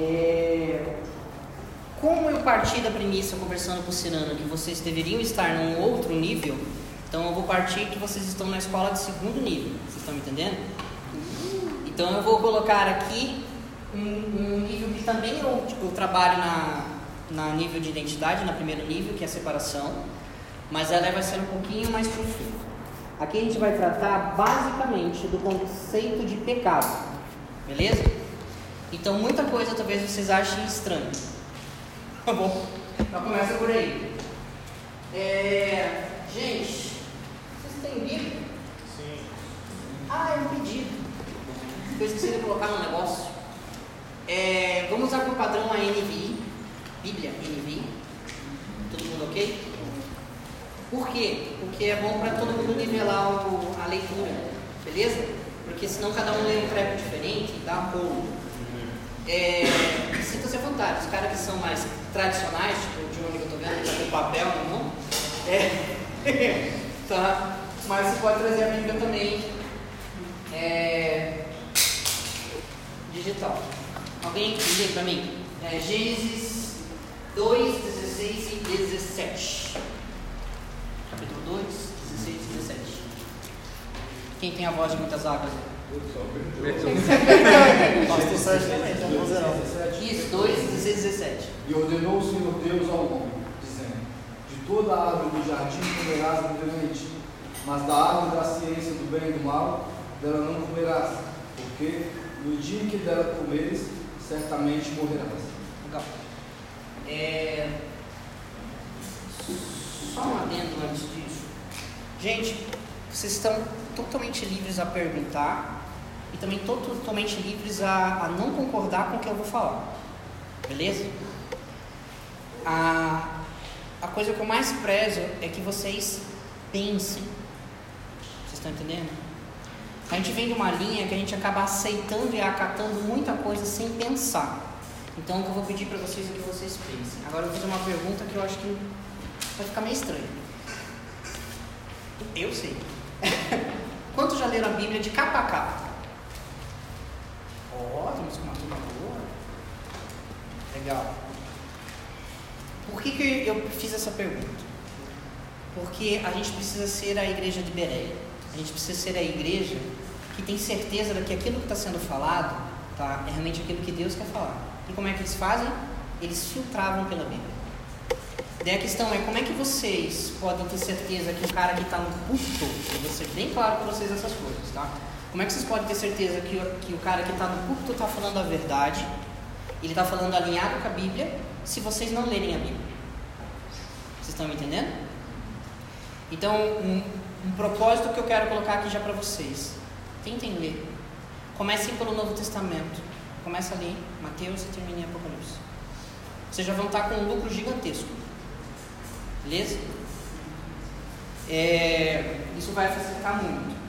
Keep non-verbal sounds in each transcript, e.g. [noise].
É, como eu parti da premissa, conversando com o Cirano, que vocês deveriam estar num outro nível, então eu vou partir que vocês estão na escola de segundo nível. Vocês estão me entendendo? Então eu vou colocar aqui um, um nível que também eu, tipo, eu trabalho na, na nível de identidade, na primeiro nível, que é a separação, mas ela vai ser um pouquinho mais profunda. Aqui a gente vai tratar basicamente do conceito de pecado, beleza? Então muita coisa talvez vocês achem estranho. Tá bom? Então começa por aí. É, gente, vocês têm Bíblia? Sim. Ah, é um pedido. Eu esqueci de colocar no negócio. É, vamos usar como padrão a NVI, Bíblia NVI. Todo mundo ok? Por quê? Porque é bom para todo mundo nivelar o, a leitura, beleza? Porque senão cada um lê um treco diferente, dá um bolo. É, Sinta-se à vontade. Os caras que são mais tradicionais, tipo o Johnny que eu tô vendo, que tá com papel na mão, é, [laughs] tá? Mas você pode trazer a Bíblia também. É, digital. Alguém lê para mim? É, Gênesis 2, 16 e 17. Capítulo 2, 16 e 17. Quem tem a voz de muitas águas? Pastor Isso, 2, 16 e 17. E ordenou o Senhor Deus ao homem, dizendo: De toda a árvore do jardim comerás livremente, mas da árvore da ciência do bem e do mal, dela não comerás, porque no dia em que dela comeres, certamente morrerás. Legal. É... Só um adendo antes disso. Gente, vocês estão totalmente livres a perguntar e também to- totalmente livres a, a não concordar com o que eu vou falar. Beleza? A, a coisa que eu mais prezo é que vocês pensem. Vocês estão entendendo? A gente vem de uma linha que a gente acaba aceitando e acatando muita coisa sem pensar. Então o que eu vou pedir para vocês é que vocês pensem. Agora eu fazer uma pergunta que eu acho que vai ficar meio estranho. Eu sei. [laughs] Quantos já leram a Bíblia de capa a capa? Ó, temos uma turma boa. Legal. Por que, que eu fiz essa pergunta? Porque a gente precisa ser a igreja de Bereia. A gente precisa ser a igreja que tem certeza de que aquilo que está sendo falado tá, é realmente aquilo que Deus quer falar. E como é que eles fazem? Eles filtravam pela Bíblia. Daí a questão é como é que vocês podem ter certeza que o cara que está no púlpito, eu vou ser bem claro para vocês essas coisas, tá? Como é que vocês podem ter certeza que o, que o cara que está no púlpito está falando a verdade, ele está falando alinhado com a Bíblia, se vocês não lerem a Bíblia? Vocês estão me entendendo? Então, um, um propósito que eu quero colocar aqui já para vocês. Tentem ler. Comecem pelo Novo Testamento. Começa ali, Mateus e termine em Apocalipse. Vocês já vão estar com um lucro gigantesco. Beleza? É, isso vai facilitar muito.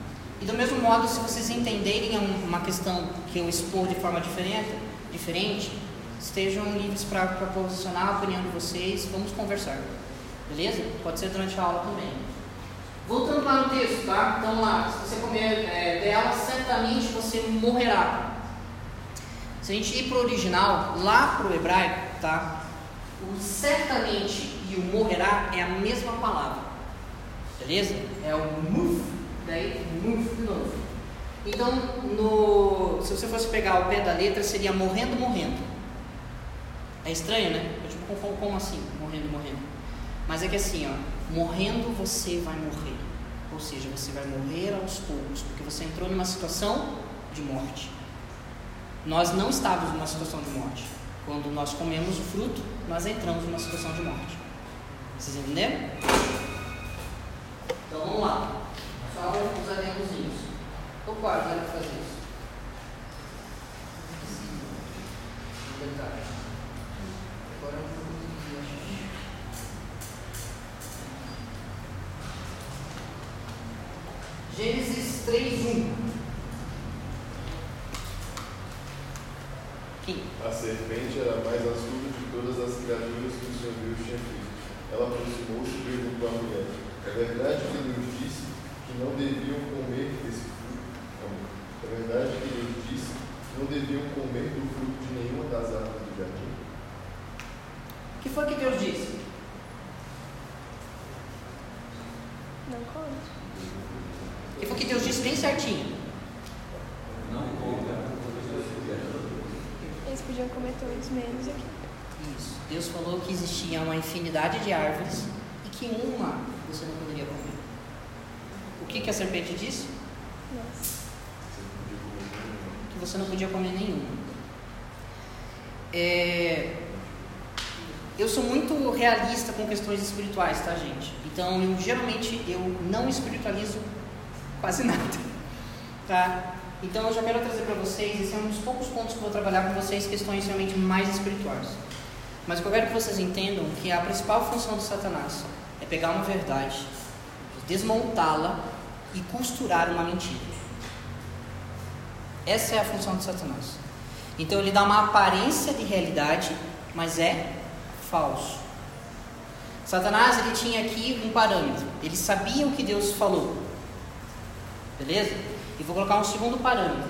E do mesmo modo, se vocês entenderem um- uma questão que eu expor de forma diferente, diferente estejam livres para posicionar a opinião de vocês. Vamos conversar. Beleza? Pode ser durante a aula também. Voltando lá no texto, tá? Então lá, se você comer é, dela, certamente você morrerá. Se a gente ir para o original, lá para o hebraico, tá? O certamente e o morrerá é a mesma palavra. Beleza? É o muf, daí muf de novo. Então, no, se você fosse pegar o pé da letra, seria morrendo, morrendo. É estranho, né? Eu, tipo, como, como assim? Morrendo, morrendo. Mas é que assim, ó, morrendo você vai morrer. Ou seja, você vai morrer aos poucos, porque você entrou numa situação de morte. Nós não estávamos numa situação de morte. Quando nós comemos o fruto, nós entramos numa situação de morte. Vocês entenderam? Então vamos lá. Só os adendozinhos. Tô quase para fazer isso. Um detalhe. Agora eu vou conseguir achar. Gênesis 3:1. Quem? A serpente era a mais astuta de todas as criaturas que o Senhor Deus tinha feito. Ela aproximou-se e perguntou à mulher: É verdade que que não deviam comer desse fruto? Não. É verdade que Deus disse que não deviam comer do fruto de nenhuma das árvores do que foi que Deus disse? Não come. O que foi que Deus disse bem certinho? Eles podiam comer todos, menos aqui. Isso. Deus falou que existia uma infinidade de árvores e que uma você não poderia comer. Que, que a serpente disse? Nossa. Que você não podia comer nenhuma. É, Eu sou muito realista com questões espirituais, tá, gente? Então, eu, geralmente, eu não espiritualizo quase [laughs] nada, tá? Então, eu já quero trazer para vocês, esse é um dos poucos pontos que eu vou trabalhar com vocês, questões realmente mais espirituais. Mas eu quero que vocês entendam que a principal função do Satanás é pegar uma verdade, desmontá-la e costurar uma mentira. Essa é a função de Satanás. Então ele dá uma aparência de realidade, mas é falso. Satanás ele tinha aqui um parâmetro. Ele sabia o que Deus falou. Beleza? E vou colocar um segundo parâmetro.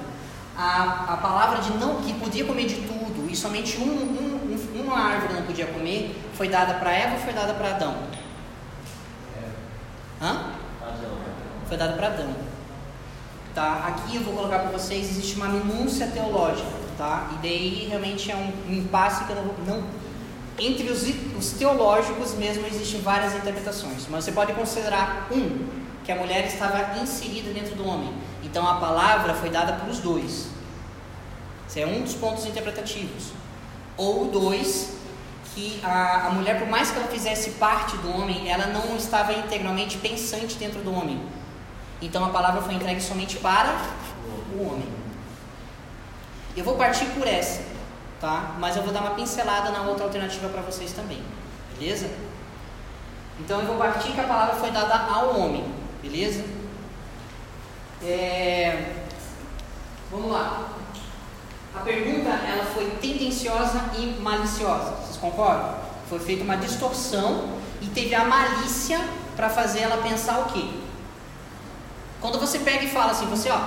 A, a palavra de não que podia comer de tudo e somente um, um, um, uma árvore não podia comer foi dada para Eva ou foi dada para Adão? Hã? Foi dada para Adão. Tá? Aqui eu vou colocar para vocês, existe uma minúcia teológica, tá? E daí realmente é um, impasse que eu não, não entre os, os teológicos mesmo existem várias interpretações, mas você pode considerar um que a mulher estava inserida dentro do homem. Então a palavra foi dada para os dois. Esse é um dos pontos interpretativos. Ou dois, que a, a mulher, por mais que ela fizesse parte do homem, ela não estava integralmente pensante dentro do homem. Então a palavra foi entregue somente para o homem. Eu vou partir por essa, tá? Mas eu vou dar uma pincelada na outra alternativa para vocês também, beleza? Então eu vou partir que a palavra foi dada ao homem, beleza? É, Vamos lá. A pergunta ela foi tendenciosa e maliciosa. Vocês concordam? Foi feita uma distorção e teve a malícia para fazer ela pensar o quê? Quando você pega e fala assim, você ó,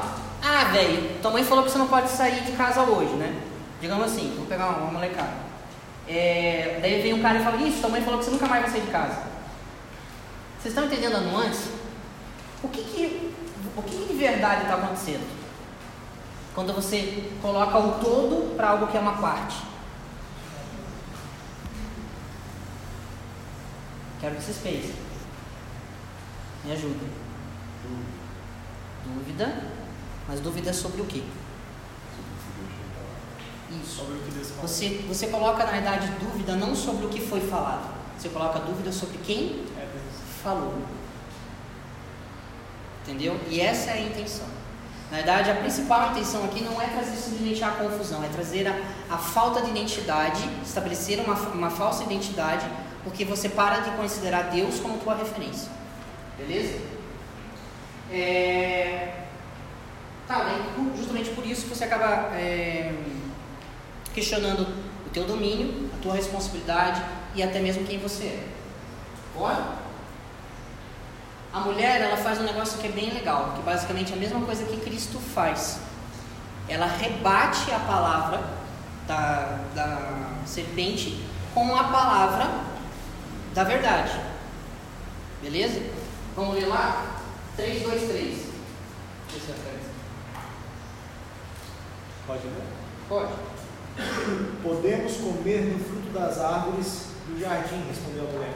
ah, velho, tua mãe falou que você não pode sair de casa hoje, né? Digamos assim, vou pegar uma, uma molecada. É, daí vem um cara e fala, isso, tua mãe falou que você nunca mais vai sair de casa. Vocês estão entendendo a nuance? O que que, o que, que de verdade está acontecendo? Quando você coloca o todo para algo que é uma parte. Quero que vocês pensem. Me ajudem. Dúvida. Mas dúvida sobre o quê? Isso. Sobre o que Deus falou. Você, você coloca, na verdade, dúvida não sobre o que foi falado. Você coloca dúvida sobre quem É falou. Entendeu? E essa é a intenção. Na verdade, a principal intenção aqui não é trazer simplesmente a confusão, é trazer a, a falta de identidade, estabelecer uma, uma falsa identidade, porque você para de considerar Deus como tua referência. Beleza? É... Tá, por- justamente por isso você acaba é, questionando o teu domínio, a tua responsabilidade e até mesmo quem você é. Bora? A mulher, ela faz um negócio que é bem legal, que basicamente é a mesma coisa que Cristo faz. Ela rebate a palavra da, da serpente com a palavra da verdade. Beleza? Vamos ler lá? 3, 2, 3. Deixa eu ver. Pode ler? Pode. Podemos comer do fruto das árvores do jardim, respondeu a mulher.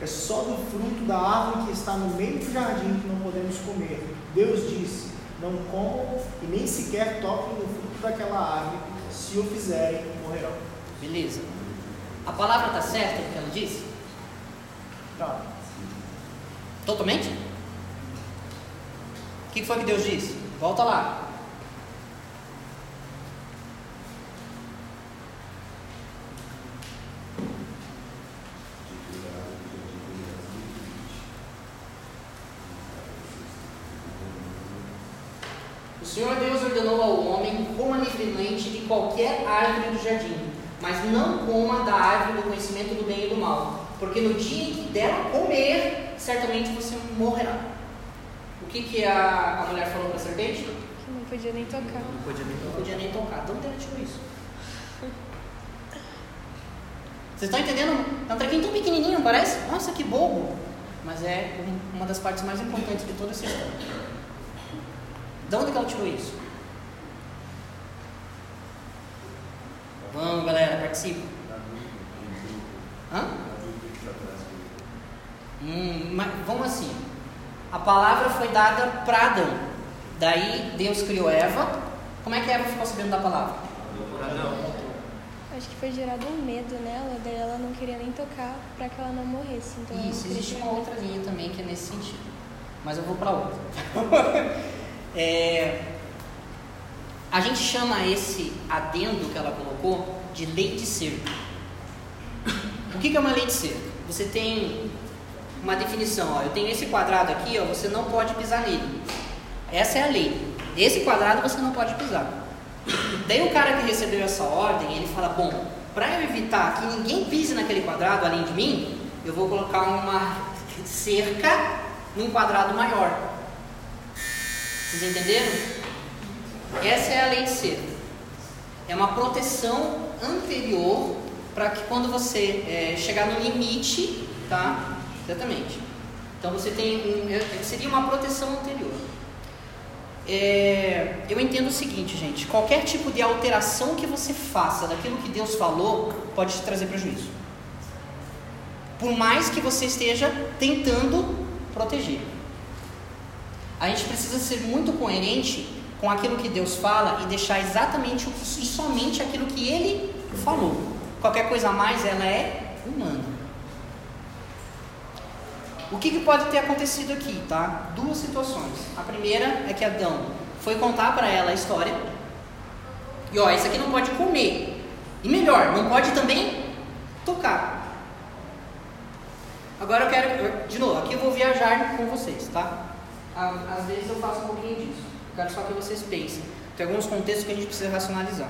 É só do fruto da árvore que está no meio do jardim que não podemos comer. Deus disse: Não comam e nem sequer toquem no fruto daquela árvore. Se o fizerem, morrerão. Beleza. A palavra está certa do que ela disse? Tá. Totalmente? O que foi que Deus disse? Volta lá. O Senhor Deus ordenou ao homem coma livremente de qualquer árvore do jardim, mas não coma da árvore do conhecimento do bem e do mal, porque no dia em que dela comer, certamente você morrerá. O que, que a, a mulher falou para a serpente? Que não podia nem tocar. Não podia nem Não podia nem tocar. De onde ela tirou isso? Vocês estão entendendo? É um trequinho tão pequenininho, não parece? Nossa, que bobo! Mas é um- uma das partes mais importantes de toda essa história. De onde que ela tirou isso? Vamos, galera, participa. Hã? Hum, mas vamos assim. A palavra foi dada para Adão. Daí Deus criou Eva. Como é que Eva ficou sabendo da palavra? Acho que foi gerado um medo nela, daí ela não queria nem tocar pra que ela não morresse. Então não Isso, queria existe uma outra linha também que é nesse sentido. Mas eu vou para outra. [laughs] É, a gente chama esse adendo que ela colocou de lei de cerca. O que é uma lei de cerca? Você tem uma definição, ó, eu tenho esse quadrado aqui, ó, você não pode pisar nele. Essa é a lei. Esse quadrado você não pode pisar. Daí o cara que recebeu essa ordem, ele fala, bom, para eu evitar que ninguém pise naquele quadrado além de mim, eu vou colocar uma cerca num quadrado maior. Vocês entenderam? Essa é a lei de cerca. É uma proteção anterior para que quando você é, chegar no limite, tá? Exatamente. Então você tem um, seria uma proteção anterior. É, eu entendo o seguinte, gente: qualquer tipo de alteração que você faça daquilo que Deus falou pode te trazer prejuízo. Por mais que você esteja tentando proteger. A gente precisa ser muito coerente com aquilo que Deus fala e deixar exatamente e somente aquilo que Ele falou. Qualquer coisa a mais, ela é humana. O que, que pode ter acontecido aqui, tá? Duas situações. A primeira é que Adão foi contar para ela a história. E ó, esse aqui não pode comer. E melhor, não pode também tocar. Agora eu quero, de novo, aqui eu vou viajar com vocês, tá? Às vezes eu faço um pouquinho disso. Eu quero só que vocês pensem. Tem alguns contextos que a gente precisa racionalizar.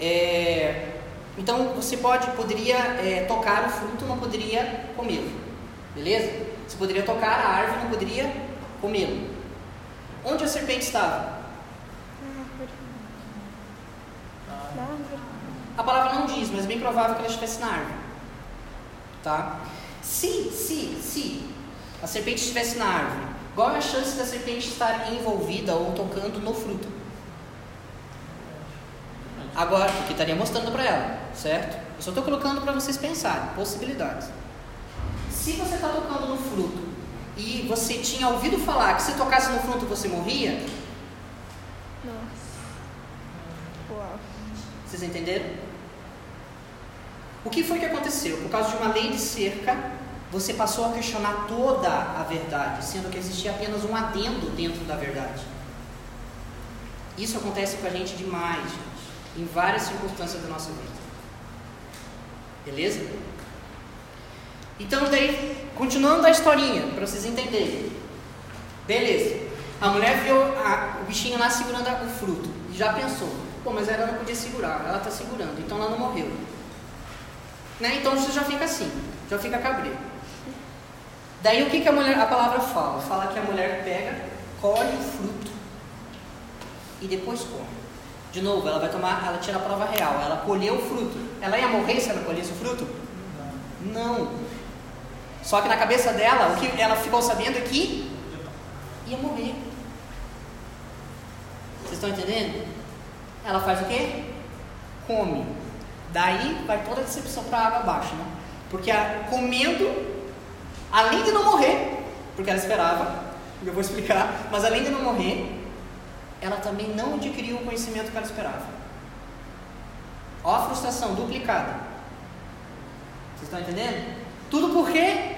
É, então você pode, poderia é, tocar o fruto, não poderia comê-lo. Beleza? Você poderia tocar a árvore, não poderia comê-lo. Onde a serpente estava? Na árvore. A palavra não diz, mas é bem provável que ela estivesse na árvore. Tá? Se, se, se a serpente estivesse na árvore, qual é a chance da serpente estar envolvida ou tocando no fruto? Agora, porque estaria mostrando para ela, certo? Eu só estou colocando para vocês pensarem, possibilidades. Se você está tocando no fruto e você tinha ouvido falar que se tocasse no fruto você morria, Nossa. Uau. Vocês entenderam? O que foi que aconteceu? Por causa de uma lei de cerca, você passou a questionar toda a verdade, sendo que existia apenas um adendo dentro da verdade. Isso acontece com a gente demais, gente, em várias circunstâncias da nossa vida. Beleza? Então, daí, continuando a historinha, para vocês entenderem. Beleza. A mulher viu a- o bichinho lá segurando o fruto e já pensou: pô, mas ela não podia segurar, ela está segurando, então ela não morreu. Né? Então você já fica assim, já fica cabreiro. Daí o que, que a, mulher, a palavra fala? Fala que a mulher pega, colhe o fruto e depois come. De novo, ela vai tomar, ela tira a prova real, ela colheu o fruto. Ela ia morrer se ela colhesse o fruto? Não. Só que na cabeça dela, o que ela ficou sabendo é que ia morrer. Vocês estão entendendo? Ela faz o quê? Come. Daí vai toda a decepção para a água abaixo, né? Porque a, comendo, além de não morrer, porque ela esperava, eu vou explicar, mas além de não morrer, ela também não adquiriu o conhecimento que ela esperava. Ó a frustração duplicada. Vocês estão entendendo? Tudo porque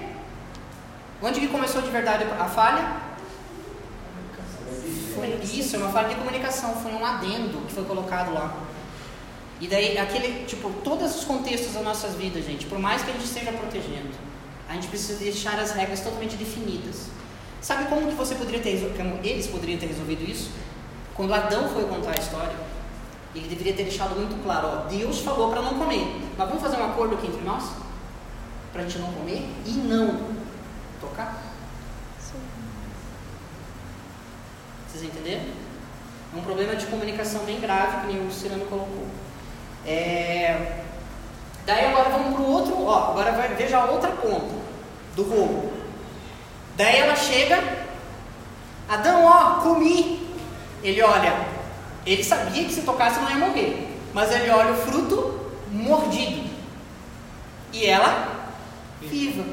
onde que começou de verdade a falha? Foi isso, é uma falha de comunicação, foi um adendo que foi colocado lá. E daí, aquele, tipo, todos os contextos das nossas vidas, gente, por mais que a gente esteja protegendo, a gente precisa deixar as regras totalmente definidas. Sabe como que você poderia ter, como eles poderiam ter resolvido isso? Quando Adão foi contar a história, ele deveria ter deixado muito claro, ó, Deus falou para não comer, mas vamos fazer um acordo aqui entre nós? Para a gente não comer e não tocar? Sim. Vocês entenderam? É um problema de comunicação bem grave que nem o Luciano colocou. É... Daí agora vamos para o ó, agora vai, veja a outra ponta do rolo. Daí ela chega, Adão, ó, comi. Ele olha, ele sabia que se tocasse não ia morrer, mas ele olha o fruto mordido. E ela viva.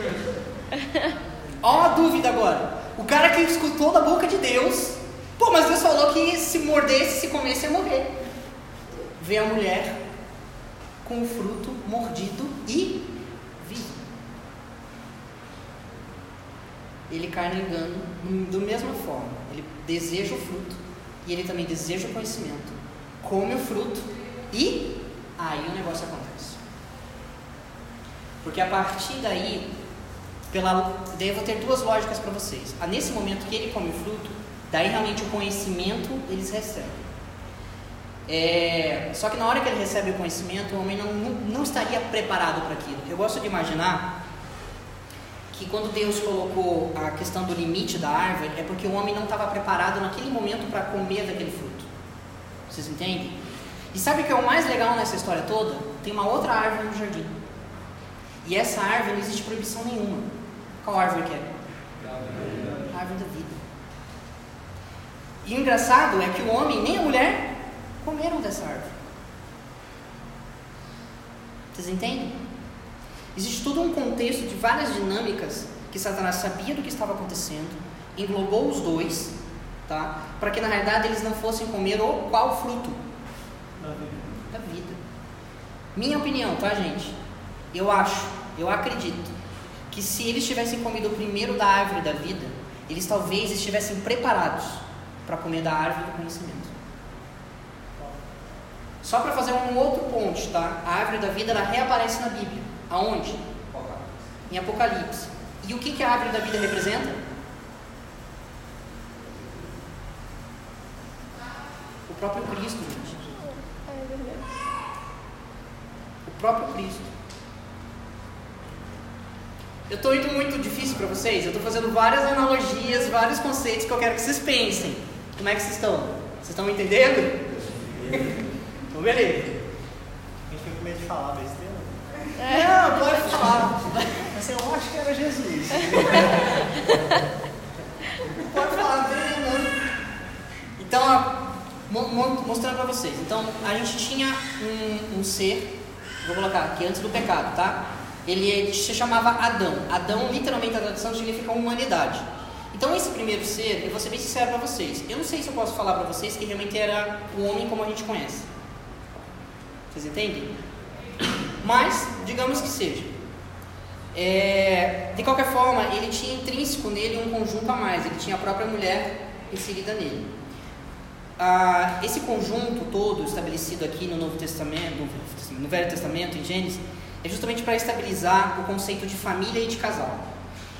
[laughs] Ó a dúvida agora. O cara que escutou da boca de Deus, pô, mas Deus falou que se mordesse, se comesse, ia morrer. Vê a mulher com o fruto mordido e vivo. Ele cai no engano da mesma forma. Ele deseja o fruto e ele também deseja o conhecimento. Come o fruto e aí o negócio acontece. Porque a partir daí, pela, daí eu vou ter duas lógicas para vocês. Ah, Nesse momento que ele come o fruto, daí realmente o conhecimento eles recebem. É, só que na hora que ele recebe o conhecimento, o homem não, não, não estaria preparado para aquilo. Eu gosto de imaginar que quando Deus colocou a questão do limite da árvore, é porque o homem não estava preparado naquele momento para comer daquele fruto. Vocês entendem? E sabe o que é o mais legal nessa história toda? Tem uma outra árvore no jardim. E essa árvore não existe proibição nenhuma. Qual árvore que é? A árvore da vida. E o engraçado é que o homem nem a mulher comeram dessa árvore. Vocês entendem? Existe todo um contexto de várias dinâmicas que Satanás sabia do que estava acontecendo, englobou os dois, tá? Para que na realidade eles não fossem comer o qual fruto? Da vida. Minha opinião, tá, gente? Eu acho, eu acredito que se eles tivessem comido o primeiro da árvore da vida, eles talvez estivessem preparados para comer da árvore do conhecimento. Só para fazer um outro ponto, tá? A árvore da vida ela reaparece na Bíblia. Aonde? Em Apocalipse. E o que, que a árvore da vida representa? O próprio Cristo, gente. O próprio Cristo. Eu estou indo muito difícil para vocês? Eu estou fazendo várias analogias, vários conceitos que eu quero que vocês pensem. Como é que vocês estão? Vocês estão me entendendo? [laughs] então, beleza. A gente fica com medo de falar besteira. Não, pode falar. Mas eu acho que era Jesus. [laughs] Pode falar, não tem. Então, mostrando para vocês. Então, a gente tinha um, um ser, vou colocar aqui, antes do pecado, tá? Ele se chamava Adão. Adão, literalmente, a tradução significa humanidade. Então, esse primeiro ser, eu vou ser bem sincero para vocês. Eu não sei se eu posso falar para vocês que realmente era o homem como a gente conhece. Vocês entendem? Mas, digamos que seja. É, de qualquer forma, ele tinha intrínseco nele um conjunto a mais, ele tinha a própria mulher inserida nele. Ah, esse conjunto todo estabelecido aqui no, Novo Testamento, no Velho Testamento, em Gênesis, é justamente para estabilizar o conceito de família e de casal.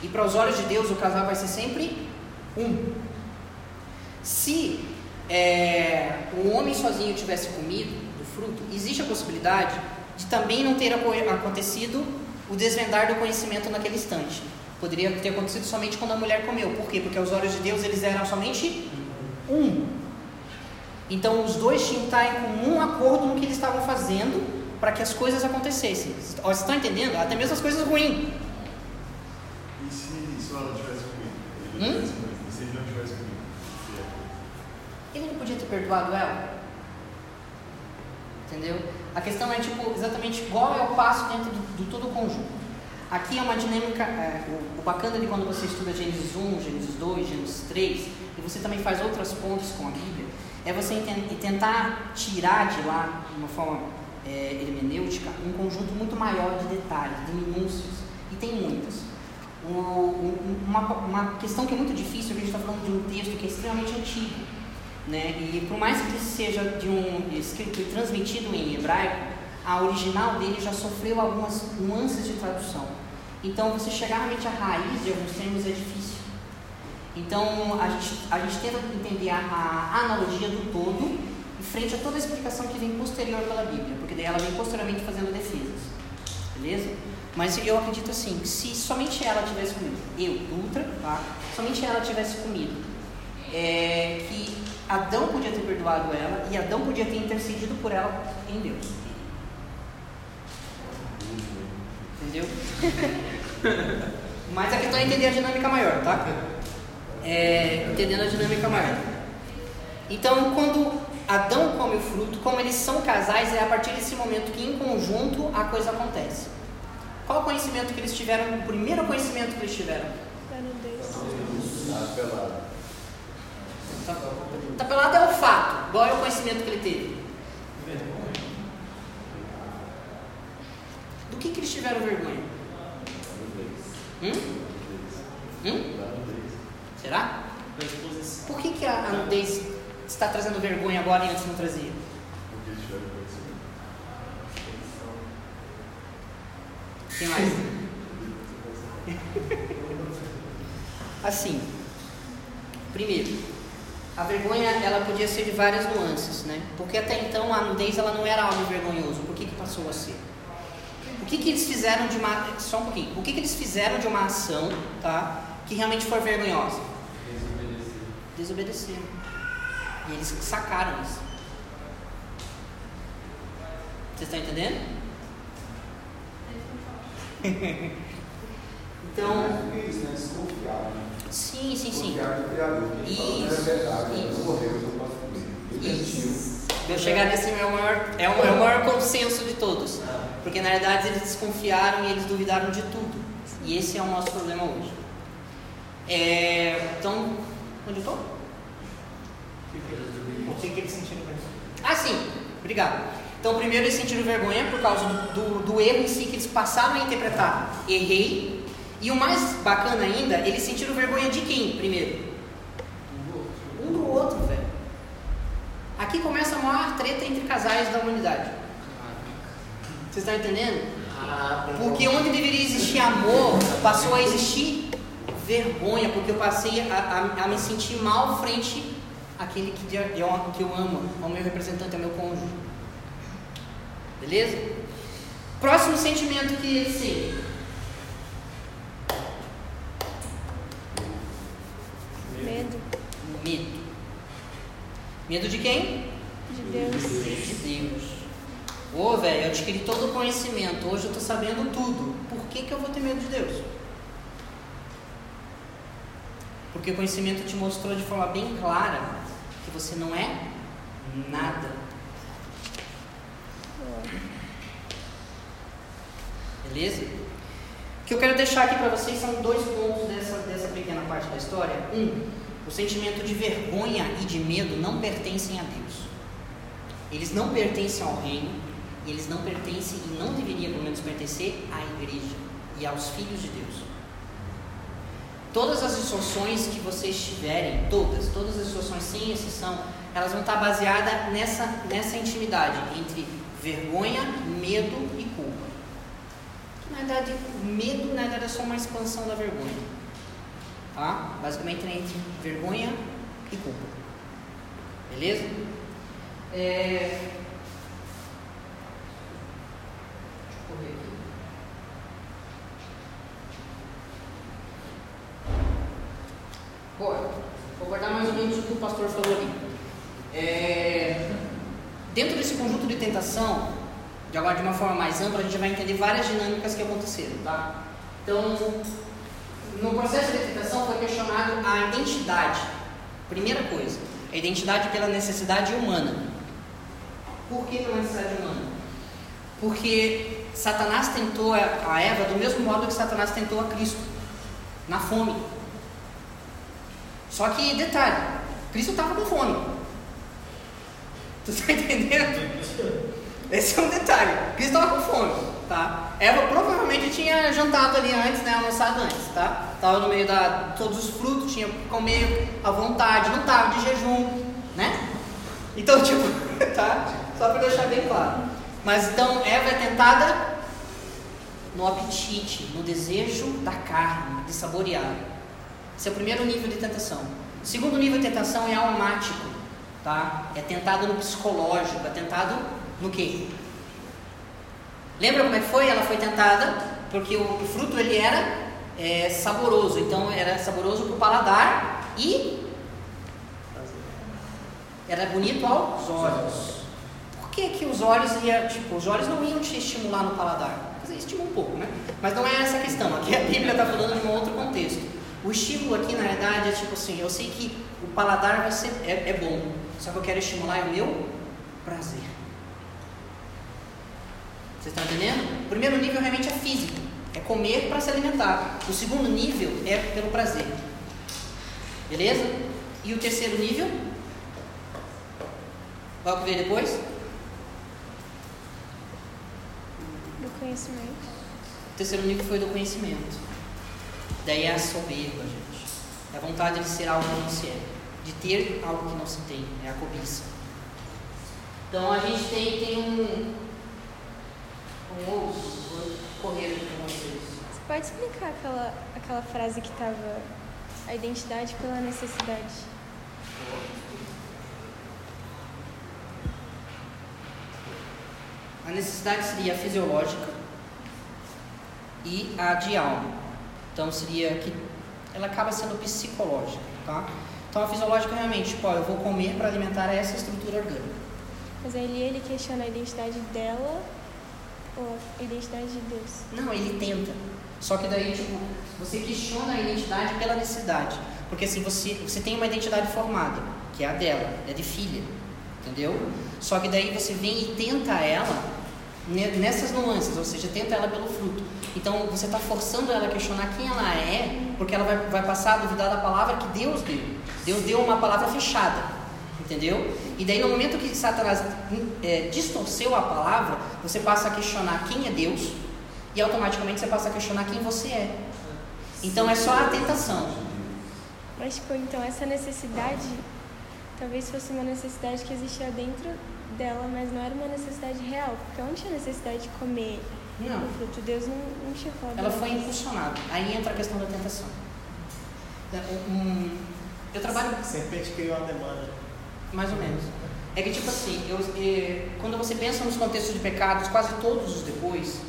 E para os olhos de Deus, o casal vai ser sempre um. Se é, o homem sozinho tivesse comido do fruto, existe a possibilidade de também não ter aco- acontecido o desvendar do conhecimento naquele instante. Poderia ter acontecido somente quando a mulher comeu. Por quê? Porque aos olhos de Deus eles eram somente um. Então os dois tinham que estar em comum acordo no que eles estavam fazendo para que as coisas acontecessem. Vocês estão entendendo? Até mesmo as coisas ruins. E se, tivesse comido? Ele Hum? tivesse? E se ele não tivesse comido? Se é. Ele não podia ter perdoado ela? Entendeu? A questão é tipo exatamente qual é o passo dentro do, do todo o conjunto. Aqui é uma dinâmica, é, o, o bacana de quando você estuda Gênesis 1, Gênesis 2, Gênesis 3, e você também faz outras pontes com a Bíblia, é você tentar tirar de lá, de uma forma é, hermenêutica, um conjunto muito maior de detalhes, de minúcias, e tem muitas. O- um- uma, uma questão que é muito difícil, a gente está falando de um texto que é extremamente antigo, né? E por mais que seja de um escrito transmitido em hebraico, a original dele já sofreu algumas nuances de tradução. Então, você chegar realmente à raiz de alguns termos é difícil. Então, a gente, a gente tenta entender a, a analogia do todo frente a toda a explicação que vem posterior pela Bíblia, porque daí ela vem posteriormente fazendo defesas. Beleza? Mas eu acredito assim, que se somente ela tivesse comido, eu, Dutra, tá? somente ela tivesse comido, é, que Adão podia ter perdoado ela e Adão podia ter intercedido por ela em Deus. Entendeu? [laughs] Mas a questão é entender a dinâmica maior, tá? É, entendendo a dinâmica maior. Então, quando Adão come o fruto, como eles são casais, é a partir desse momento que em conjunto a coisa acontece. Qual o conhecimento que eles tiveram? O primeiro conhecimento que eles tiveram? Tá, pelado é o fato. Qual é o conhecimento que ele teve? Do que, que eles tiveram vergonha? Hum? Hum? Será? Por que, que a nudez está trazendo vergonha agora e antes não trazia? Quem mais? [laughs] Assim, primeiro, a vergonha ela podia ser de várias nuances, né? Porque até então a nudez ela não era algo vergonhoso. Por que, que passou a ser? O que, que eles fizeram de uma. Só um pouquinho. O que, que eles fizeram de uma ação, tá? Que realmente foi vergonhosa? Desobedeceram. E eles sacaram isso. Vocês estão entendendo? [laughs] então. Isso, né? Né? Sim, sim, sim. Fala, Isso, "Não é. Isso. Eu chegar nesse é o maior, é o, é o maior consenso de todos. Porque na verdade eles desconfiaram e eles duvidaram de tudo. E esse é o nosso problema hoje. É, então, onde eu estou? Por que, que eles sentiram vergonha? Ah, sim, obrigado. Então, primeiro eles sentiram vergonha por causa do, do, do erro em si que eles passaram a interpretar. Errei. E o mais bacana ainda, eles sentiram vergonha de quem primeiro? Um do outro, velho. Aqui começa a maior treta entre casais da humanidade. Vocês estão entendendo? Porque onde deveria existir amor, passou a existir vergonha, porque eu passei a, a- a me sentir mal frente àquele que eu, que eu amo, ao meu representante, ao meu cônjuge. Beleza? Próximo sentimento que eles sentem. Medo Medo. Medo de quem? de Deus. De Deus. Ô, velho, eu adquiri todo o conhecimento. Hoje eu tô sabendo tudo. Por que, que eu vou ter medo de Deus? Porque o conhecimento te mostrou de forma bem clara que você não é nada. Beleza? O que eu quero deixar aqui para vocês são dois pontos dessa, dessa pequena parte da história. Um, o sentimento de vergonha e de medo não pertencem a Deus. Eles não pertencem ao reino, e eles não pertencem e não deveriam pelo menos pertencer à igreja e aos filhos de Deus. Todas as instruções que vocês tiverem, todas, todas as instruções sem exceção, elas vão estar baseadas nessa, nessa intimidade entre vergonha, medo e culpa. Na verdade, medo na verdade é só uma expansão da vergonha. Tá? Basicamente entre vergonha e culpa. Beleza? É... Deixa eu correr aqui. Bom, vou guardar mais ou menos o que o pastor falou ali. É, Dentro desse conjunto de tentação, de agora de uma forma mais ampla, a gente vai entender várias dinâmicas que aconteceram, tá? Então, no processo de tentação foi questionado a identidade. Primeira coisa, a identidade pela necessidade humana. Por que pela necessidade humana? Porque Satanás tentou a Eva do mesmo modo que Satanás tentou a Cristo, na fome. Só que, detalhe, Cristo estava com fome. Tu está [laughs] entendendo? Esse é um detalhe. Cristo estava com fome, tá? Eva provavelmente tinha jantado ali antes, né? Almoçado antes, tá? Tava no meio da todos os frutos, tinha comer à vontade, não tava de jejum, né? Então, [laughs] tipo, tá? Só para deixar bem claro. Mas então Eva é tentada no apetite, no desejo da carne, de saborear. O primeiro nível de tentação. Segundo nível de tentação é almático, tá? É tentado no psicológico, é tentado no quê? Lembra como é que foi? Ela foi tentada porque o, fruto ele era é, saboroso, então era saboroso para o paladar e Era bonito aos olhos. Por que, que os olhos ia, tipo, os olhos não iam te estimular no paladar? Estimula um pouco, né? Mas não é essa a questão. Aqui a Bíblia está falando de um outro contexto. O estímulo aqui, na verdade, é tipo assim, eu sei que o paladar vai ser, é, é bom, só que eu quero estimular o meu prazer. Vocês estão entendendo? O primeiro nível realmente é físico, é comer para se alimentar. O segundo nível é pelo prazer. Beleza? E o terceiro nível? Vai ver depois? Do conhecimento. O terceiro nível foi do conhecimento. Daí é a soberba, gente. É a vontade de ser algo que não se é. De ter algo que não se tem. É a cobiça. Então a gente tem, tem um. Um osso. Vou correr aqui com vocês. Você pode explicar aquela, aquela frase que estava a identidade pela necessidade? A necessidade seria a fisiológica e a de alma. Então seria que ela acaba sendo psicológica, tá? Então a fisiológica realmente, tipo, ó, eu vou comer para alimentar essa estrutura orgânica. Mas aí ele questiona a identidade dela ou a identidade de Deus. Não, ele tenta. Só que daí, tipo, você questiona a identidade pela necessidade. Porque assim, você, você tem uma identidade formada, que é a dela, é de filha. Entendeu? Só que daí você vem e tenta ela ne- nessas nuances, ou seja, tenta ela pelo fruto. Então você está forçando ela a questionar quem ela é, porque ela vai, vai passar a duvidar da palavra que Deus deu. Deus deu uma palavra fechada, entendeu? E daí no momento que Satanás é, distorceu a palavra, você passa a questionar quem é Deus e automaticamente você passa a questionar quem você é. Então é só a tentação. Mas, tipo, então essa necessidade talvez fosse uma necessidade que existia dentro dela, mas não era uma necessidade real, porque ela não tinha necessidade de comer Não. o fruto. Deus não, falado. Ela foi impulsionada. Aí entra a questão da tentação. Um, eu trabalho Serpente criou uma demanda. mais ou menos. É que tipo assim, eu, eh, quando você pensa nos contextos de pecados, quase todos os depois,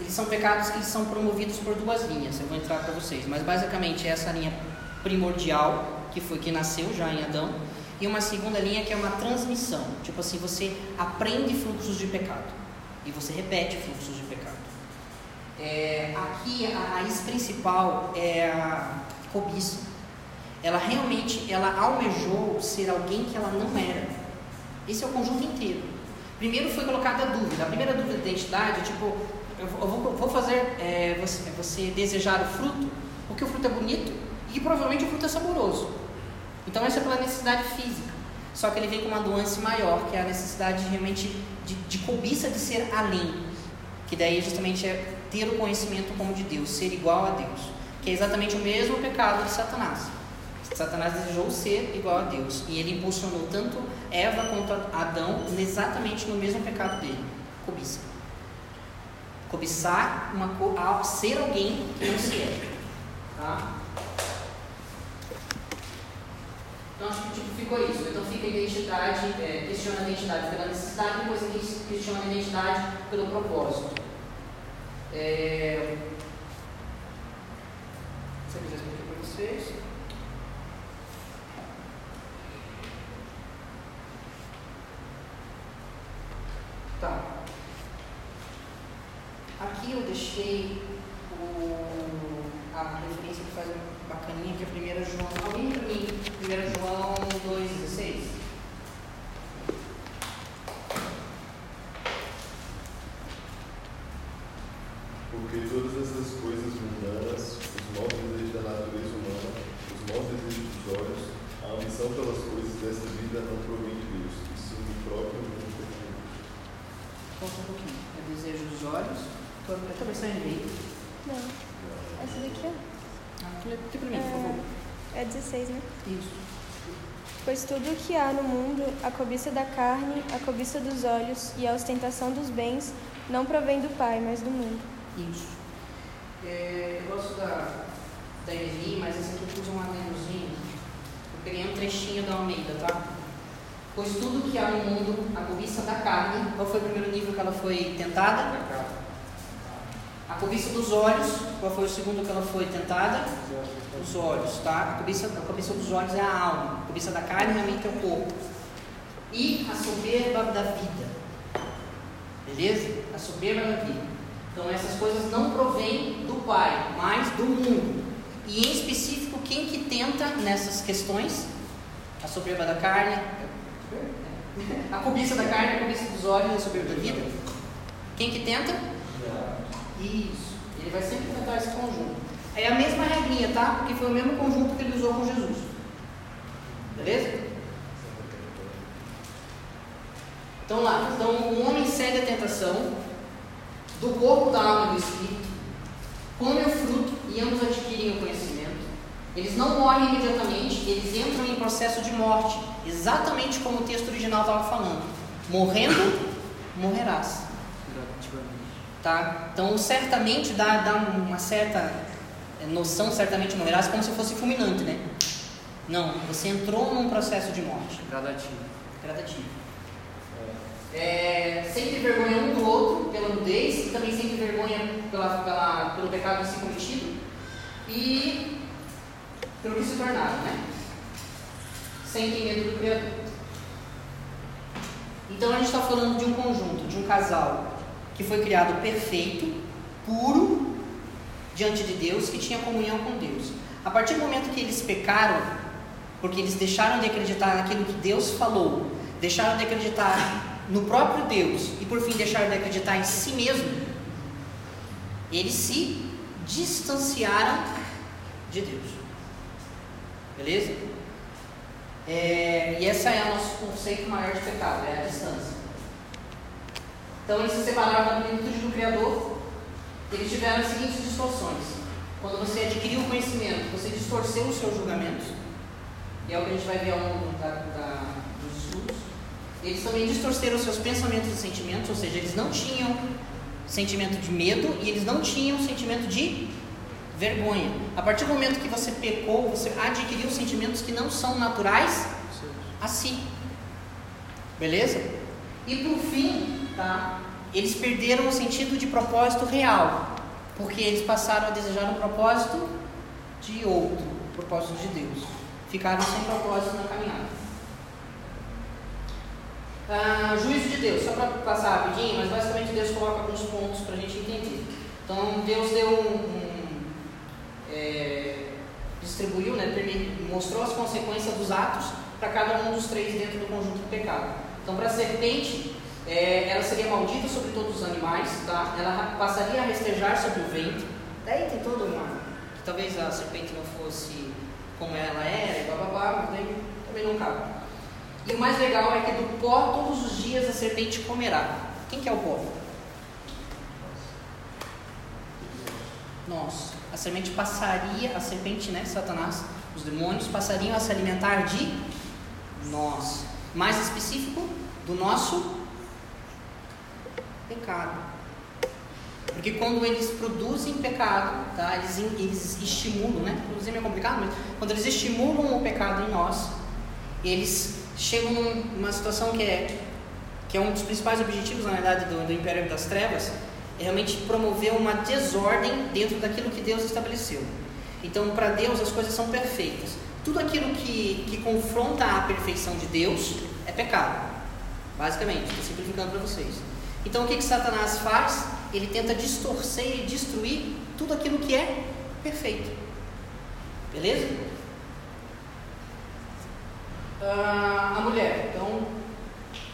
eles são pecados que são promovidos por duas linhas. Eu vou entrar para vocês, mas basicamente é essa linha primordial que foi que nasceu já em Adão e uma segunda linha que é uma transmissão. Tipo assim, você aprende fluxos de pecado e você repete fluxos de pecado. É, aqui a raiz principal é a cobiça. Ela realmente, ela almejou ser alguém que ela não era. Esse é o conjunto inteiro. Primeiro foi colocada a dúvida. A primeira dúvida de identidade, tipo, eu vou, eu vou- vou fazer é, você, você desejar o fruto, porque o fruto é bonito e provavelmente o fruto é saboroso. Então essa é pela necessidade física. Só que ele vem com uma nuance maior, que é a necessidade de, realmente de, de cobiça de ser além. Que daí justamente é ter o conhecimento como de Deus, ser igual a Deus. Que é exatamente o mesmo pecado de Satanás. Satanás desejou ser igual a Deus. E ele impulsionou tanto Eva quanto Adão exatamente no mesmo pecado dele. Cobiça. Cobiçar uma, ser alguém que não se é. Tá? Então tipo, ficou isso. Então fica a identidade, é, questiona a identidade pela necessidade, depois a questiona a identidade pelo propósito. É... Se eu quiser explicar para vocês. Tá. Aqui eu deixei o, a referência que faz bacaninha, que é 1 João. Alguém para mim? 1 João 2,16. Porque todas essas coisas mundanas, os maus desejos da natureza humana, os maus desejos dos olhos, a ambição pelas coisas desta vida não provém de Deus, e sim do próprio mundo perfeito. Volta um pouquinho. É desejo dos olhos. Eu também saindo aí. Não. Essa daqui, ó. Ah, lê aqui para mim, por favor. É 16, né? Isso. Pois tudo o que há no mundo, a cobiça da carne, a cobiça dos olhos e a ostentação dos bens, não provém do Pai, mas do mundo. Isso. É, eu gosto da, da NVI, mas esse aqui eu pus um adendozinho. Eu peguei um trechinho da Almeida, tá? Pois tudo que há no mundo, a cobiça da carne, qual foi o primeiro nível que ela foi tentada? A cobiça dos olhos, qual foi o segundo que ela foi tentada? Os olhos, tá? A cobiça, a cobiça dos olhos é a alma, a cobiça da carne realmente é o corpo. e a soberba da vida. Beleza? A soberba da vida. Então essas coisas não provêm do Pai, mas do mundo. E em específico, quem que tenta nessas questões? A soberba da carne, a cobiça da carne, a cobiça dos olhos e a soberba da vida. Quem que tenta? Isso. Ele vai sempre tentar esse conjunto. É a mesma regrinha, tá? Porque foi o mesmo conjunto que ele usou com Jesus. Beleza? Então lá, então o homem cede à tentação do corpo, da alma e do espírito, come o fruto e ambos adquirem o conhecimento. Eles não morrem imediatamente, eles entram em processo de morte, exatamente como o texto original estava falando. Morrendo, morrerás. Tá? Então, certamente dá, dá uma certa é, noção, certamente morrerás, como se fosse fulminante, né? Não, você entrou num processo de morte. Gradativo. Gradativo. É, sempre vergonha um do outro pela nudez e também sempre vergonha pela, pela, pelo pecado a ser cometido e pelo que se tornaram, né? Sem ter medo do Criador. Então a gente está falando de um conjunto, de um casal que foi criado perfeito, puro, diante de Deus, que tinha comunhão com Deus. A partir do momento que eles pecaram, porque eles deixaram de acreditar naquilo que Deus falou, deixaram de acreditar no próprio Deus e por fim deixaram de acreditar em si mesmo, eles se distanciaram de Deus. Beleza? É, e esse é o nosso conceito maior de pecado, é a distância. Então eles se separaram da plenitude do Criador, eles tiveram as seguintes distorções. Quando você adquiriu o conhecimento, você distorceu os seus julgamentos, e é o que a gente vai ver ao longo da, da, dos estudos. Eles também distorceram os seus pensamentos e sentimentos, ou seja, eles não tinham sentimento de medo e eles não tinham sentimento de vergonha. A partir do momento que você pecou, você adquiriu sentimentos que não são naturais a si. Beleza? E por fim, tá? Eles perderam o sentido de propósito real, porque eles passaram a desejar um propósito de outro, o propósito de Deus. Ficaram sem propósito na caminhada. Ah, juízo de Deus, só para passar rapidinho, mas basicamente Deus coloca alguns pontos para a gente entender. Então Deus deu um, um é, distribuiu, né, mostrou as consequências dos atos para cada um dos três dentro do conjunto do pecado. Então para a serpente, é, ela seria maldita sobre todos os animais, tá? ela passaria a restejar sobre o vento. Daí tem toda uma. Talvez a serpente não fosse como ela era, e bababá, mas daí também não cabe. E o mais legal é que do pó todos os dias a serpente comerá. Quem que é o pó? Nós. A serpente passaria, a serpente, né, Satanás, os demônios passariam a se alimentar de nós. Mais específico, do nosso pecado. Porque quando eles produzem pecado, tá, eles, eles estimulam, né? Produzir é meio complicado, mas quando eles estimulam o pecado em nós, eles chegam numa situação que é, que é um dos principais objetivos, na verdade, do, do Império das Trevas, é realmente promover uma desordem dentro daquilo que Deus estabeleceu. Então, para Deus, as coisas são perfeitas. Tudo aquilo que, que confronta a perfeição de Deus é pecado. Basicamente, estou simplificando para vocês. Então, o que, que Satanás faz? Ele tenta distorcer e destruir tudo aquilo que é perfeito. Beleza? Ah, a mulher. Então,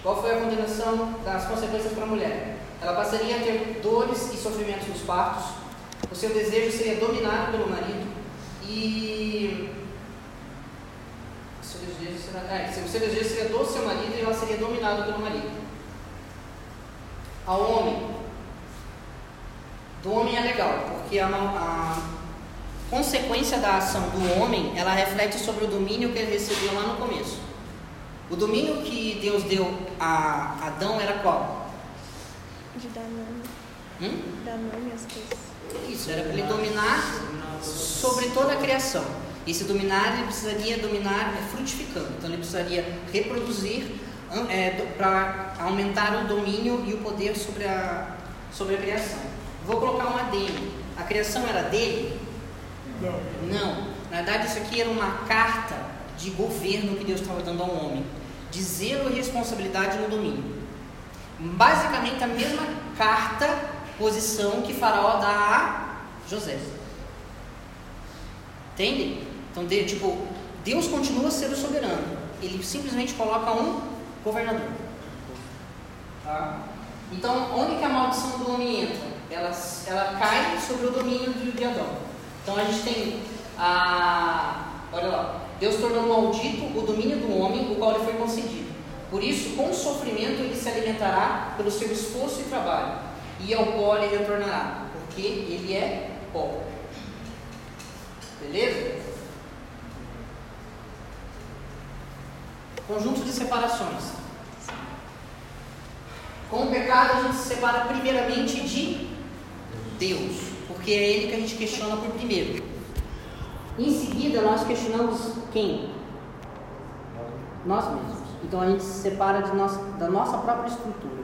qual foi a condenação das consequências para a mulher? Ela passaria a ter dores e sofrimentos nos partos. O seu desejo seria dominado pelo marido. E. Será, é, o seu desejo seria do seu marido e ela seria dominada pelo marido. Ao homem. Do homem é legal, porque a, a consequência da ação do homem, ela reflete sobre o domínio que ele recebeu lá no começo. O domínio que Deus deu a Adão era qual? De dar nome. Hum? Dar nome às coisas. Isso, era para ele dominar sobre toda a criação. E se dominar, ele precisaria dominar é, frutificando. Então ele precisaria reproduzir é, para aumentar o domínio e o poder sobre a, sobre a criação. Vou colocar um adendo. A criação era dele? Não. Na verdade, isso aqui era uma carta de governo que Deus estava dando ao homem. de zelo e responsabilidade no domínio. Basicamente a mesma carta, posição que Faraó dá a José. Entende? Então, de, tipo, Deus continua a ser o soberano. Ele simplesmente coloca um governador. Tá? Então, onde que a maldição do homem entra? Ela, ela cai sobre o domínio de, de Adão. Então, a gente tem a. Olha lá. Deus tornou maldito o domínio do homem, o qual lhe foi concedido. Por isso, com sofrimento, ele se alimentará pelo seu esforço e trabalho, e ao pó ele retornará, porque ele é pó. Beleza? Conjunto de separações. Com o pecado, a gente se separa primeiramente de Deus, porque é Ele que a gente questiona por primeiro. Em seguida, nós questionamos quem? Nós mesmos. Então a gente se separa da nossa própria estrutura.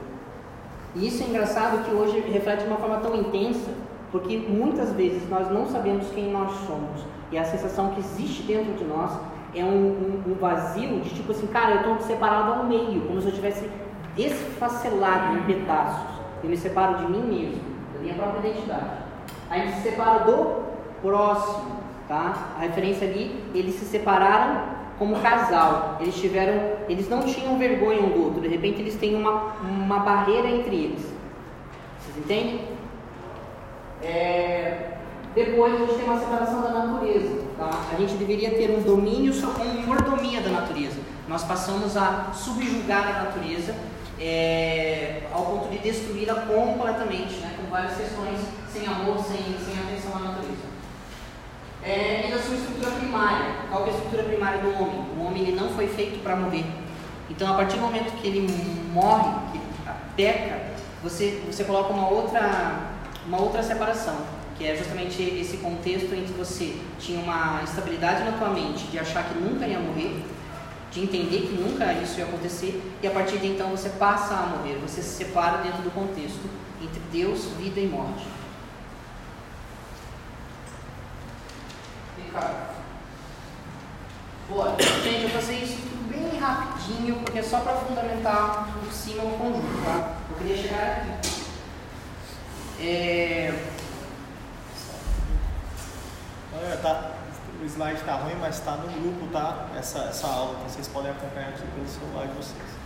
E isso é engraçado que hoje reflete de uma forma tão intensa, porque muitas vezes nós não sabemos quem nós somos. E a sensação que existe dentro de nós é um, um, um vazio de tipo assim, cara, eu estou separado ao meio, como se eu tivesse desfacelado em pedaços. Eu me separo de mim mesmo, da minha própria identidade. A gente se separa do próximo, tá? A referência ali, eles se separaram como casal. Eles tiveram, eles não tinham vergonha um do outro. De repente eles têm uma, uma barreira entre eles. Vocês entendem? É, depois a gente tem uma separação da natureza. Tá? A gente deveria ter um domínio com mordomia da natureza. Nós passamos a subjugar a natureza é, ao ponto de destruí-la completamente, né? com várias questões sem amor, sem, sem atenção à natureza. É, e da sua estrutura primária. Qual é a estrutura primária do homem? O homem ele não foi feito para morrer. Então, a partir do momento que ele morre, que peca, você, você coloca uma outra, uma outra separação, que é justamente esse contexto entre você tinha uma estabilidade na tua mente de achar que nunca ia morrer, de entender que nunca isso ia acontecer, e a partir de então você passa a morrer, você se separa dentro do contexto entre Deus, vida e morte. Ricardo. Bora. Gente, eu fazer isso tudo bem rapidinho, porque é só para fundamentar por cima o conjunto, tá? Eu queria chegar aqui. É... Olha, tá, o slide tá ruim, mas tá no grupo, tá? Essa, essa aula, então vocês podem acompanhar aqui pelo celular de vocês.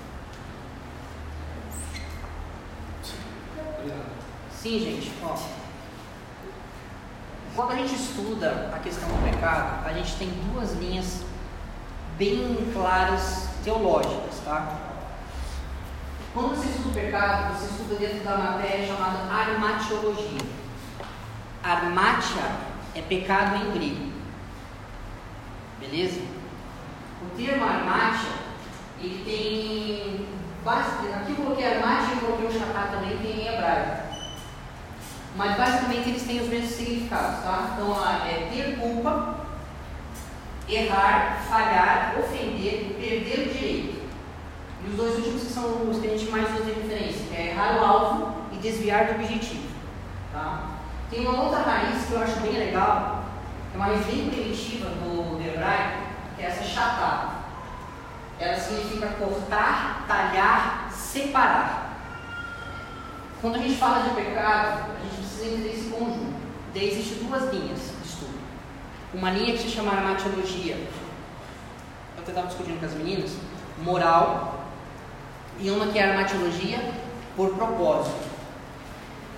Sim, gente, ó. Quando a gente estuda a questão do pecado, a gente tem duas linhas bem claras teológicas, tá? Quando você estuda o pecado, você estuda dentro da matéria chamada armatiologia. Armatia é pecado em grego. Beleza? O termo armatia, ele tem. Aqui eu coloquei armatia e coloquei o chacá também, tem em hebraico. Mas basicamente eles têm os mesmos significados, tá? Então é ter culpa, errar, falhar, ofender, perder o direito. E os dois últimos são os que a gente mais usa de referência, é errar o alvo e desviar do objetivo. Tá? Tem uma outra raiz que eu acho bem legal, é uma raiz bem primitiva do, hebraico, que é essa chatá. Ela significa cortar, talhar, separar. Quando a gente fala de pecado, a gente precisa entender esse conjunto. Daí existem duas linhas de estudo. Uma linha que se chama armatiologia, eu estava discutindo com as meninas, moral, e uma que é armatiologia por propósito.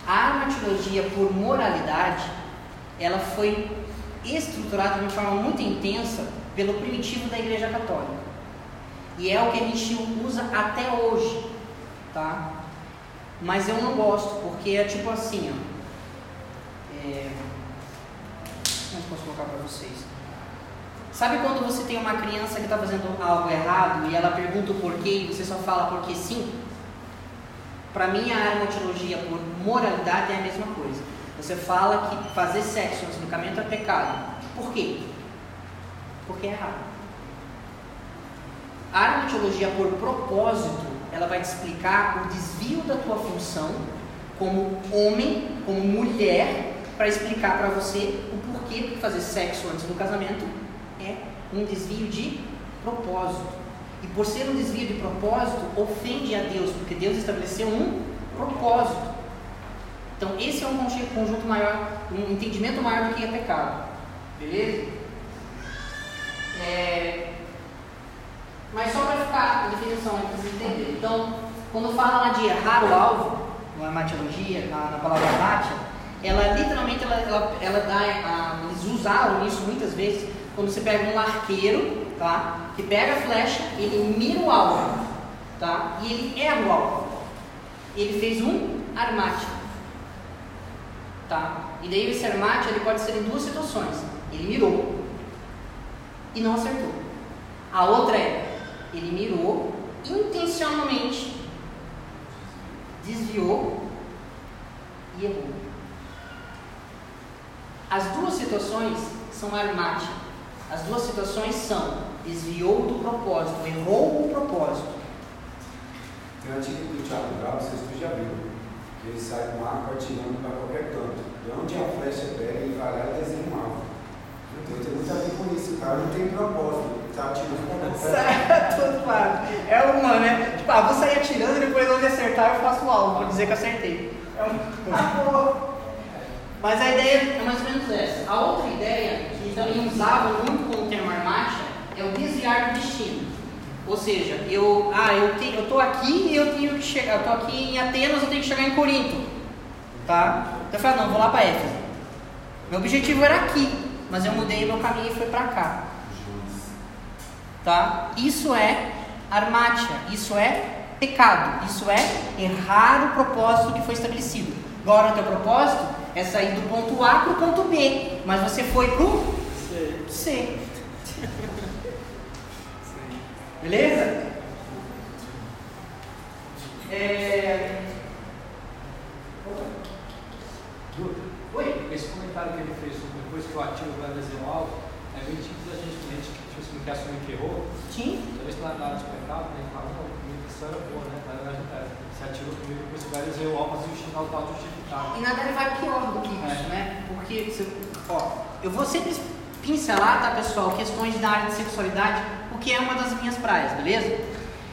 A armatiologia por moralidade, ela foi estruturada de uma forma muito intensa pelo primitivo da Igreja Católica. E é o que a gente usa até hoje, tá? Mas eu não gosto, porque é tipo assim, ó. É... Como eu posso colocar para vocês? Sabe quando você tem uma criança que está fazendo algo errado e ela pergunta o porquê e você só fala porque sim? Para mim, a armatiologia por moralidade é a mesma coisa. Você fala que fazer sexo antes do casamento é pecado. Por quê? Porque é errado. A armatiologia por propósito, ela vai te explicar o desvio da tua função como homem, como mulher, para explicar para você o porquê que fazer sexo antes do casamento é um desvio de propósito. E por ser um desvio de propósito, ofende a Deus, porque Deus estabeleceu um propósito. Então, esse é um conjunto maior, um entendimento maior do que é pecado. Beleza? É, Mas só para ficar a definição aí para vocês entenderem. Então, quando fala lá de errar o alvo, na matiologia, na, na palavra matia, ela literalmente ela, ela, ela dá, a, eles usaram isso muitas vezes, quando você pega um arqueiro, tá? Que pega a flecha, ele mira o alvo, tá? E ele erra o alvo. Ele fez um armate, tá? E daí esse armate ele pode ser em duas situações. Ele mirou e não acertou. A outra é, ele mirou intencionalmente, desviou e errou. As duas situações são armate. As duas situações são desviou do propósito, errou o propósito. Tem um artigo do Thiago Bravo, vocês já viram. que Ele sai com arco atirando para qualquer canto. E onde a flecha pega, ele vai lá e desenha um alvo. Então tem muito a ver com isso. O cara não tem propósito. Tá atirando para Sai todo lado. É uma, né? Tipo, ah, vou sair atirando e depois onde acertar eu faço o alvo, pra dizer que acertei. É um. Ah. Mas a ideia é mais ou menos essa. A outra ideia, que também usavam muito com o termo armácia, é o desviar do destino. Ou seja, eu, ah, eu, te, eu tô aqui e eu tenho que chegar, eu tô aqui em Atenas, eu tenho que chegar em Corinto. Tá? Então eu falei, não, vou lá para Éfeso. Meu objetivo era aqui, mas eu mudei meu caminho e fui para cá. Tá? Isso é armátia, isso é pecado, isso é errar o propósito que foi estabelecido. Agora o teu propósito é sair do ponto A para o ponto B, mas você foi para o C. Beleza? É... Oi? Esse comentário que ele fez sobre depois que eu atiro vai desenho alvo, é bem típico da gente, quando a gente tipo, assim, não quer assumir que errou. Sim. Toda vez que lá na área de pecado, né, fala, não, intenção era boa, né? Na verdade, é, você atirou comigo, depois vai desenhar o alvo, mas o final está justificado. E nada ele vai pior do que isso, né? Porque, se, ó, eu vou sempre pincelar, tá, pessoal, questões da área de sexualidade, porque é uma das minhas praias, beleza?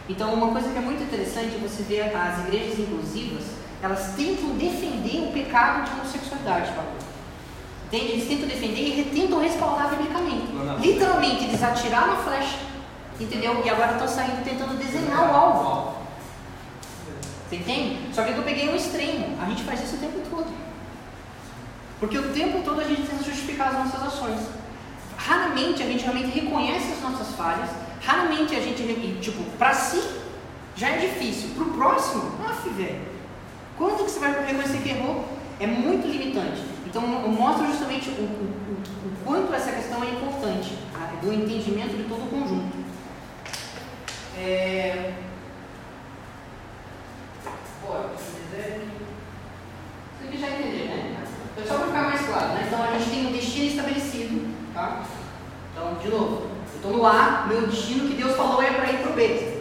Então, uma coisa que é muito interessante é você ver as igrejas inclusivas, elas tentam defender o pecado de homossexualidade, tá? Entende? Eles tentam defender e tentam respaldar biblicamente. Literalmente, eles atiraram a flecha, entendeu? E agora estão saindo tentando desenhar o alvo. Você entende? Só que eu peguei um extremo. A gente faz isso o tempo todo. Porque o tempo todo a gente tenta justificar as nossas ações. Raramente a gente realmente reconhece as nossas falhas. Raramente a gente, tipo, pra si já é difícil. Pro próximo, af, velho. Quando que você vai reconhecer que errou? É muito limitante. Então eu mostro justamente o, o, o, o quanto essa questão é importante, tá? do entendimento de todo o conjunto. É... Pô, se quiser. Isso aqui já entendeu, né? Só para ficar mais claro, né? Então, a gente tem tá? Então, de novo, eu estou no A, meu destino que Deus falou é para ir para o B.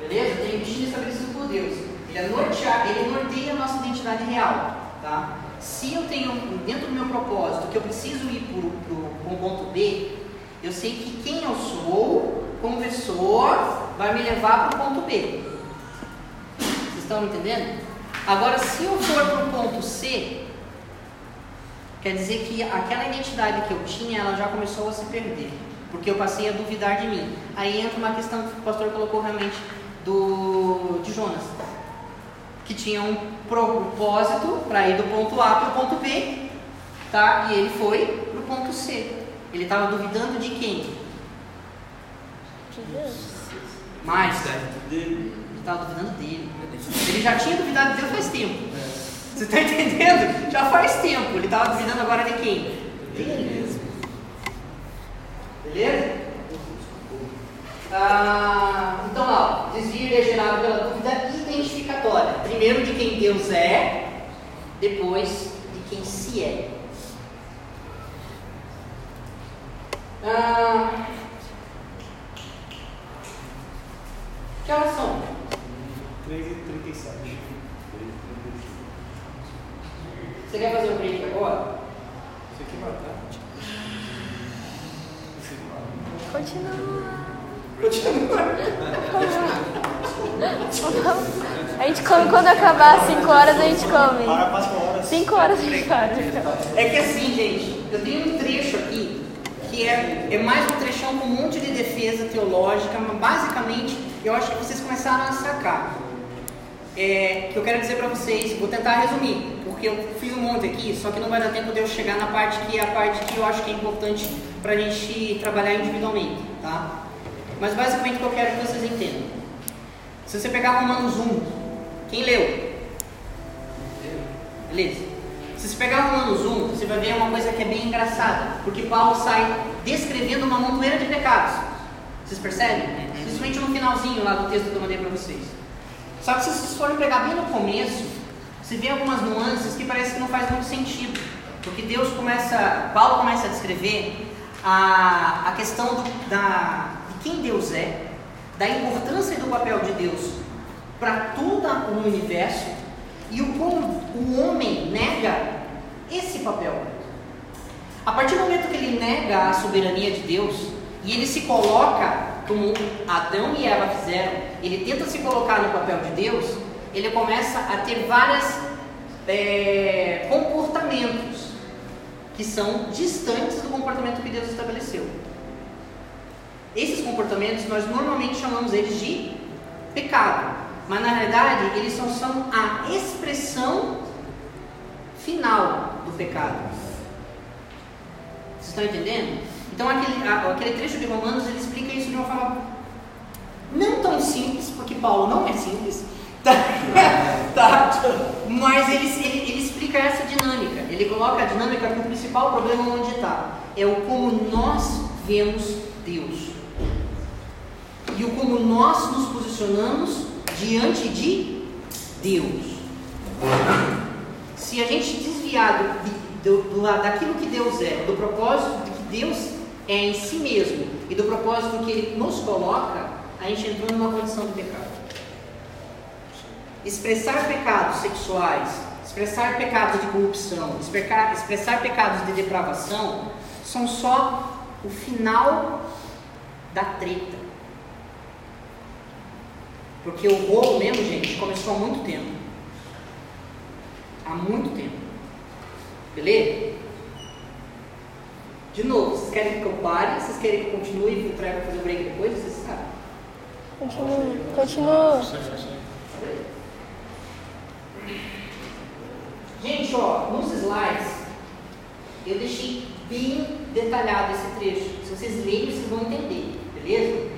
Beleza? Tenho um destino estabelecido por Deus. Ele, é nortear, ele norteia a nossa identidade real, tá? Se eu tenho dentro do meu propósito que eu preciso ir para um ponto B, eu sei que quem eu sou, como pessoa, vai me levar para o ponto B. Vocês estão entendendo? Agora, se eu for para o ponto C, quer dizer que aquela identidade que eu tinha, ela já começou a se perder, porque eu passei a duvidar de mim. Aí entra uma questão que o pastor colocou realmente do de Jonas, que tinha um propósito para ir do ponto A para o ponto B, tá? E ele foi para o ponto C. Ele estava duvidando de quem? De Deus. Mais. Ele estava duvidando dele. Ele já tinha duvidado de Deus faz tempo. Você está entendendo? Já faz tempo. Ele estava duvidando agora de quem? Dele mesmo. Beleza? Ah, então, ó, desvio é gerado pela dúvida identificatória. Primeiro de quem Deus é, depois de quem se é. Ah, que horas são? 3 e 37. Você quer fazer um break agora? Isso aqui vai dar. Continua. A gente come quando acabar, 5 horas a gente come. Para, passa horas. 5 horas a gente para. É que assim, gente, eu tenho um trecho aqui que é, é mais um trechão com um monte de defesa teológica, mas basicamente eu acho que vocês começaram a sacar. É, que eu quero dizer para vocês, vou tentar resumir, porque eu fiz um monte aqui, só que não vai dar tempo de eu chegar na parte que é a parte que eu acho que é importante para a gente trabalhar individualmente, tá? Mas basicamente o que eu quero que vocês entendam. Se você pegar Romanos 1, quem leu? Beleza? Se você pegar Romanos 1, você vai ver uma coisa que é bem engraçada, porque Paulo sai descrevendo uma montoeira de pecados. Vocês percebem? Principalmente no finalzinho lá do texto que eu mandei para vocês. Só que se vocês forem pegar bem no começo, você vê algumas nuances que parece que não faz muito sentido. Porque Deus começa, Paulo começa a descrever a, a questão do, da, de quem Deus é, da importância do papel de Deus para todo o universo e o como o homem nega esse papel. A partir do momento que ele nega a soberania de Deus e ele se coloca como Adão e Eva fizeram, ele tenta se colocar no papel de Deus, ele começa a ter vários é, comportamentos que são distantes do comportamento que Deus estabeleceu. Esses comportamentos nós normalmente chamamos eles de pecado, mas na realidade eles só são a expressão final do pecado. Vocês estão entendendo? Então aquele, aquele trecho de Romanos ele explica isso de uma forma não tão simples, porque Paulo não é simples, tá? Mas ele, ele, ele explica essa dinâmica. Ele coloca a dinâmica que o principal problema onde está é o como nós vemos Deus e o como nós nos posicionamos diante de Deus. Se a gente desviar do, do, do, daquilo que Deus é, do propósito que Deus é em si mesmo e do propósito que Ele nos coloca, a gente entrou numa condição de pecado. Expressar pecados sexuais, expressar pecados de corrupção, expressar, pecados de depravação, são só o final da treta. Porque o rolo mesmo, gente, começou há muito tempo. Há muito tempo. Beleza? De novo, vocês querem que eu pare? Vocês querem que eu continue e para fazer o break depois? Vocês sabem. Continua. Continua. Gente, ó, nos slides eu deixei bem detalhado esse trecho. Se vocês lerem, vocês vão entender, beleza?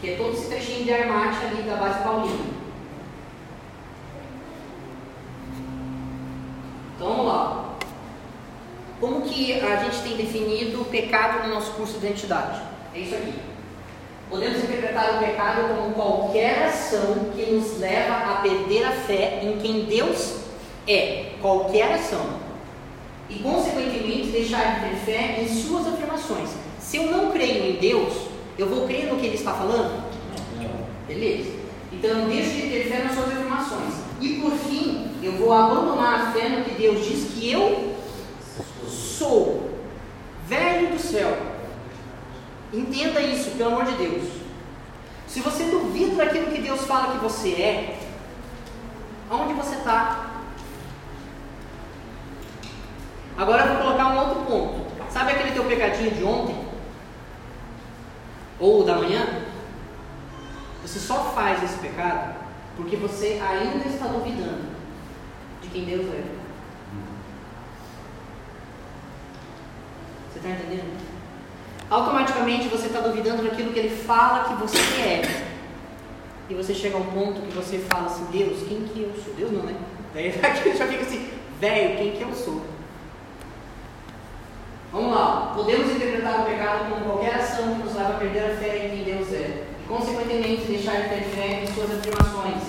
Que é todo esse trechinho de armate ali da base paulina. Então vamos lá. Como que a gente tem definido o pecado no nosso curso de identidade? É isso aqui. Podemos interpretar o pecado como qualquer ação que nos leva a perder a fé em quem Deus é. Qualquer ação. E, consequentemente, deixar de ter fé em suas afirmações. Se eu não creio em Deus, eu vou crer no que Ele está falando? Beleza. Então, eu deixo de ter fé nas suas afirmações. E, por fim, eu vou abandonar a fé no que Deus diz que eu sou. Velho do céu. Entenda isso, pelo amor de Deus. Se você duvida daquilo que Deus fala que você é, aonde você está? Agora eu vou colocar um outro ponto. Sabe aquele teu pecadinho de ontem? Ou da manhã? Você só faz esse pecado porque você ainda está duvidando de quem Deus é. Você está entendendo? Automaticamente você está duvidando daquilo que Ele fala que você é. E você chega a um ponto que você fala assim, Deus, quem que eu sou? Deus não, né? Daí [laughs] já fica assim, velho, quem que eu sou? Vamos lá, podemos interpretar o pecado como qualquer ação que nos leva a perder a fé em quem Deus é, e consequentemente deixar de ter fé em suas afirmações,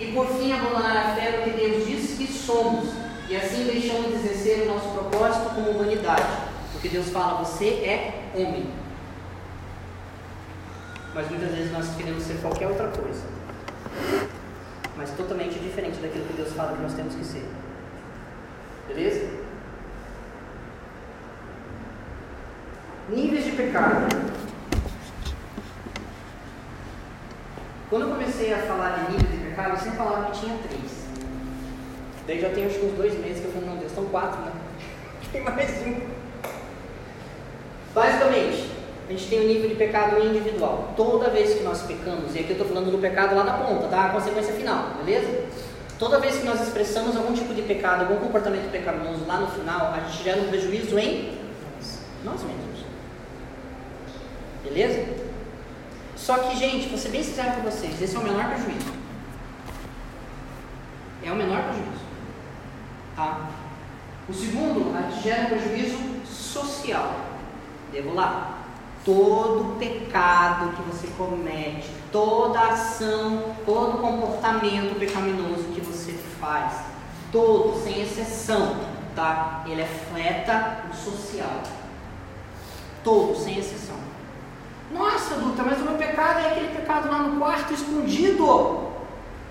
e por fim abandonar a fé no que Deus diz que somos, e assim deixamos de exercer o nosso propósito como humanidade, porque Deus fala, você é homem. Mas muitas vezes nós queremos ser qualquer outra coisa, mas totalmente diferente daquilo que Deus fala que nós temos que ser. Beleza? Níveis de pecado. Quando eu comecei a falar de nível de pecado, eu sempre falava que tinha três. Daí já tem acho uns dois meses que eu falei, não, Deus, são quatro, né? [laughs] Tem mais um. Basicamente, a gente tem o um nível de pecado individual. Toda vez que nós pecamos, e aqui eu estou falando do pecado lá na ponta, tá? A consequência final, beleza? Toda vez que nós expressamos algum tipo de pecado, algum comportamento pecaminoso lá no final, a gente gera um prejuízo em nós mesmos. Beleza? Só que, gente, vou ser bem sincero com vocês, esse é o menor prejuízo. É o menor prejuízo. Tá? O segundo, a gente gera um prejuízo social. Devo lá. Todo pecado que você comete, toda ação, todo comportamento pecaminoso que você faz, todo, sem exceção, tá? Ele afeta o social. Todo, sem exceção. Nossa, Dutra, mas o meu pecado é aquele pecado lá no quarto escondido.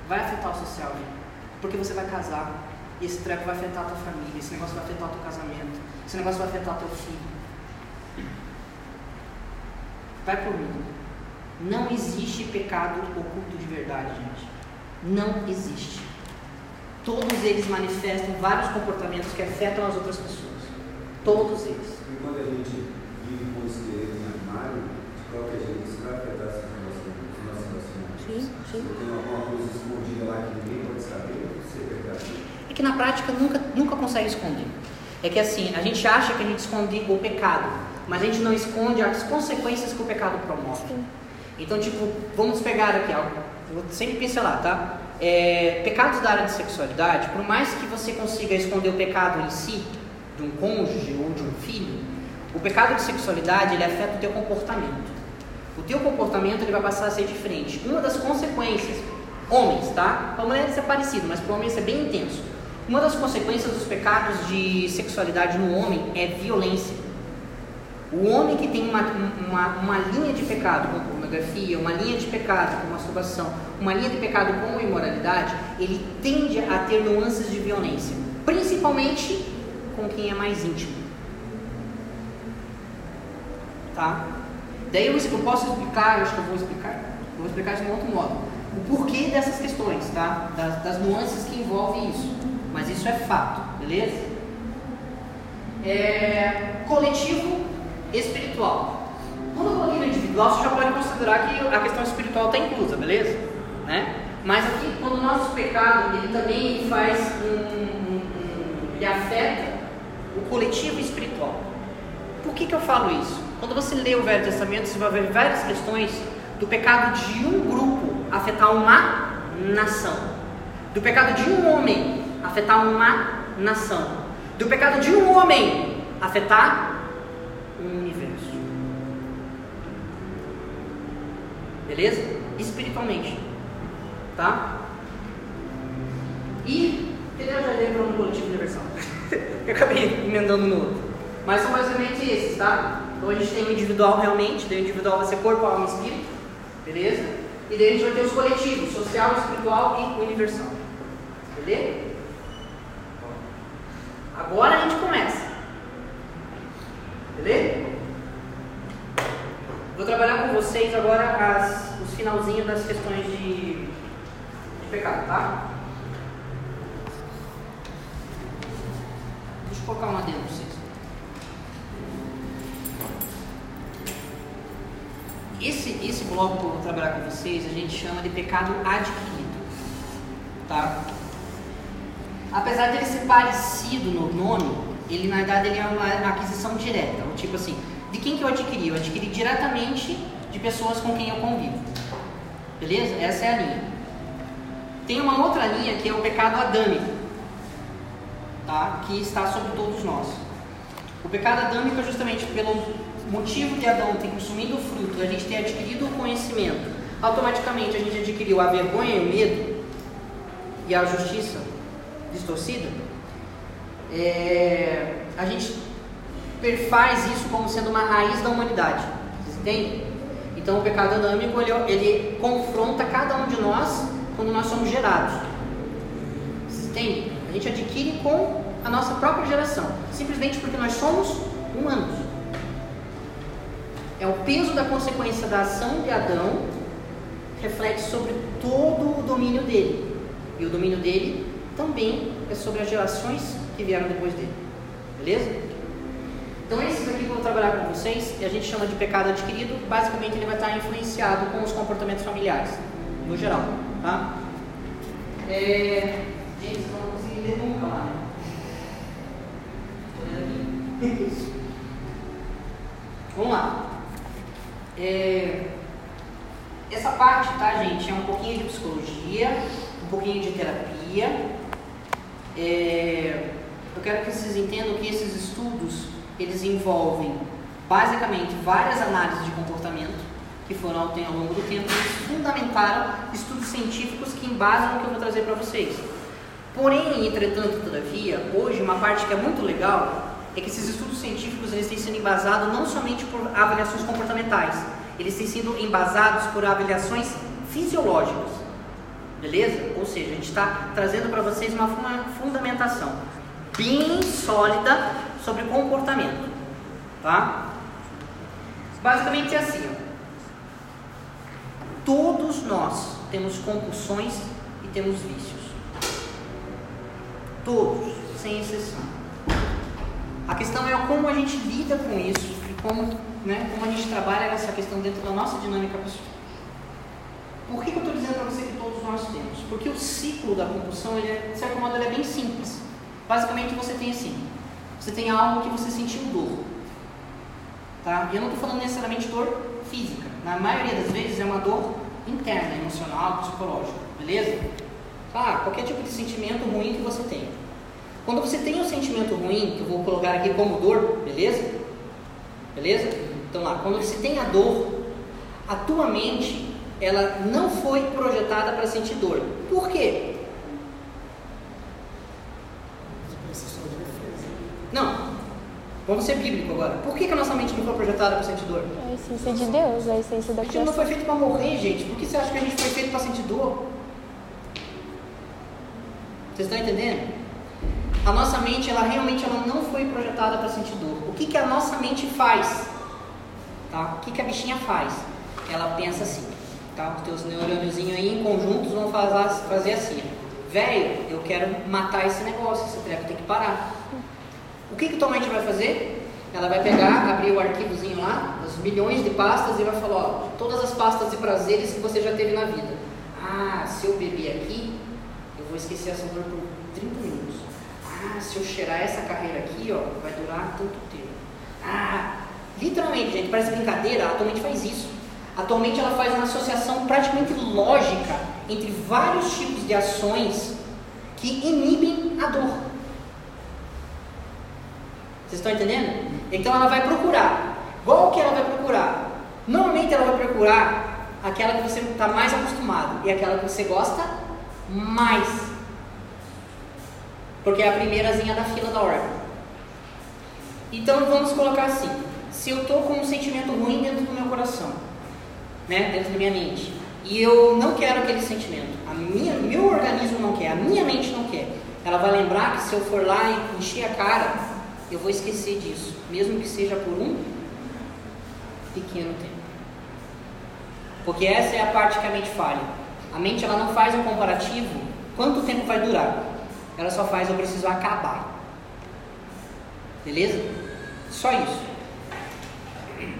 Vai afetar o social, gente. Porque você vai casar. E esse treco vai afetar a tua família. Esse negócio vai afetar o teu casamento. Esse negócio vai afetar o teu filho. Vai por mim. Não existe pecado oculto de verdade, gente. Não existe. Todos eles manifestam vários comportamentos que afetam as outras pessoas. Todos eles. E quando a gente vive com esse em armário, de qualquer jeito, isso vai afetar as nossas relações. Sim, sim. Tem alguma coisa escondida lá que ninguém pode saber, se é verdade. É que na prática nunca, nunca consegue esconder. É que assim, a gente acha que a gente esconde o pecado, mas a gente não esconde as consequências que o pecado promove. Então, tipo, vamos pegar aqui algo, vou sempre pincelar, tá? É, pecados da área de sexualidade, por mais que você consiga esconder o pecado em si, de um cônjuge ou de um filho, o pecado de sexualidade ele afeta o teu comportamento. O teu comportamento ele vai passar a ser diferente. Uma das consequências, homens, tá? Para mulheres é parecido, mas para homens é bem intenso. Uma das consequências dos pecados de sexualidade no homem é violência. O homem que tem uma, uma, uma linha de pecado com pornografia, uma linha de pecado com masturbação, uma linha de pecado com imoralidade, ele tende a ter nuances de violência, principalmente com quem é mais íntimo. Tá? Daí eu, eu posso explicar, eu acho que eu vou explicar, eu vou explicar de um outro modo, o porquê dessas questões, tá? Das, das nuances que envolvem isso. Mas isso é fato, beleza? É, coletivo espiritual. Quando eu coloquei no individual, você já pode considerar que a questão espiritual está inclusa, beleza? Né? Mas aqui, quando o nosso pecado, ele também faz um, um, um, ele afeta o coletivo espiritual. Por que, que eu falo isso? Quando você lê o Velho Testamento, você vai ver várias questões do pecado de um grupo afetar uma nação, do pecado de um homem afetar uma nação, do pecado de um homem afetar Beleza? Espiritualmente. Tá? E. Cadê a jardim para um coletivo universal? [laughs] Eu acabei emendando no outro. Mas são basicamente esses, tá? Então a gente tem o individual realmente, daí o individual vai ser corpo, alma e espírito. Beleza? E daí a gente vai ter os coletivos, social, espiritual e universal. Beleza? Agora a gente começa. Beleza? Vou trabalhar com vocês agora as, os finalzinhos das questões de, de pecado, tá? Deixa eu colocar uma dentro pra vocês. Esse, esse bloco que eu vou trabalhar com vocês, a gente chama de pecado adquirido. Tá? Apesar de ele ser parecido no nome, ele na verdade ele é uma aquisição direta. Tipo assim, de quem que eu adquiri? Eu adquiri diretamente de pessoas com quem eu convivo. Beleza? Essa é a linha. Tem uma outra linha que é o pecado adâmico, tá? que está sobre todos nós. O pecado adâmico é justamente pelo motivo de Adão ter consumido o fruto, a gente ter adquirido o conhecimento. Automaticamente a gente adquiriu a vergonha e o medo e a justiça distorcida. É, a gente perfaz isso como sendo uma raiz da humanidade. Vocês entendem? Então o pecado adâmico ele, ele confronta cada um de nós quando nós somos gerados. Vocês entendem? A gente adquire com a nossa própria geração, simplesmente porque nós somos humanos. É o peso da consequência da ação de Adão reflete sobre todo o domínio dele. E o domínio dele também é sobre as gerações que vieram depois dele. Beleza? Então esses aqui que eu vou trabalhar com vocês, a gente chama de pecado adquirido, basicamente ele vai estar influenciado com os comportamentos familiares, no geral, tá? É... Gente, vocês não vão conseguir ler nunca lá, né? Aqui. [laughs] Vamos lá. É... Essa parte, tá, gente, é um pouquinho de psicologia, um pouquinho de terapia. É... Eu quero que vocês entendam que esses estudos, eles envolvem basicamente várias análises de comportamento que foram ao ao longo do tempo, eles fundamentaram estudos científicos que embasam o que eu vou trazer para vocês. Porém, entretanto, todavia, hoje uma parte que é muito legal é que esses estudos científicos eles têm sido embasados não somente por avaliações comportamentais, eles têm sido embasados por avaliações fisiológicas. Beleza? Ou seja, a gente está trazendo para vocês uma fundamentação bem sólida sobre comportamento. Tá? Basicamente é assim. Ó. Todos nós temos compulsões e temos vícios. Todos, sem exceção. A questão é como a gente lida com isso e como, né, como a gente trabalha essa questão dentro da nossa dinâmica pessoal. Por que, que eu estou dizendo para você que todos nós temos? Porque o ciclo da compulsão, ele é, de certo modo, ele é bem simples. Basicamente, você tem assim: você tem algo que você sentiu dor. Tá? E eu não estou falando necessariamente dor física. Na maioria das vezes é uma dor interna, emocional, psicológica. Beleza? Ah, qualquer tipo de sentimento ruim que você tem. Quando você tem um sentimento ruim, que eu vou colocar aqui como dor, beleza? Beleza? Então lá, quando você tem a dor, a tua mente, ela não foi projetada para sentir dor. Por quê? Não. Vamos ser bíblico agora. Por que, que a nossa mente não foi projetada para sentir dor? A essência de Deus, a essência da A gente não foi feito para morrer, gente. Por que você acha que a gente foi feito para sentir dor? Vocês estão entendendo? A nossa mente, ela realmente ela não foi projetada para sentir dor. O que, que a nossa mente faz? Tá? O que, que a bichinha faz? Ela pensa assim. Tá? Os teus neurôniozinhos aí em conjuntos vão fazer, fazer assim. Velho, eu quero matar esse negócio, esse treco tem que parar. O que, que tua mente vai fazer? Ela vai pegar, abrir o arquivozinho lá, as milhões de pastas e vai falar, ó, todas as pastas de prazeres que você já teve na vida. Ah, se eu beber aqui, eu vou esquecer essa dor por 30 minutos. Ah, se eu cheirar essa carreira aqui, ó, vai durar tanto tempo. Ah, literalmente, gente, parece brincadeira, atualmente faz isso. Atualmente ela faz uma associação praticamente lógica entre vários tipos de ações que inibem a dor. Vocês estão entendendo? Então ela vai procurar. Qual que ela vai procurar? Normalmente ela vai procurar aquela que você está mais acostumado e aquela que você gosta mais. Porque é a primeirazinha da fila da ordem. Então vamos colocar assim: se eu estou com um sentimento ruim dentro do meu coração, né, dentro da minha mente, e eu não quero aquele sentimento, a minha, meu organismo não quer, a minha mente não quer, ela vai lembrar que se eu for lá e encher a cara, eu vou esquecer disso, mesmo que seja por um pequeno tempo. Porque essa é a parte que a mente falha. A mente ela não faz um comparativo quanto tempo vai durar. Ela só faz eu preciso acabar. Beleza? Só isso.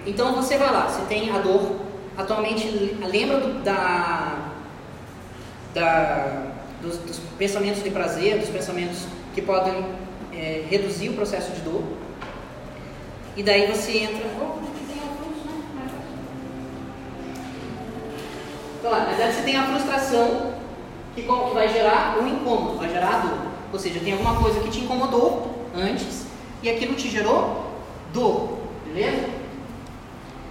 Então você vai lá, você tem a dor. Atualmente lembra do, da, da dos, dos pensamentos de prazer, dos pensamentos que podem é, reduzir o processo de dor. E daí você entra. Né? Então, na verdade, você tem a frustração que, vai gerar o incômodo, vai gerar a dor. Ou seja, tem alguma coisa que te incomodou antes e aquilo te gerou dor, beleza?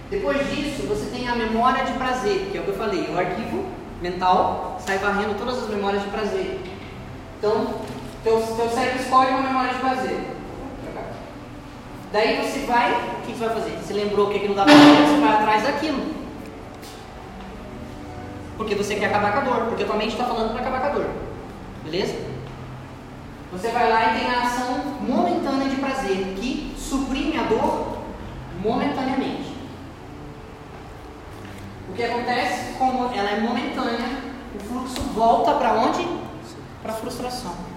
Depois disso, você tem a memória de prazer, que é o que eu falei, o arquivo mental sai varrendo todas as memórias de prazer. Então, teu, teu cérebro escolhe uma memória de prazer. Daí você vai, o que você vai fazer? Você lembrou que aquilo dá prazer, você vai atrás daquilo. Porque você quer acabar com a dor, porque tua mente está falando para acabar com a dor. Beleza? Você vai lá e tem a ação momentânea de prazer, que suprime a dor momentaneamente. O que acontece, como ela é momentânea, o fluxo volta para onde? Para a frustração.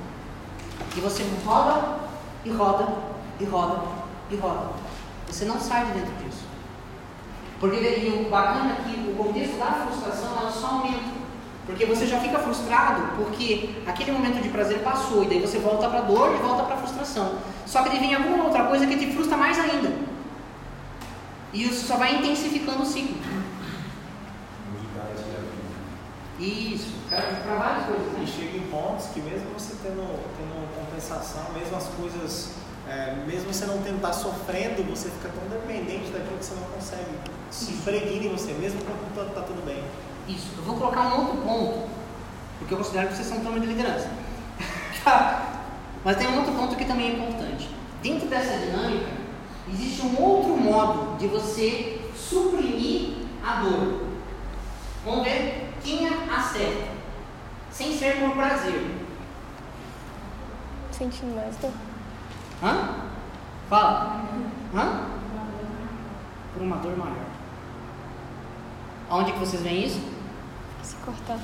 E você roda e roda e roda e roda. Você não sai de dentro disso. Porque e o bacana é que o contexto da frustração ela só aumenta. Porque você já fica frustrado porque aquele momento de prazer passou e daí você volta para dor e volta para frustração. Só que daí vem alguma outra coisa que te frustra mais ainda. E isso só vai intensificando o ciclo. Isso, para várias coisas. E Né? chega em pontos que mesmo você tendo, tendo compensação, mesmo as coisas, é, mesmo você não tentar sofrendo, você fica tão dependente daquilo que você não consegue. Se impregna em você, mesmo quando está tudo bem. Isso. Eu vou colocar um outro ponto, porque eu considero que vocês são também de liderança. [laughs] Mas tem um outro ponto que também é importante. Dentro dessa dinâmica, existe um outro modo de você suprimir a dor. Vamos ver quem acerta, sem ser por prazer. Sentindo mais dor. Hã? Fala. Hã? Por uma dor maior. Onde que vocês veem isso? Se cortar.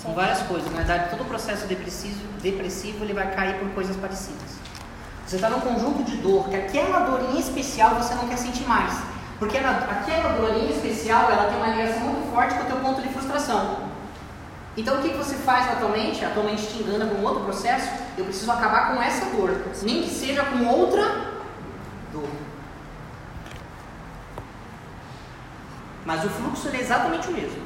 São várias coisas. Na verdade, todo o processo depressivo, depressivo ele vai cair por coisas parecidas. Você está num conjunto de dor, que aquela dor em especial você não quer sentir mais. Porque ela- aquela dor em especial, ela tem uma ligação muito forte com o teu ponto de frustração. Então o que, você faz atualmente? Atualmente te engana com outro processo. Eu preciso acabar com essa dor. Nem que seja com outra dor. Mas o fluxo é exatamente o mesmo.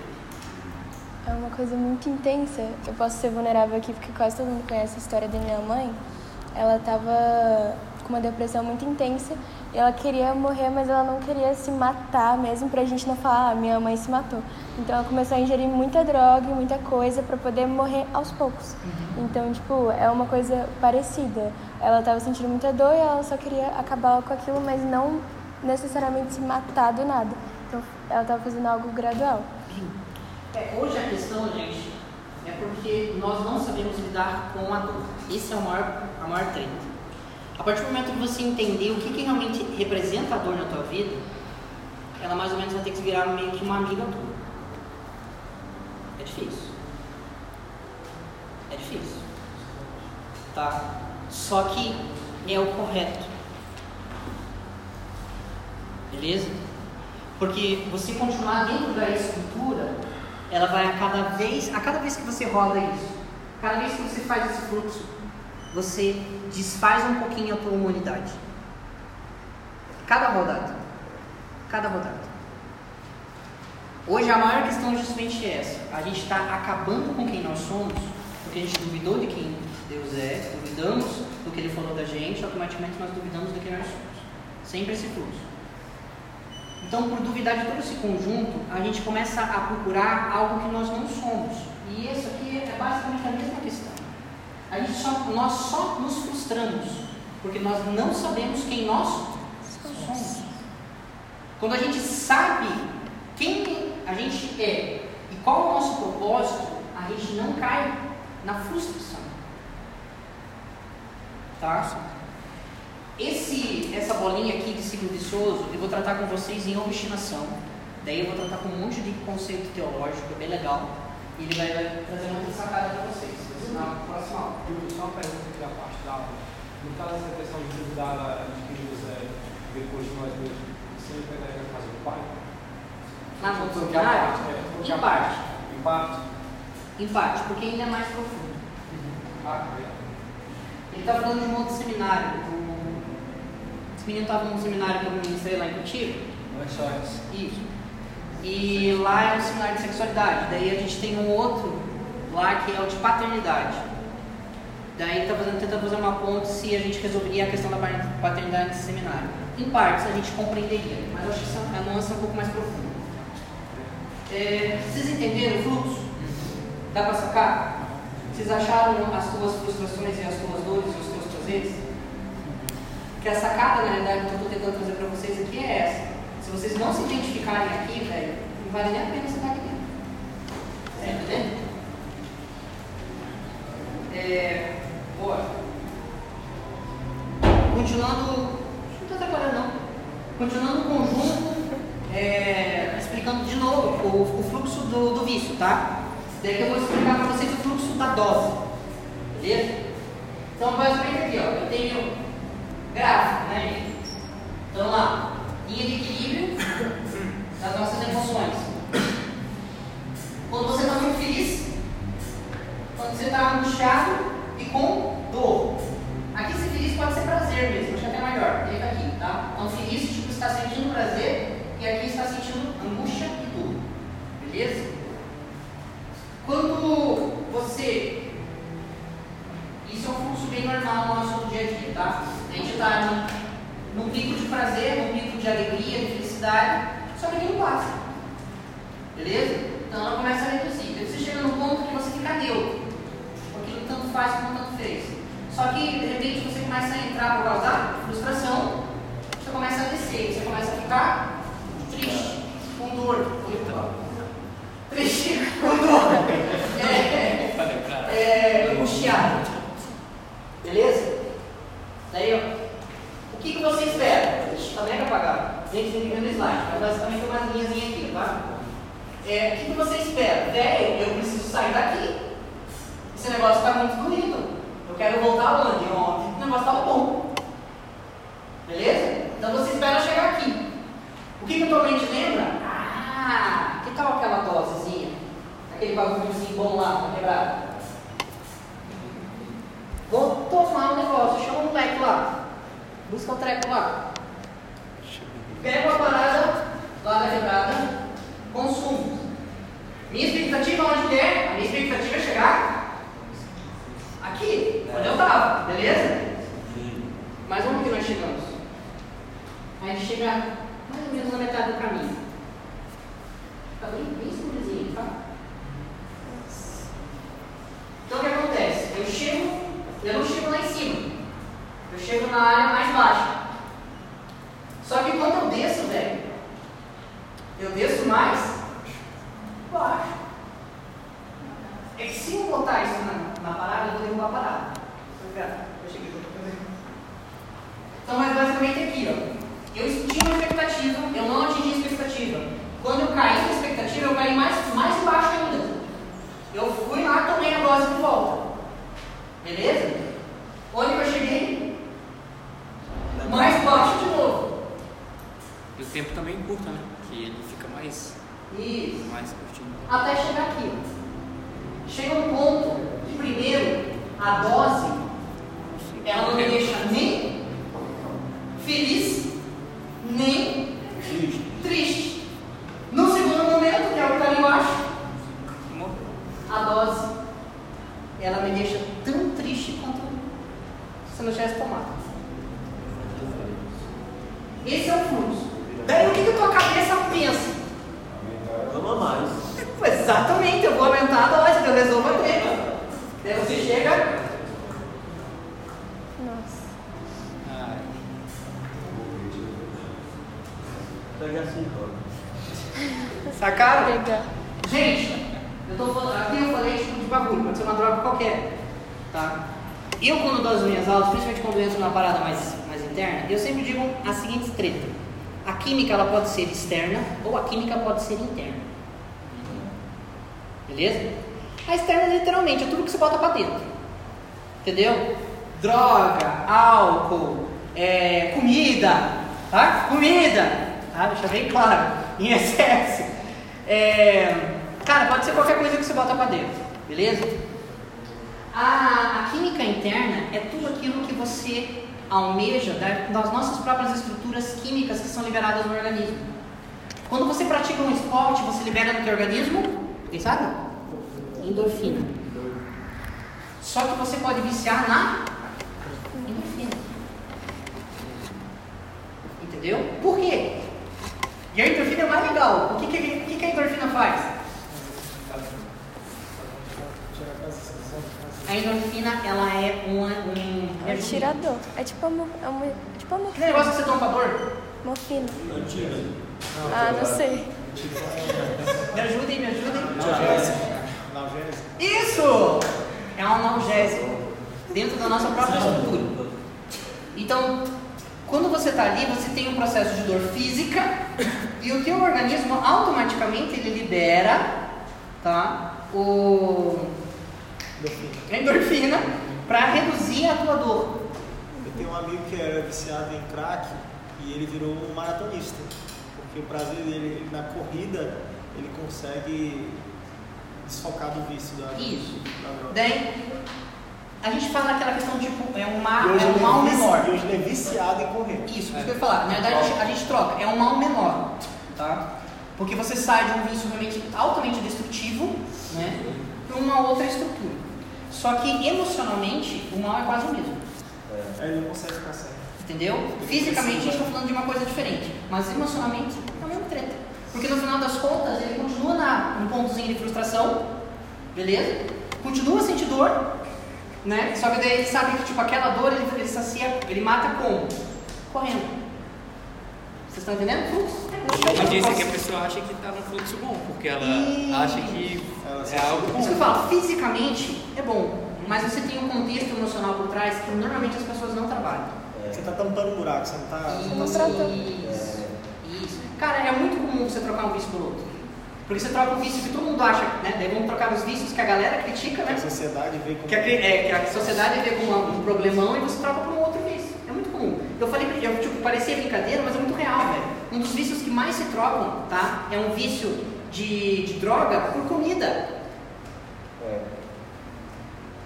É uma coisa muito intensa. Eu posso ser vulnerável aqui porque quase todo mundo conhece a história da minha mãe. Ela estava com uma depressão muito intensa ela queria morrer, mas ela não queria se matar mesmo pra gente não falar, ah, minha mãe se matou. Então ela começou a ingerir muita droga e muita coisa pra poder morrer aos poucos. Então, tipo, é uma coisa parecida. Ela estava sentindo muita dor e ela só queria acabar com aquilo, mas não necessariamente se matar do nada. Então ela estava fazendo algo gradual. É, hoje a questão, gente, é porque nós não sabemos lidar com a dor. Esse é o maior, a maior treta. A partir do momento que você entender o que, que realmente representa a dor na tua vida, ela mais ou menos vai ter que virar meio que uma amiga tua. É difícil. É difícil. Tá? Só que é o correto. Beleza? Porque você continuar dentro da estrutura, ela vai a cada vez, a cada vez que você roda isso, cada vez que você faz esse fluxo, você desfaz um pouquinho a tua humanidade. Cada rodada. Cada rodada. Hoje a maior questão é justamente essa. A gente está acabando com quem nós somos, porque a gente duvidou de quem Deus é, duvidamos do que Ele falou da gente, automaticamente nós duvidamos do que nós somos. Sempre esse fluxo. Então, por duvidar de todo esse conjunto, a gente começa a procurar algo que nós não somos. E isso aqui é basicamente a mesma questão. A gente só, nós só nos frustramos porque nós não sabemos quem nós somos. Quando a gente sabe quem a gente é e qual o nosso propósito, a gente não cai na frustração. Tá? Esse, essa bolinha aqui de ciclo vicioso, eu vou tratar com vocês em obstinação. Daí eu vou tratar com um monte de conceito teológico, é bem legal. E ele vai, vai trazer uma sacada para vocês. Na próxima aula. Só uma pergunta aqui da parte da aula. No caso dessa questão de da- de que Deus é depois de nós mesmos, você pegaria na casa do Pai? Na a doutrinária, parte, é, em a parte. Em parte. Em parte, porque ainda é mais profundo. Ah, é. Ele está falando de um outro seminário. um- Esse menino estava num seminário que eu ministrei lá em Curitiba. Lanchones. Isso. E lá é um seminário de sexualidade. Daí a gente tem um outro lá que é o de paternidade. Daí está fazendo, tentando fazer uma ponte se a gente resolveria a questão da paternidade nesse seminário. Em partes a gente compreenderia, mas acho que essa- a nuance é um pouco mais profunda. É, vocês entenderam o fluxo? Dá para sacar? Vocês acharam as tuas frustrações e as tuas dores e os teus prazeres? Que a sacada, na verdade, que eu estou tentando fazer para vocês aqui é essa. Vocês não se identificarem aqui, velho, não vale nem a pena você estar aqui dentro. Tá entendendo? É, bora. Continuando. Não está atrapalhando, não. Continuando o conjunto, é, explicando de novo o, o fluxo do, do vício, tá? Daí que eu vou explicar para vocês o fluxo da dose. Beleza? Então, basicamente aqui, ó, eu tenho gráfico, né? Então lá, linha de equilíbrio das nossas emoções. Quando você está muito feliz, quando você está angustiado e com dor. Aqui ser feliz pode ser prazer mesmo, deixa até maior, fica aqui, tá? Então feliz, tipo, está sentindo prazer e aqui está sentindo angústia e dor. Beleza? Quando você. Isso é um fluxo bem normal no nosso dia a dia, tá? A gente está no, no pico de prazer, no pico de alegria, de felicidade, só que não passa. Beleza? Então ela começa a reduzir. Daí você chega no ponto que você fica neutro. Aquilo tanto faz como tanto fez. Só que de repente você começa a entrar por causa da frustração, você começa a descer, você começa a ficar triste, com dor. Triste, [laughs] com [laughs] dor. É, é, angustiado. Beleza? Daí, ó. O que, que você espera? Ixi, tá mega apagado. Gente, tem que ver no slide, mas basicamente tem umas linhas aqui, tá? É, o que, que você espera? Velho, eu preciso sair daqui. Esse negócio está muito doído. Eu quero voltar onde? Onde o negócio estava bom. Beleza? Então você espera chegar aqui. O que, que a tua mente lembra? Ah, que tal aquela dosezinha? Aquele bagulhozinho bom lá, pra quebrar. Vou tomar um negócio, chama um moleque lá. Busca o treco lá. Pega uma parada lá da quebrada, consumo. Minha expectativa onde que é? A minha expectativa é chegar aqui, onde eu estava, beleza? Mas onde que nós chegamos? A gente chega mais ou menos na metade do caminho. Tá bem, bem simplesinho, tá? Então o que acontece? Eu chego, eu não chego lá em cima. Eu chego na área mais baixa. Só que quando eu desço, velho, eu desço mais baixo. É que se eu botar isso na, na parada, eu vou derrubar a parada. Eu cheguei, Então, mas basicamente aqui, ó. Eu tinha uma expectativa, eu não atingi a expectativa. Quando eu caí na expectativa, eu caí mais, mais baixo ainda. Eu fui lá, tomei a dose de volta. Beleza? Onde eu cheguei? Mais baixo de novo. E o tempo também curta, né? Que ele fica mais, Isso. mais curtinho. Até chegar aqui. Chega um ponto que, primeiro, a dose, ela não me deixa nem feliz, nem triste. No segundo momento, que é o que está ali embaixo, a dose, ela me deixa tão triste quanto se eu não tivesse tomado. Esse é o fluxo. Daí o que, que a tua cabeça pensa? Toma mais. Exatamente, eu vou aumentar a dose, eu resolvo a treta. Daí você chega, Nossa. Ah, Pega assim, ó. sacaram? Legal. Gente, eu tô falando, aqui eu falei tipo de bagulho, pode ser uma droga qualquer. Tá? Eu quando dou as minhas aulas, principalmente quando eu entro numa parada mais, mais interna, eu sempre digo a seguinte treta. A química ela pode ser externa ou a química pode ser interna. Beleza? A externa literalmente é tudo que você bota pra dentro. Entendeu? Droga, álcool, é, comida, tá? Comida, tá? Deixa bem claro, [laughs] em excesso. É, cara, pode ser qualquer coisa que você bota pra dentro, beleza? A, a química interna é tudo aquilo que você almeja da- das nossas próprias estruturas químicas que são liberadas no organismo. Quando você pratica um esporte, você libera no teu organismo, quem sabe? Endorfina. Só que você pode viciar na endorfina. Entendeu? Por quê? E a endorfina é mais legal. O que, que, que que a endorfina faz? A endorfina, ela é um... um É um tirador. É tipo é uma, é tipo a Que negócio morfina. que você toma pra dor? morfina. Ah, não sei. Me ajudem, me ajudem. Analgésico. Isso! É um analgésico dentro da nossa própria estrutura. Então, quando você está ali, você tem um processo de dor física E o teu organismo automaticamente ele libera, tá? O Endorfina. endorfina para reduzir a tua dor. Eu tenho um amigo que era viciado em crack e ele virou um maratonista. Porque o prazer dele, ele, na corrida, ele consegue desfocar do vício da, Isso. da droga. Daí a gente fala aquela questão tipo, é um, ma, hoje é um ele mal menor. E hoje ele é viciado em correr. Isso, isso que eu ia falar. Na verdade, a gente, a gente troca. É um mal menor, tá? Porque você sai de um vício realmente altamente destrutivo, né? Para uma outra estrutura. Só que emocionalmente, o mal é quase o mesmo. Aí ele não consegue ficar sério. Entendeu? Fisicamente a gente está falando de uma coisa diferente. Mas emocionalmente é a mesma treta. Porque no final das contas, ele continua na, num pontozinho de frustração, beleza? Continua a sentir dor, né? Só que daí ele sabe que tipo, aquela dor ele, ele sacia, ele mata como? Correndo. Vocês estão entendendo? Fluxo. Mas disse que a pessoa acha que está num fluxo bom, porque ela acha que é algo Por isso que eu bom. falo, fisicamente é bom, mas você tem um contexto emocional por trás que normalmente as pessoas não trabalham. Você tá tampando um buraco, você não tá. Você Não tá trata. Isso, isso. Cara, é muito comum você trocar um vício pelo outro. Porque você troca um vício que todo mundo acha, né? Daí vamos trocar os vícios que a galera critica, né? a sociedade vê como. Que a, é, que a sociedade vê como um problemão e você troca por um outro vício. É muito comum. Eu falei, eu, tipo, parecia brincadeira, mas é muito real, velho. Um dos vícios que mais se trocam, tá? É um vício de, de droga por comida.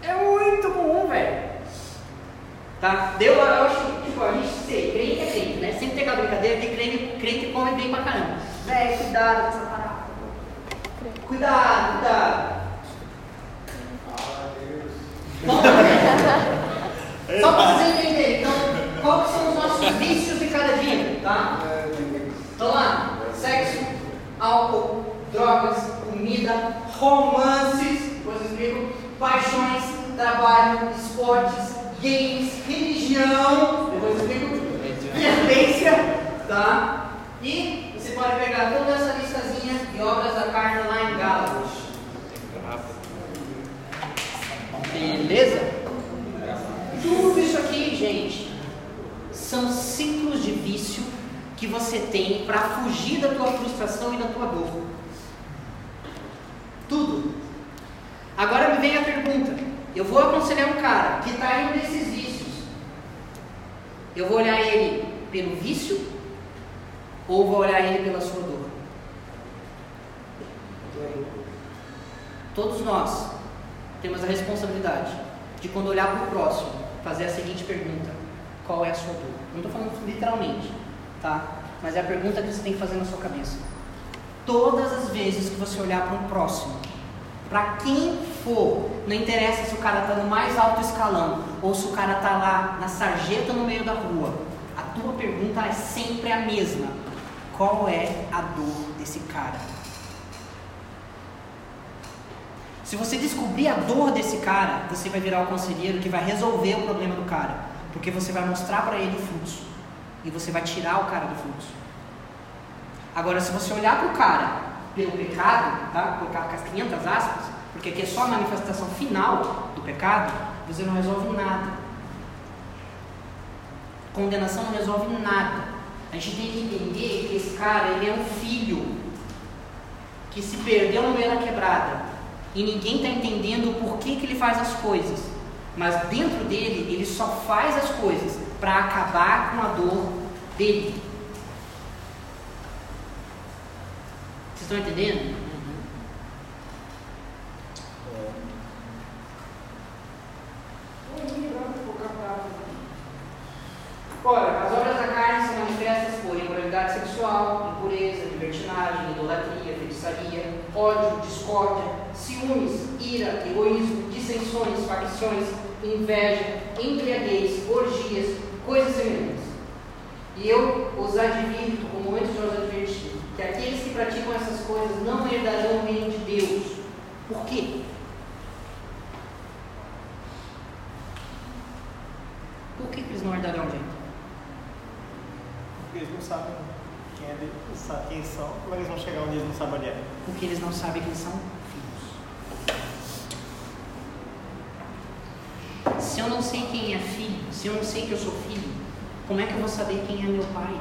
É muito comum, velho. Tá? Deu, eu acho que, tipo, a gente sei, crente é crente, né? Sempre tem aquela brincadeira que crente, crente come bem pra caramba. Velho, cuidado com essa parada. Cuidado, cuidado. Vamos [laughs] Só pra vocês entenderem, então, qual que são os nossos vícios de cada dia, tá? Então lá, sexo, álcool, drogas, comida, romances, depois explico, paixões, trabalho, esportes, games, religião, depois explico, violência, tá? E você pode pegar toda essa listazinha de obras da carne lá em Gálatas. Beleza? Tudo isso aqui, gente, são ciclos de vício que você tem para fugir da tua frustração e da tua dor. Tudo. Agora me vem a pergunta: eu vou aconselhar um cara que está indo nesses vícios. Eu vou olhar ele pelo vício ou vou olhar ele pela sua dor? Todos nós temos a responsabilidade de quando olhar para o próximo, fazer a seguinte pergunta: qual é a sua dor? Não estou falando literalmente, tá? Mas é a pergunta que você tem que fazer na sua cabeça. Todas as vezes que você olhar para um próximo, para quem for, não interessa se o cara está no mais alto escalão ou se o cara está lá na sarjeta no meio da rua, a tua pergunta é sempre a mesma: qual é a dor desse cara? Se você descobrir a dor desse cara, você vai virar o conselheiro que vai resolver o problema do cara, porque você vai mostrar para ele o fluxo e você vai tirar o cara do fluxo. Agora, se você olhar para o cara pelo pecado, tá? Colocar com as 500 aspas, porque aqui é só a manifestação final do pecado, você não resolve nada. Condenação não resolve nada. A gente tem que entender que esse cara, ele é um filho que se perdeu no meio da quebrada e ninguém está entendendo o porquê que ele faz as coisas. Mas dentro dele, ele só faz as coisas para acabar com a dor dele. Vocês estão entendendo? Ora, as obras da carne são manifestas por imoralidade sexual, impureza, libertinagem, idolatria, feitiçaria, ódio, discórdia, ciúmes, ira, egoísmo, dissensões, facções, inveja, embriaguez, orgias, coisas semelhantes. E eu os advirto, como antes já os adverti, que aqueles que praticam essas coisas não herdarão o reino de Deus. Por quê? Por que, que eles não herdarão, gente? Porque eles não sabem quem, é Deus, quem são, como eles vão chegar onde eles não sabem onde é? Porque eles não sabem quem são filhos. Se eu não sei quem é filho, se eu não sei que eu sou filho, como é que eu vou saber quem é meu pai?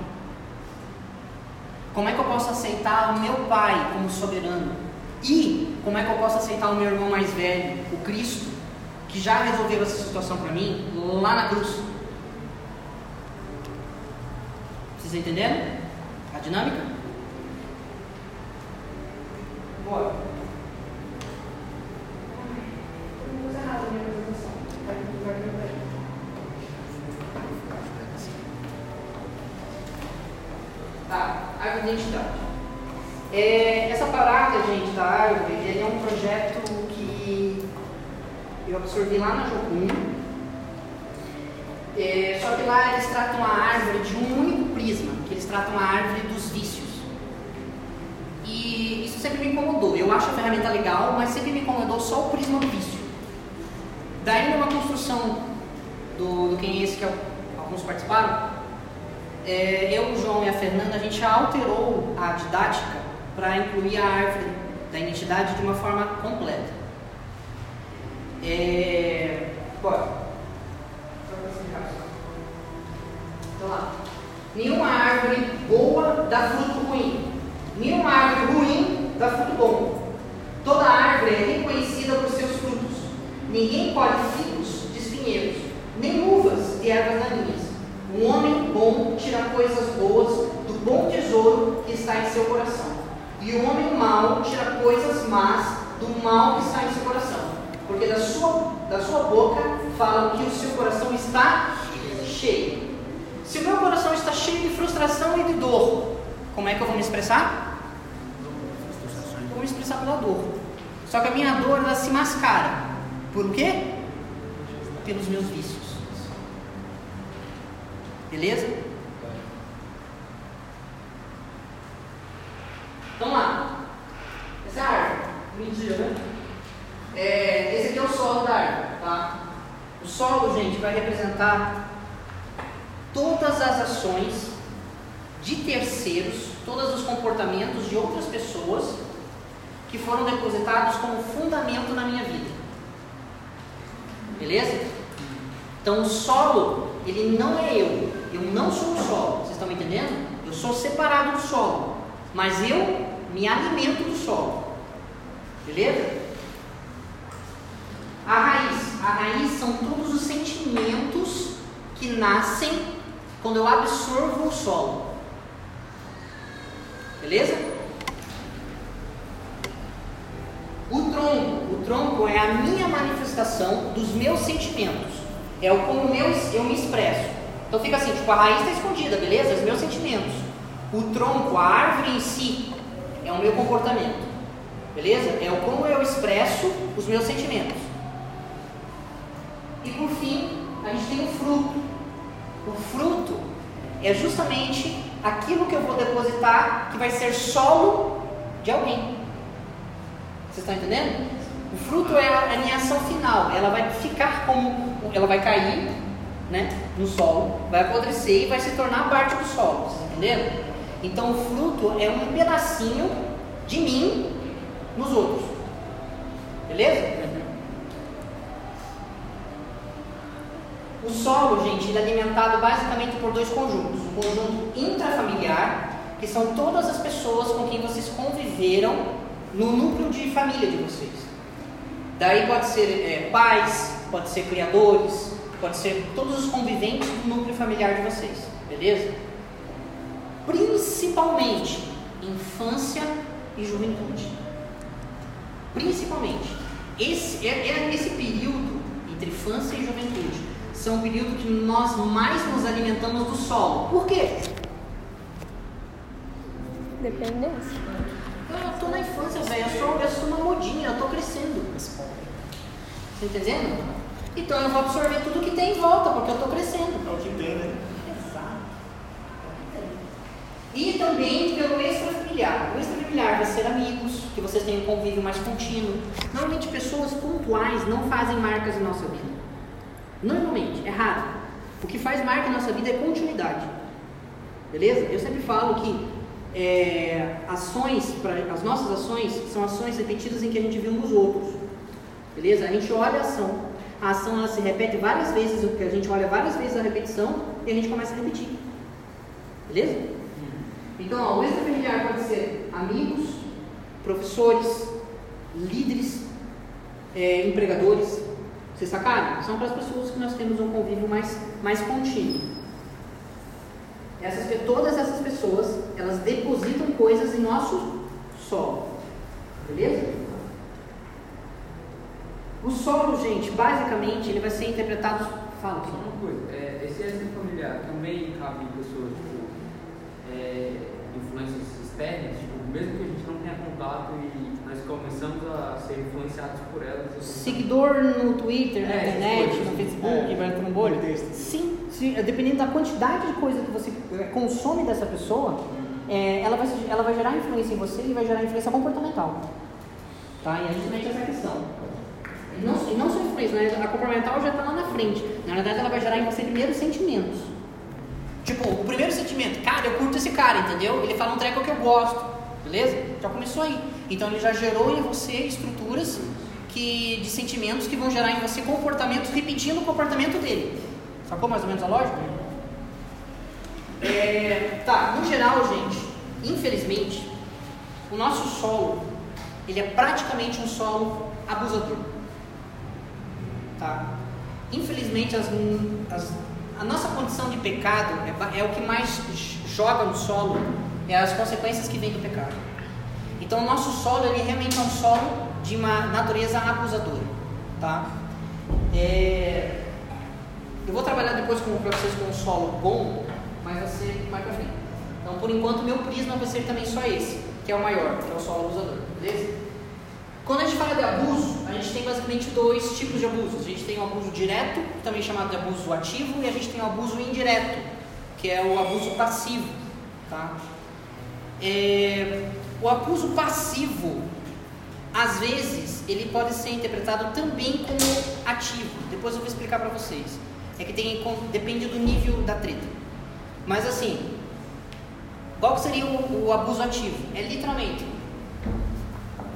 Como é que eu posso aceitar o meu pai como soberano? E como é que eu posso aceitar o meu irmão mais velho, o Cristo, que já resolveu essa situação para mim lá na cruz? Vocês entenderam a dinâmica? Bora. Tá, árvore de identidade. É, essa parada, gente, da árvore, ele é um projeto que eu absorvi lá na Jocum. É, só que lá eles tratam a árvore de um único prisma, que eles tratam a árvore dos vícios. E isso sempre me incomodou. Eu acho a ferramenta legal, mas sempre me incomodou só o prisma vício. Daí, numa construção do, do quem é esse que alguns participaram, é, eu, o João e a Fernanda, a gente alterou a didática para incluir a árvore da identidade de uma forma completa. É, bora. Então lá. Nenhuma árvore boa dá fruto ruim. Nenhuma árvore ruim dá fruto bom. Toda árvore é reconhecida por seus frutos. Ninguém colhe figos de espinheiros, nem uvas de ervas daninhas. Um homem bom tira coisas boas do bom tesouro que está em seu coração. E o homem mau tira coisas más do mal que está em seu coração. Porque da sua, da sua boca fala que o seu coração está cheio. Se o meu coração está cheio de frustração e de dor, como é que eu vou me expressar? Vou me expressar pela dor. Só que a minha dor ela se mascara. Por quê? Pelos meus vícios. Beleza? Vamos lá. Essa é a árvore. Mentira, né? É, esse aqui é o solo da árvore, tá? O solo, gente, vai representar todas as ações de terceiros, todos os comportamentos de outras pessoas que foram depositados como fundamento na minha vida. Beleza? Então o solo, ele não é eu. Eu não sou o solo. Vocês estão me entendendo? Eu sou separado do solo. Mas eu me alimento do solo. Beleza? A raiz. A raiz são todos os sentimentos que nascem quando eu absorvo o solo. Beleza? O tronco. O tronco é a minha manifestação dos meus sentimentos. É o como eu, eu me expresso. Então fica assim, tipo, a raiz está escondida, beleza? Os meus sentimentos. O tronco, a árvore em si, é o meu comportamento. Beleza? É o como eu expresso os meus sentimentos. E por fim, a gente tem o fruto. O fruto é justamente aquilo que eu vou depositar que vai ser solo de alguém. Vocês estão entendendo? O fruto é a minha ação final. Ela vai ficar como. Ela vai cair né, no solo, vai apodrecer e vai se tornar parte do solo. Vocês entenderam? Então o fruto é um pedacinho de mim nos outros. Beleza? O solo, gente, é alimentado basicamente por dois conjuntos. O conjunto intrafamiliar, que são todas as pessoas com quem vocês conviveram no núcleo de família de vocês. Daí pode ser é, pais, pode ser criadores, pode ser todos os conviventes do núcleo familiar de vocês, beleza? Principalmente infância e juventude. Principalmente. Esse, é, é esse período entre infância e juventude são o período que nós mais nos alimentamos do solo. Por quê? Dependência. Eu estou na infância, velho. Eu sou, eu sou uma modinha, eu estou crescendo. Tá entendendo? Então eu vou absorver tudo que tem em volta, porque eu estou crescendo. É o que tem, né? Exato. E também pelo extrafamiliar. O extrafamiliar vai ser amigos, que vocês têm um convívio mais contínuo. Normalmente pessoas pontuais não fazem marcas em nossa vida. Normalmente, é raro. O que faz marca em nossa vida é continuidade. Beleza? Eu sempre falo que é, ações, pra, as nossas ações são ações repetidas em que a gente uns nos outros. Beleza? A gente olha a ação, a ação ela se repete várias vezes, a gente olha várias vezes a repetição e a gente começa a repetir. Beleza? Então, ó, o extrafamiliar pode ser amigos, professores, líderes, é, empregadores. Vocês sacaram? São para as pessoas que nós temos um convívio mais, mais contínuo. Essas, todas essas pessoas, elas depositam coisas em nosso solo. Beleza? O solo, gente, basicamente, ele vai ser interpretado. Fala, Só uma coisa, é, esse extra familiar também cabe em pessoas, tipo, é, influências externas, tipo, mesmo que a gente não tenha contato e nós começamos a ser influenciados por elas. assim, Seguidor no Twitter, na É, internet, coisas. no Facebook, É, vai bolha. no texto. Sim, sim, dependendo da quantidade de coisa que você eh, consome dessa pessoa, é, ela, vai, ela vai gerar influência em você e vai gerar influência comportamental. Tá? E a gente mete essa questão. Não, e não só influência, né? a comportamental já está lá na frente. Na verdade, ela vai gerar em você primeiro sentimentos. Tipo, o primeiro sentimento, cara, eu curto esse cara, entendeu? Ele fala um treco que eu gosto, beleza? Já começou aí. Então ele já gerou em você estruturas que, de sentimentos que vão gerar em você comportamentos repetindo o comportamento dele. Sacou mais ou menos a lógica? É, tá, no geral, gente, infelizmente, o nosso solo, ele é praticamente um solo abusador. Tá? Infelizmente, as, as- a nossa condição de pecado é, é o que mais joga no solo, é as consequências que vêm do pecado. Então, o nosso solo, ele realmente é um solo de uma natureza abusadora. Tá? É, eu vou trabalhar depois para vocês com um solo bom, mas vai ser mais pra frente. Então, por enquanto, meu prisma vai ser também só esse, que é o maior, que é o solo abusador, beleza? Quando a gente fala de abuso, a gente tem basicamente dois tipos de abusos. A gente tem o abuso direto, também chamado de abuso ativo, e a gente tem o abuso indireto, que é o abuso passivo. Tá? É, o abuso passivo, às vezes, ele pode ser interpretado também como ativo. Depois eu vou explicar para vocês. É que tem, depende do nível da treta. Mas assim, qual seria o, o abuso ativo? É literalmente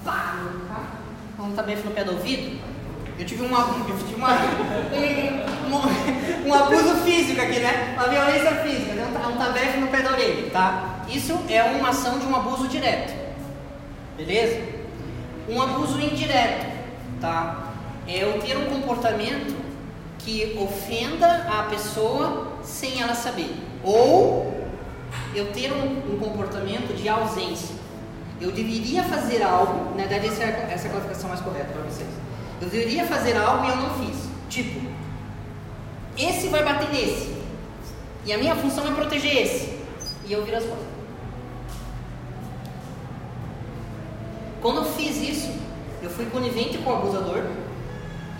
pá, tabefe no pé do ouvido. Eu tive eu tive uma, um, um, um abuso físico aqui, né? Uma violência física, um, um tabefe no pé da orelha, tá? Isso é uma ação de um abuso direto, beleza? Um abuso indireto, tá? É eu ter um comportamento que ofenda a pessoa sem ela saber, ou eu ter um, um comportamento de ausência. Eu deveria fazer algo, na verdade essa é, é a qualificação mais correta para vocês. Eu deveria fazer algo e eu não fiz. Tipo, esse vai bater nesse. E a minha função é proteger esse. E eu viro as costas. Quando eu fiz isso, eu fui conivente com o abusador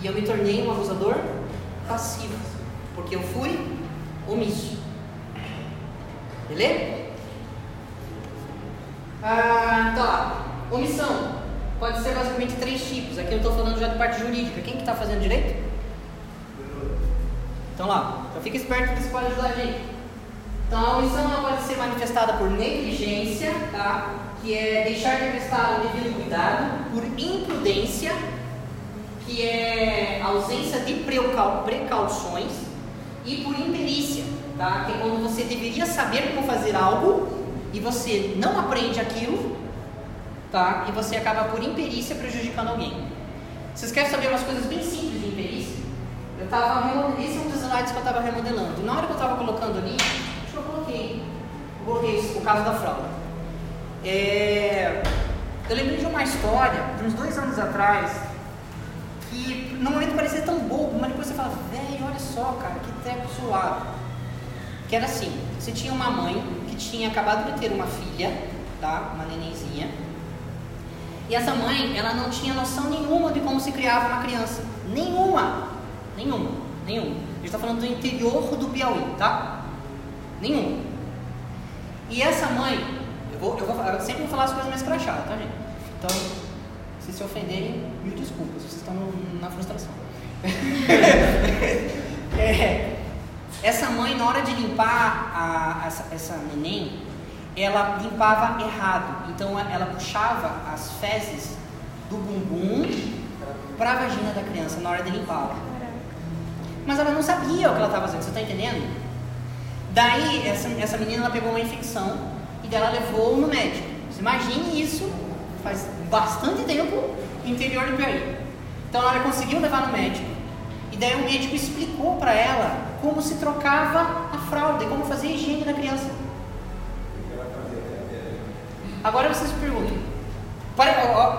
e eu me tornei um abusador passivo, porque eu fui omisso. Beleza? Ah, tá lá. Omissão. Pode ser basicamente três tipos. Aqui eu estou falando já de parte jurídica. Quem que está fazendo direito? Então lá. Então fica esperto que isso pode ajudar a gente. Então a omissão ela pode ser manifestada por negligência, tá? Que é deixar de prestar o devido cuidado, por imprudência, que é ausência de precau- precauções, e por imperícia, tá? Que é quando você deveria saber como fazer algo e você não aprende aquilo, tá? E você acaba por imperícia prejudicando alguém. Vocês querem saber umas coisas bem simples de imperícia? Eu tava esse é um dos slides que eu estava remodelando. Na hora que eu estava colocando ali, acho que eu coloquei, eu coloquei isso, o caso da fralda. É, eu lembrei de uma história de uns dois anos atrás que no momento parecia tão bobo, mas depois você fala, velho, olha só, cara, que treco suave. Que era assim, você tinha uma mãe que tinha acabado de ter uma filha, tá? Uma nenenzinha. E essa mãe, ela não tinha noção nenhuma de como se criava uma criança. Nenhuma. Nenhuma. Nenhuma. A gente está falando do interior do Piauí, tá? Nenhuma. E essa mãe, eu, vou, eu, vou, eu sempre vou falar as coisas mais crachadas, tá, gente? Então, se se ofenderem, mil desculpas, vocês estão na frustração. [laughs] É, essa mãe, na hora de limpar a- essa, essa neném, ela limpava errado. Então ela puxava as fezes do bumbum para a vagina da criança na hora de limpá-la. Mas ela não sabia o que ela estava fazendo, você está entendendo? Daí essa, essa menina ela pegou uma infecção e dela levou no médico. Você imagine isso, faz bastante tempo, interior do Piauí. Então ela conseguiu levar no médico, e daí o médico explicou para ela como se trocava a fralda e como fazer a higiene da criança. Agora vocês perguntam,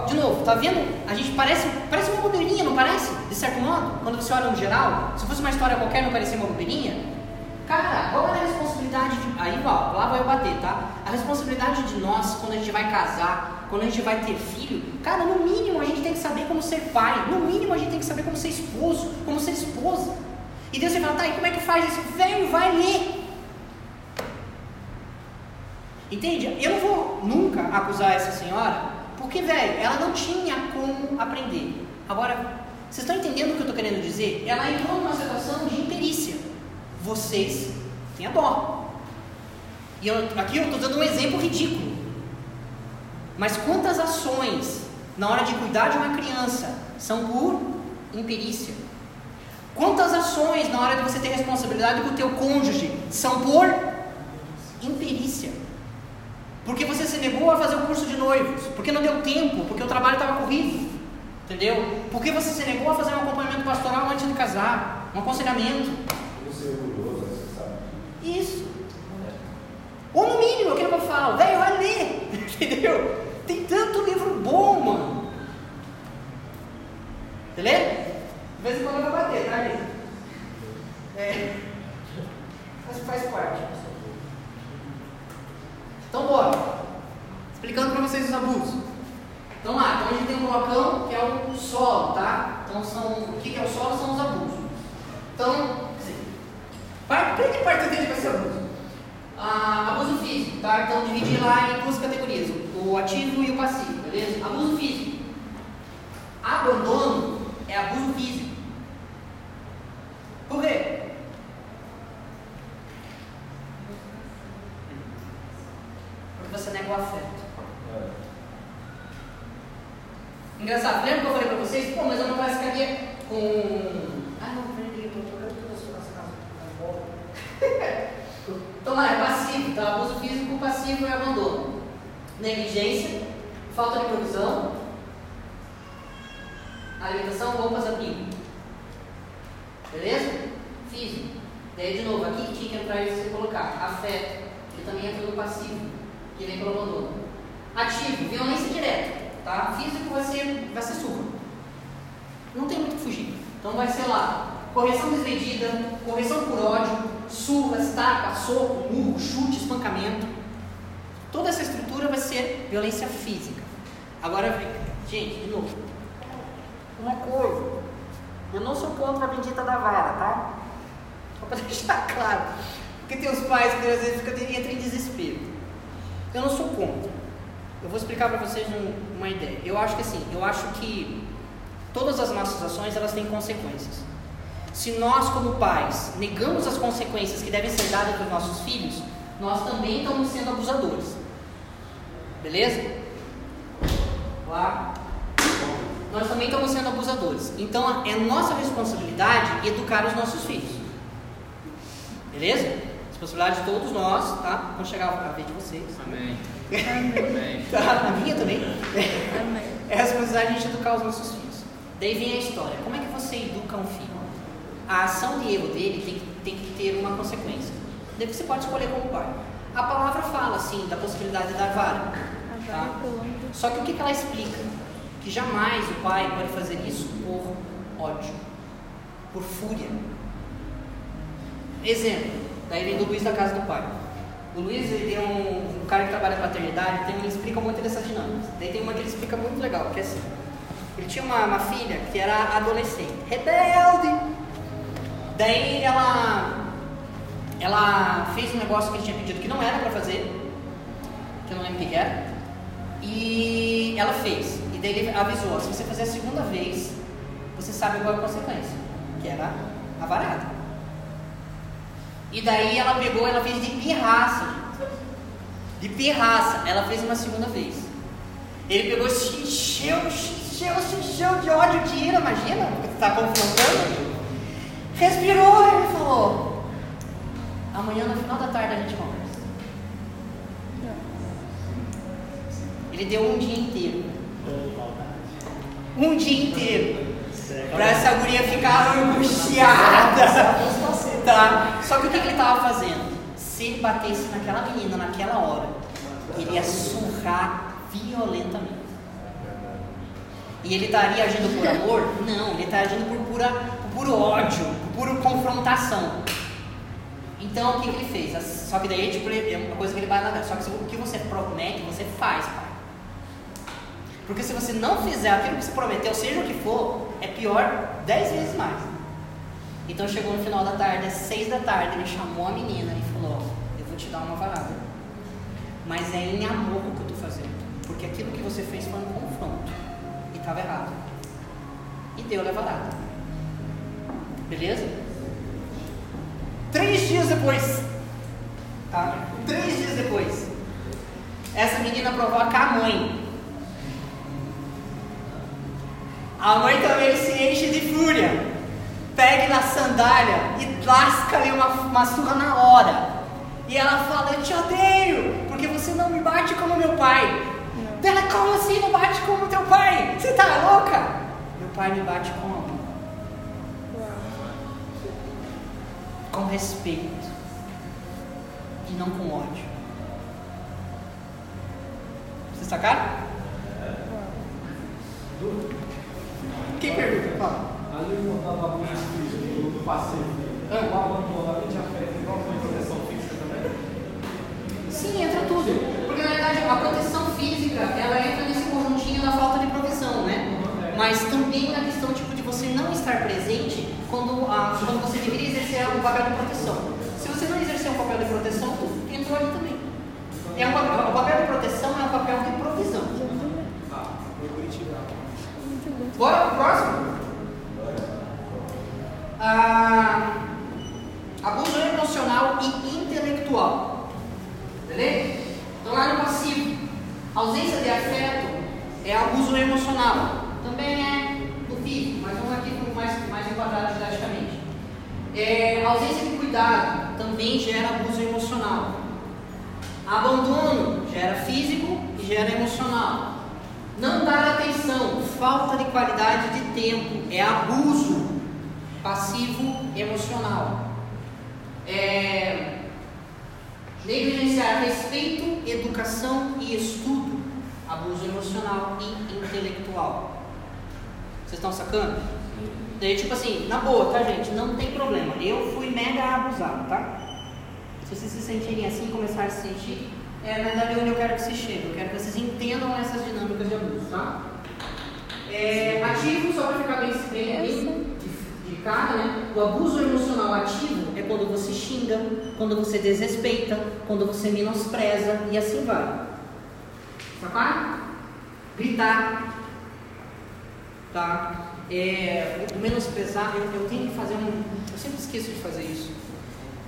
de novo, tá vendo? A gente parece, parece uma bobeirinha, não parece? De certo modo, quando você olha no geral, se fosse uma história qualquer, não parecia uma bobeirinha? Cara, qual é a responsabilidade de. Aí, ó, lá vai eu bater, tá? A responsabilidade de nós, quando a gente vai casar, quando a gente vai ter filho, cara, no mínimo a gente tem que saber como ser pai, no mínimo a gente tem que saber como ser esposo, como ser esposa. E Deus você fala, tá, e como é que faz isso? Velho, vai ler. Entende? Eu não vou nunca acusar essa senhora, porque, velho, ela não tinha como aprender. Agora, vocês estão entendendo o que eu estou querendo dizer? Ela entrou numa situação de imperícia. Vocês têm a dó. E eu, aqui eu estou dando um exemplo ridículo. Mas quantas ações na hora de cuidar de uma criança são por imperícia? Quantas ações na hora de você ter responsabilidade com o teu cônjuge são por imperícia? Porque você se negou a fazer o curso de noivos, porque não deu tempo, porque o trabalho estava corrido, entendeu? Porque você se negou a fazer um acompanhamento pastoral antes de casar, um aconselhamento. É. Isso. Ou no mínimo, aquilo que eu falo, velho, vai ler, entendeu? Tem tanto bom, mano. Beleza? De vez em quando vou bater, tá, gente? É. Mas faz parte. Então, bora. Explicando para vocês os abusos. Então lá, então a gente tem um blocão que é o solo, tá? Então são. O que é o solo? São os abusos. Então, assim, parte, parte dele vai ser abuso? Ah, abuso físico, tá? Então dividir lá em duas categorias, o ativo e o passivo, beleza? Abuso físico. Abandono é abuso físico. Por quê? Porque você nega o afeto. Engraçado, lembra que eu falei pra vocês? Pô, mas eu não classificaria com. Ah, não, peraí, eu tô trocando todas as as bolas. Então lá, é passivo, tá? Abuso físico, passivo e abandono. Negligência, falta de provisão, alimentação, roupas, abrigo. Beleza? Físico. Daí de novo, aqui tinha que entrar e colocar. Afeto, que também entra no passivo, que vem pelo abandono. Ativo, violência direta, tá? Físico vai ser, vai ser surra. Não tem muito que fugir. Então vai ser lá, correção desmedida, correção por ódio, surras, tapa, soco, murro, chute, espancamento. Toda essa estrutura vai ser violência física. Agora, gente, de novo. Uma coisa, eu não sou contra a bendita da vara, tá? Só para [laughs] deixar claro. Porque tem os pais que às vezes ficam, entram em desespero. Eu não sou contra. Eu vou explicar para vocês um, uma ideia. Eu acho que assim, eu acho que todas as nossas ações elas têm consequências. Se nós, como pais, negamos as consequências que devem ser dadas para os nossos filhos, nós também estamos sendo abusadores. Beleza? Lá. Nós também estamos sendo abusadores. Então é nossa responsabilidade educar os nossos filhos. Beleza? Responsabilidade de todos nós, tá? Quando chegar a vez de vocês. Amém. Amém. Tá, a minha também. Amém. É a responsabilidade de a gente educar os nossos filhos. Daí vem a história. Como é que você educa um filho? A ação de erro dele tem, que- tem que ter uma consequência. Daí você pode escolher como pai. A palavra fala, sim, da possibilidade da vara. Tá? Só que o que, que ela explica? Que jamais o pai pode fazer isso por ódio, por fúria. Exemplo, daí vem do Luiz da casa do pai. O Luiz ele tem um, um cara que trabalha com paternidade, tem, ele explica muito dessas dinâmicas. Daí tem uma que ele explica muito legal, que é assim. Ele tinha uma, uma filha que era adolescente, rebelde. Daí ela, ela fez um negócio que ele tinha pedido que não era para fazer, que eu não lembro o que era. E ela fez. E daí ele avisou: se você fazer a segunda vez, você sabe qual é a consequência, que era a varada. E daí ela pegou, ela fez de pirraça. De pirraça, ela fez uma segunda vez. Ele pegou, se encheu, se encheu, se encheu de ódio, de ira, imagina, você está confrontando. Respirou e falou: amanhã no final da tarde a gente conversa. Ele deu um dia inteiro. Um dia inteiro. Pra essa guria ficar angustiada. Tá? Só que o que, que ele tava fazendo? Se ele batesse naquela menina naquela hora, ele ia surrar violentamente. E ele estaria agindo por amor? Não, ele está agindo por, pura, puro ódio, pura confrontação. Então o que, que ele fez? Só que daí tipo, é uma coisa que ele vai na Só que o que você promete, você faz, pai. Porque se você não fizer aquilo que você prometeu, seja o que for, é pior dez vezes mais. Então chegou no final da tarde, às seis da tarde, ele chamou a menina e falou, eu vou te dar uma varada. Mas é em amor que eu estou fazendo. Porque aquilo que você fez foi um confronto. E estava errado. E deu a varada. Beleza? Três dias depois. Tá? Três dias depois. Essa menina provoca a mãe. A mãe também se enche de fúria. Pega na sandália e lasca-lhe uma, uma surra na hora. E ela fala: Eu te odeio, porque você não me bate como meu pai. Ela, como assim não bate como teu pai? Você tá louca? Meu pai me bate com amor. Com respeito. E não com ódio. Vocês sacaram? Quem pergunta? Fala. Ali eu estava com isso do passeio. Ah. O abandono, a gente afeta igual com proteção física também. Sim, entra tudo. Porque na verdade a proteção física, ela entra nesse conjuntinho da falta de provisão, né? Mas também na questão tipo, de você não estar presente quando, ah, quando você deveria exercer o papel de proteção. Se você não exercer um papel de proteção, entrou ali também. É um, o papel de proteção é um papel de provisão. Bora pro próximo? Ah, abuso emocional e intelectual. Beleza? Então lá no passivo, ausência de afeto é abuso emocional. Também é do físico, mas vamos aqui com enquadrado didaticamente. É, ausência de cuidado também gera abuso emocional. Abandono gera físico e gera emocional. Não dar atenção, falta de qualidade de tempo, é abuso passivo emocional. É, negligenciar respeito, educação e estudo, abuso emocional e intelectual. Vocês estão sacando? Daí, tipo assim, na boa, tá, gente? Não tem problema. Eu fui mega abusado, tá? Se vocês se sentirem assim, começarem a se sentir, é na verdade onde eu quero que vocês cheguem. Eu quero que vocês entendam essas dinâmicas de abuso, tá? É, ativo, só para ficar bem, bem, de, de cara, né? O abuso emocional ativo é quando você xinga, quando você desrespeita, quando você menospreza e assim vai. Sacar? Gritar. Tá? É, o menosprezar, eu, eu tenho que fazer um. Eu sempre esqueço de fazer isso.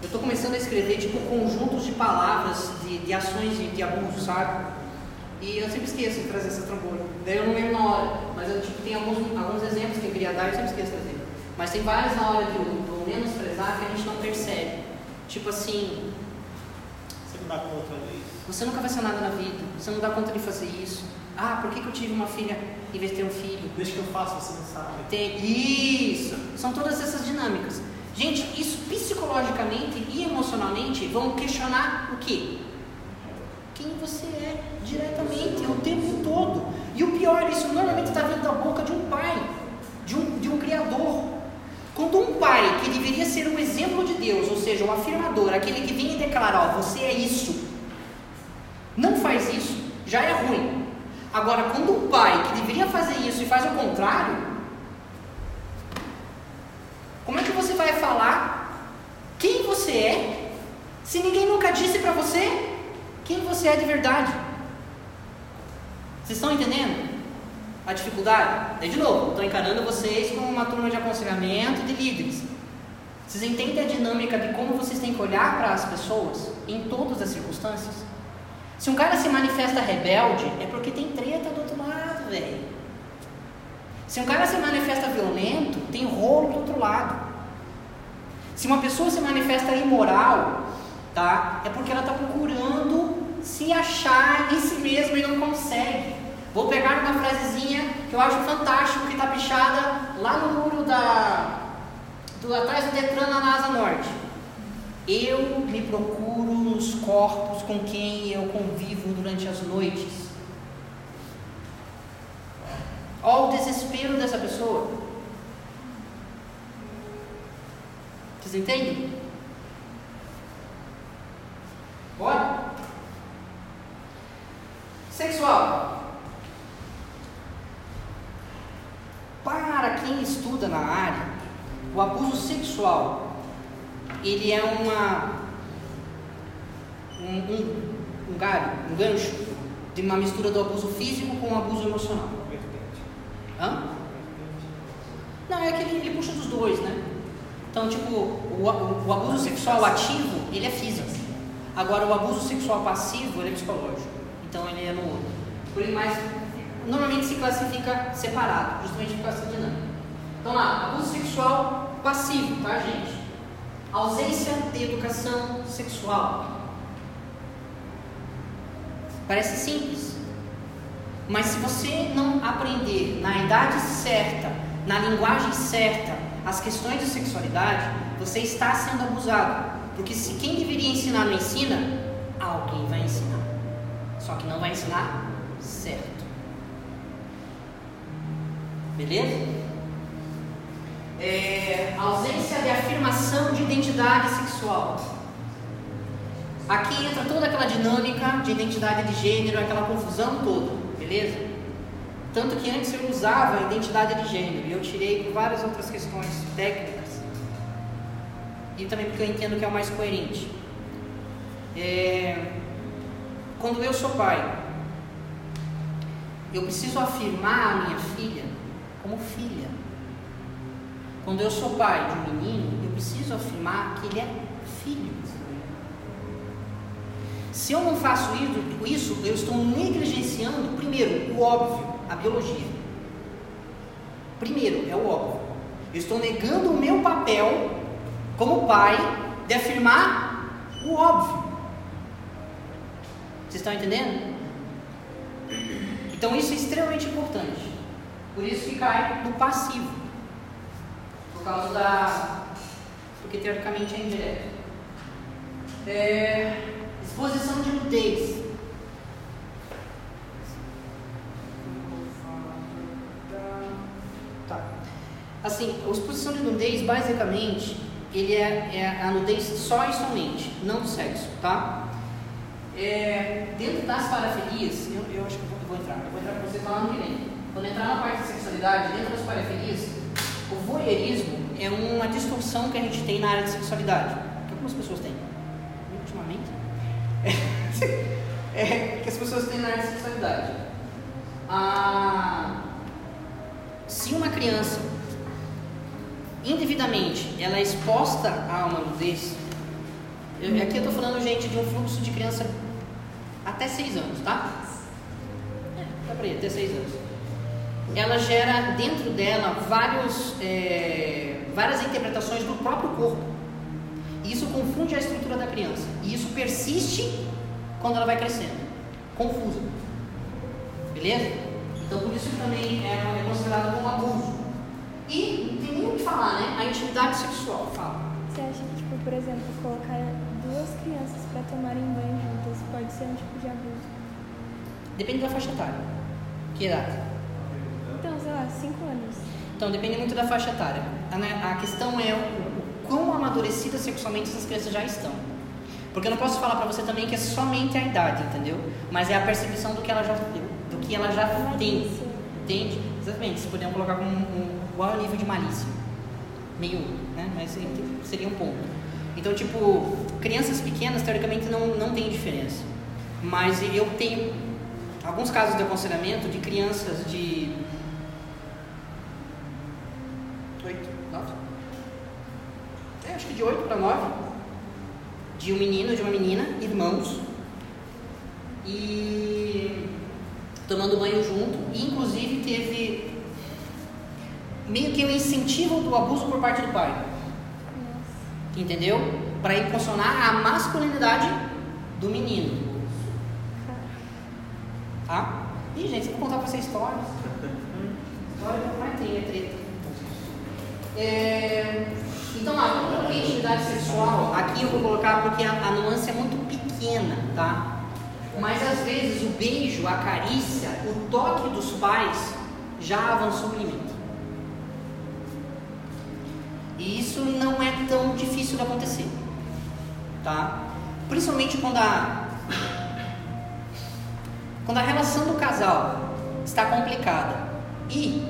Eu estou começando a escrever tipo conjuntos de palavras, de, de ações de, de abuso, sabe? E eu sempre esqueço de trazer essa trambolha. Daí eu não lembro na hora. Mas eu tipo, tenho alguns, alguns exemplos que eu queria dar e eu sempre esqueço de trazer. Mas tem vários na hora do, do menosprezar que a gente não percebe. Tipo assim, Você não dá conta disso. você nunca vai ser nada na vida, você não dá conta de fazer isso. Ah, por que, que eu tive uma filha em vez de ter um filho? Deixa que eu faço, você não sabe. Tem isso. São todas essas dinâmicas. Gente, isso psicologicamente e emocionalmente vão questionar o quê? Quem você é diretamente, o tempo todo. E o pior, isso normalmente está vindo da boca de um pai, de um, de um criador. Quando um pai que deveria ser um exemplo de Deus, ou seja, um afirmador, aquele que vem e declara, ó, você é isso, não faz isso, já é ruim. Agora, quando um pai que deveria fazer isso e faz o contrário, como é que você vai falar quem você é se ninguém nunca disse para você quem você é de verdade? Vocês estão entendendo a dificuldade? Daí, de novo, estou encarando vocês como uma turma de aconselhamento de líderes. Vocês entendem a dinâmica de como vocês têm que olhar para as pessoas em todas as circunstâncias? Se um cara se manifesta rebelde, é porque tem treta do outro lado, velho. Se um cara se manifesta violento, tem rolo do outro lado. Se uma pessoa se manifesta imoral, tá? É porque ela está procurando se achar em si mesmo e não consegue. Vou pegar uma frasezinha que eu acho fantástico, que está pichada lá no muro da, do, atrás do Detran na NASA Norte. Eu me procuro nos corpos com quem eu convivo durante as noites. Olha o desespero dessa pessoa. Vocês entendem? Bora? Sexual. Para quem estuda na área, o abuso sexual ele é uma um, um, um galho, um gancho de uma mistura do abuso físico com o abuso emocional. Hã? Não, é que ele, ele puxa dos dois, né? Então, tipo, o, o, o abuso sexual ativo, ele é físico. Agora, o abuso sexual passivo, ele é psicológico. Então, ele é no outro. Por isso, mas normalmente se classifica separado, justamente por causa dinâmica. Então, lá, abuso sexual passivo, tá, gente? Ausência de educação sexual. Parece simples, mas se você não aprender na idade certa, na linguagem certa, as questões de sexualidade, você está sendo abusado. Porque se quem deveria ensinar não ensina, alguém vai ensinar. Só que não vai ensinar certo. Beleza? É, ausência de afirmação de identidade sexual. Aqui entra toda aquela dinâmica de identidade de gênero, aquela confusão toda, beleza? Tanto que antes eu usava a identidade de gênero e eu tirei por várias outras questões técnicas e também porque eu entendo que é o mais coerente. É, quando eu sou pai, eu preciso afirmar a minha filha como filha. Quando eu sou pai de um menino, eu preciso afirmar que ele é filho. Se eu não faço isso, eu estou negligenciando, primeiro, o óbvio, a biologia. Primeiro, é o óbvio. Eu estou negando o meu papel como pai de afirmar o óbvio. Vocês estão entendendo? Então isso é extremamente importante. Por isso que cai no passivo. Causa da. Porque teoricamente é indireto. É... Exposição de nudez. Tá. Assim, a exposição de nudez, basicamente, ele é, é a nudez só e somente, não do sexo, tá? É, dentro das parafilias, eu, eu acho que eu vou, eu vou, entrar, eu vou entrar com vocês lá no que vem. Quando entrar na parte da sexualidade, dentro das parafilias, o voyeurismo é uma distorção que a gente tem na área de sexualidade. Que algumas pessoas têm. Ultimamente. É, é, que as pessoas têm na área de sexualidade. Ah, se uma criança indevidamente ela é exposta a uma nudez, eu, aqui eu estou falando, gente, de um fluxo de criança até 6 anos, tá? É, dá pra ir, até 6 anos. Ela gera dentro dela vários, é, várias interpretações do próprio corpo. E isso confunde a estrutura da criança. E isso persiste quando ela vai crescendo. Confusa. Beleza? Então por isso que também é, é considerado como abuso. E não tem nem o que falar, né? A intimidade sexual. Fala. Você acha que, tipo, por exemplo, colocar duas crianças para tomarem banho juntas pode ser um tipo de abuso? Depende da faixa etária. Que idade? Então, sei lá, cinco anos. Então depende muito da faixa etária. A, né, a questão é o, o quão amadurecidas sexualmente essas crianças já estão. Porque eu não posso falar para você também que é somente a idade, entendeu? Mas é a percepção do que ela já, do que ela já tem. Entende? Exatamente. Se podemos colocar como um, um, é o nível de malícia? Meio, né? Mas seria um ponto. Então, tipo, crianças pequenas, teoricamente, não, não tem diferença. Mas eu tenho alguns casos de aconselhamento de crianças de 8, 9? É, acho que de 8 para 9. De um menino, de uma menina, irmãos. E tomando banho junto. E inclusive teve meio que um incentivo do abuso por parte do pai. Entendeu? Para impulsionar a masculinidade do menino. Tá? Ih, gente, se eu vou contar pra vocês histórias. [laughs] História não vai ter, é treta. É, então, lá, quando sexual, aqui eu vou colocar porque a, a nuance é muito pequena, tá? Mas às vezes o beijo, a carícia, o toque dos pais já avançou o limite. E isso não é tão difícil de acontecer, tá? Principalmente quando a quando a relação do casal está complicada e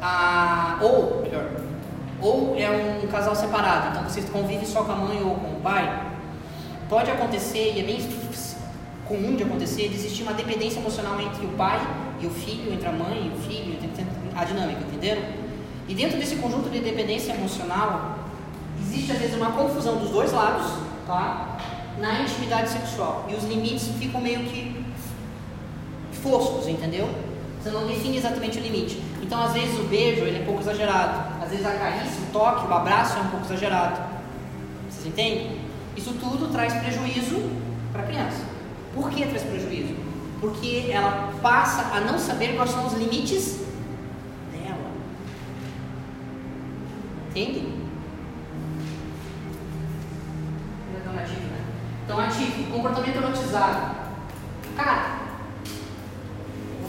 a ou melhor, ou é um casal separado, então você convive só com a mãe ou com o pai, pode acontecer e é bem comum de acontecer de existir uma dependência emocional entre o pai e o filho, entre a mãe e o filho, a dinâmica, entenderam? E dentro desse conjunto de dependência emocional, existe às vezes uma confusão dos dois lados, tá? Na intimidade sexual. E os limites ficam meio que foscos, entendeu? Você não define exatamente o limite. Então, às vezes o beijo ele é um pouco exagerado. Às vezes a carícia, o toque, o abraço é um pouco exagerado. Vocês entendem? Isso tudo traz prejuízo para a criança. Por que traz prejuízo? Porque ela passa a não saber quais são os limites dela. Entende? Então, ativo, né? Então, ativo, comportamento erotizado. Cara,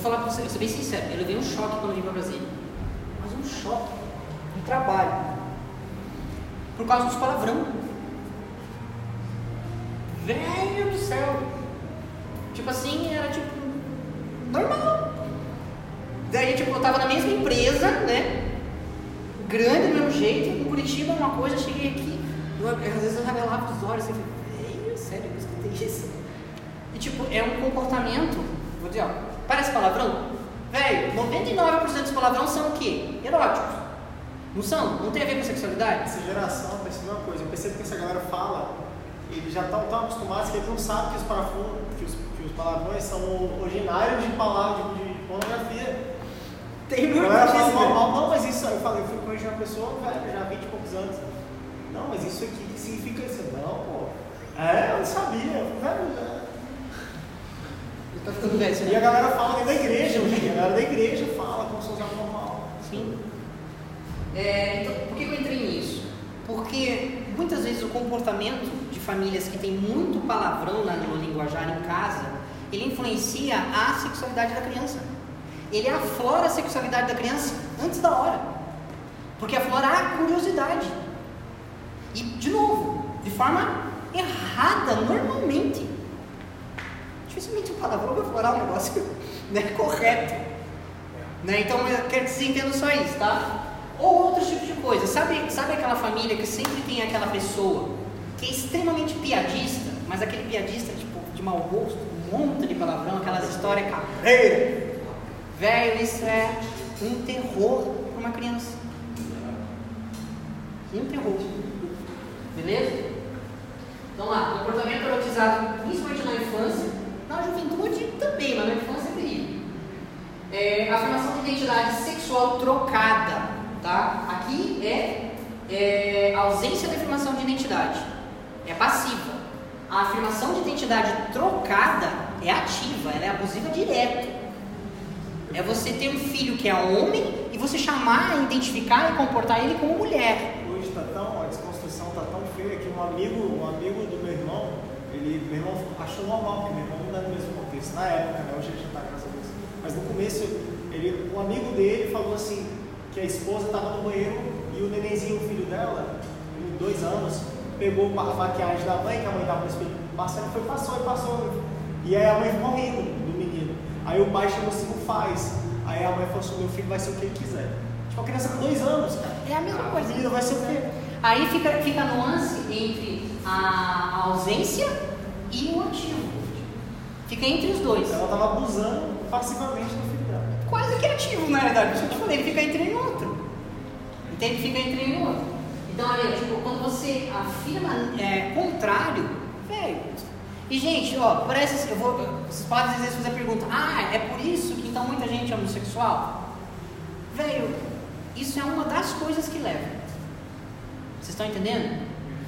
vou falar pra você, vou ser bem sincero, eu levei um choque quando vim pra Brasília. Mas um choque, um trabalho. Por causa dos palavrão. Velho do céu. Tipo assim, era tipo. Normal. Daí, tipo, eu tava na mesma empresa, né? Grande do mesmo jeito, em Curitiba uma coisa, cheguei aqui. Eu, às vezes eu revelava os olhos falei, velho, sério, eu escutei isso. E tipo, é um comportamento, vou dizer, ó, parece palavrão? Velho, 99% dos palavrões são o quê? Eróticos. Não são? Não tem a ver com sexualidade? Essa geração, eu percebi uma coisa, eu percebo que essa galera fala, eles já estão tão acostumados que eles não sabem que os, parafusos, que os, que os palavrões são originários de palavras de, de pornografia. Tem muito disso, normal, não, mas isso, eu falei, eu fui corrigir uma pessoa, velho, já há 20 e poucos anos. Não, mas isso aqui que significa isso? Não, pô. É, eu não sabia, velho, né? Tá ficando velho, isso, E a né? galera fala dentro da igreja, hoje, a galera da igreja fala como se fosse algo normal. Sim. É, então, por que eu entrei nisso? Porque muitas vezes o comportamento de famílias que tem muito palavrão na, no linguajar em casa, ele influencia a sexualidade da criança. Ele aflora a sexualidade da criança antes da hora. Porque aflora a curiosidade. E, de novo, de forma errada, normalmente. Dificilmente um palavrão vai aflorar um negócio [laughs] né, correto. Né? Então, eu quero que vocês entendam só isso, tá? Ou outros tipos de coisa. Sabe, sabe aquela família que sempre tem aquela pessoa que é extremamente piadista, mas aquele piadista tipo, de mau gosto, um monte de palavrão, aquelas histórias carreira. Velho, isso é um terror para uma criança. Um terror. Beleza? Então lá, comportamento erotizado, principalmente na infância, na juventude também, mas na infância é terrível. É, afirmação de identidade sexual trocada, tá? Aqui é, é ausência da afirmação de identidade, é passiva. A afirmação de identidade trocada é ativa, ela é abusiva direto. É você ter um filho que é homem e você chamar, identificar e comportar ele como mulher. Hoje está tão, a desconstrução está tão feia que um amigo, um amigo do meu irmão, ele, meu irmão achou normal, porque meu irmão na época, né? Hoje ele já está graças a Deus. Mas no começo, ele, um amigo dele falou assim, que a esposa estava no banheiro e o nenenzinho, o filho dela, com dois anos, pegou a maquiagem da mãe, que a mãe estava no espelho passando, foi, passou e passou. E aí a mãe ficou rindo do menino. Aí o pai chegou assim, não faz. Aí a mãe falou assim, meu filho vai ser o que ele quiser. Tipo, a criança com dois anos, cara. É a mesma coisa. O menino vai ser o quê? Aí fica, fica a nuance entre a, a ausência e o ativo. Fica entre os dois. Ela estava abusando passivamente do filho dela. Quase que ativo, na verdade. Isso que eu te falei, fica entre um e outro. Entende? Fica entre um e outro. Então, olha, tipo, quando você afirma é, contrário, velho. E, gente, ó, parece. Eu vou, vocês podem às vezes fazer a pergunta: ah, é por isso que então muita gente é homossexual? Velho, isso é uma das coisas que leva. Vocês estão entendendo?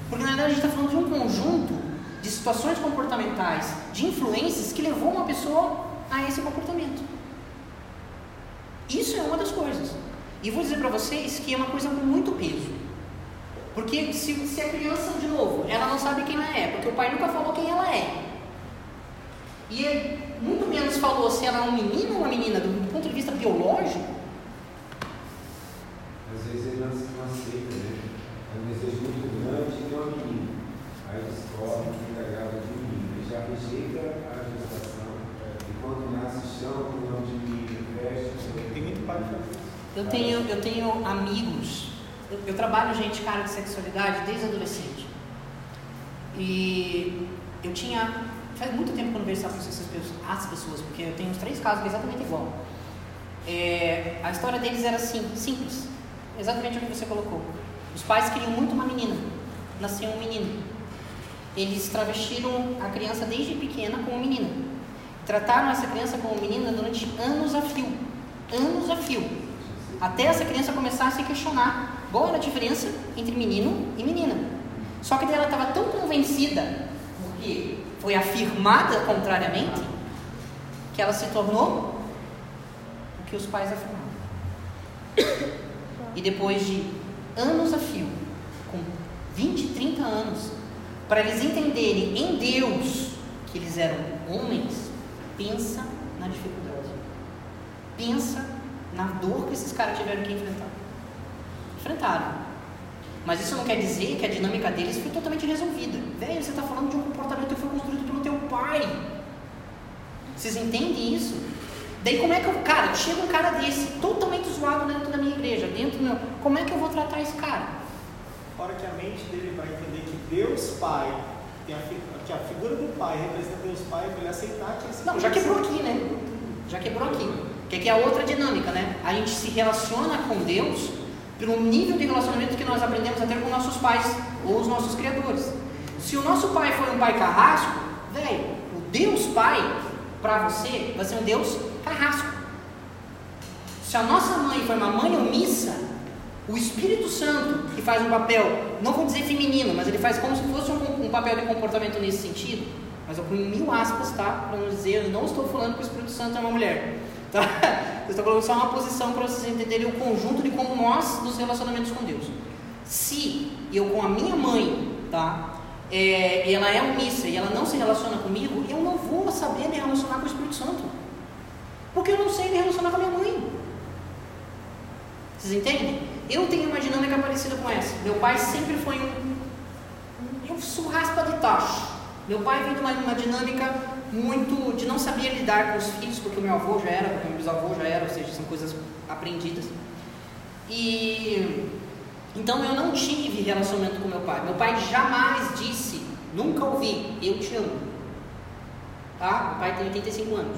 Porque na verdade a gente está falando de um conjunto de situações comportamentais, de influências que levou uma pessoa a esse comportamento. Isso é uma das coisas. E vou dizer para vocês que é uma coisa com muito peso. Porque se, se a criança, de novo, ela não sabe quem ela é, porque o pai nunca falou quem ela é. E ele muito menos falou se ela é um menino ou uma menina, do ponto de vista biológico. Às vezes ele não aceita, né? É um desejo muito grande de uma menina. Aí descobre que está grávida de um menino. Ele já rejeita a gestação. E quando nasce, chama o nome de menino, veste. Tem muito pai. Eu tenho, eu tenho amigos, eu, eu trabalho gente cara de sexualidade desde adolescente. E eu tinha, faz muito tempo que eu não vejo essas pessoas, as pessoas, porque eu tenho uns três casos que é exatamente igual. É, a história deles era assim, simples, exatamente o que você colocou. Os pais queriam muito uma menina, nasceu um menino. Eles travestiram a criança desde pequena como menina. Trataram essa criança como menina durante anos a fio. Anos a fio. Até essa criança começar a se questionar qual era a diferença entre menino e menina. Só que ela estava tão convencida, porque foi afirmada contrariamente, que ela se tornou o que os pais afirmavam. E depois de anos a fio, com 20, 30 anos, para eles entenderem em Deus que eles eram homens, pensa na dificuldade. Pensa na dor que esses caras tiveram que enfrentar. Enfrentaram. Mas isso não quer dizer que a dinâmica deles foi totalmente resolvida. Velho, você está falando de um comportamento que foi construído pelo teu pai. Vocês entendem isso? Daí como é que eu. Cara, chega um cara desse, totalmente zoado dentro da minha igreja, dentro do meu. Como é que eu vou tratar esse cara? Fora que a mente dele vai entender que Deus Pai, tem a, que a figura do Pai representa Deus Pai, ele aceitar que esse Não, já quebrou aqui, né? Já quebrou aqui. Que aqui é a outra dinâmica, né? A gente se relaciona com Deus pelo nível de relacionamento que nós aprendemos a ter com nossos pais ou os nossos criadores. Se o nosso pai foi um pai carrasco, velho, o Deus Pai para você vai ser um Deus carrasco. Se a nossa mãe foi uma mãe omissa, o Espírito Santo, que faz um papel, não vou dizer feminino, mas ele faz como se fosse um, um papel de comportamento nesse sentido, mas eu ponho mil aspas, tá? Para não dizer, eu não estou falando que o Espírito Santo é uma mulher, [laughs] tá? Eu estou colocando só uma posição para vocês entenderem o conjunto de como nós nos relacionamentos com Deus. Se eu com a minha mãe, tá? É, ela é omissa e ela não se relaciona comigo, eu não vou saber me relacionar com o Espírito Santo. Porque eu não sei me relacionar com a minha mãe. Vocês entendem? Eu tenho uma dinâmica parecida com essa. Meu pai sempre foi um, um surraspa de tacho. Meu pai veio de uma, uma dinâmica muito de não saber lidar com os filhos, porque o meu avô já era, porque o meu bisavô já era, ou seja, são coisas aprendidas. E então eu não tive relacionamento com meu pai. Meu pai jamais disse, nunca ouvi, eu te amo. Tá? Meu pai tem 85 anos.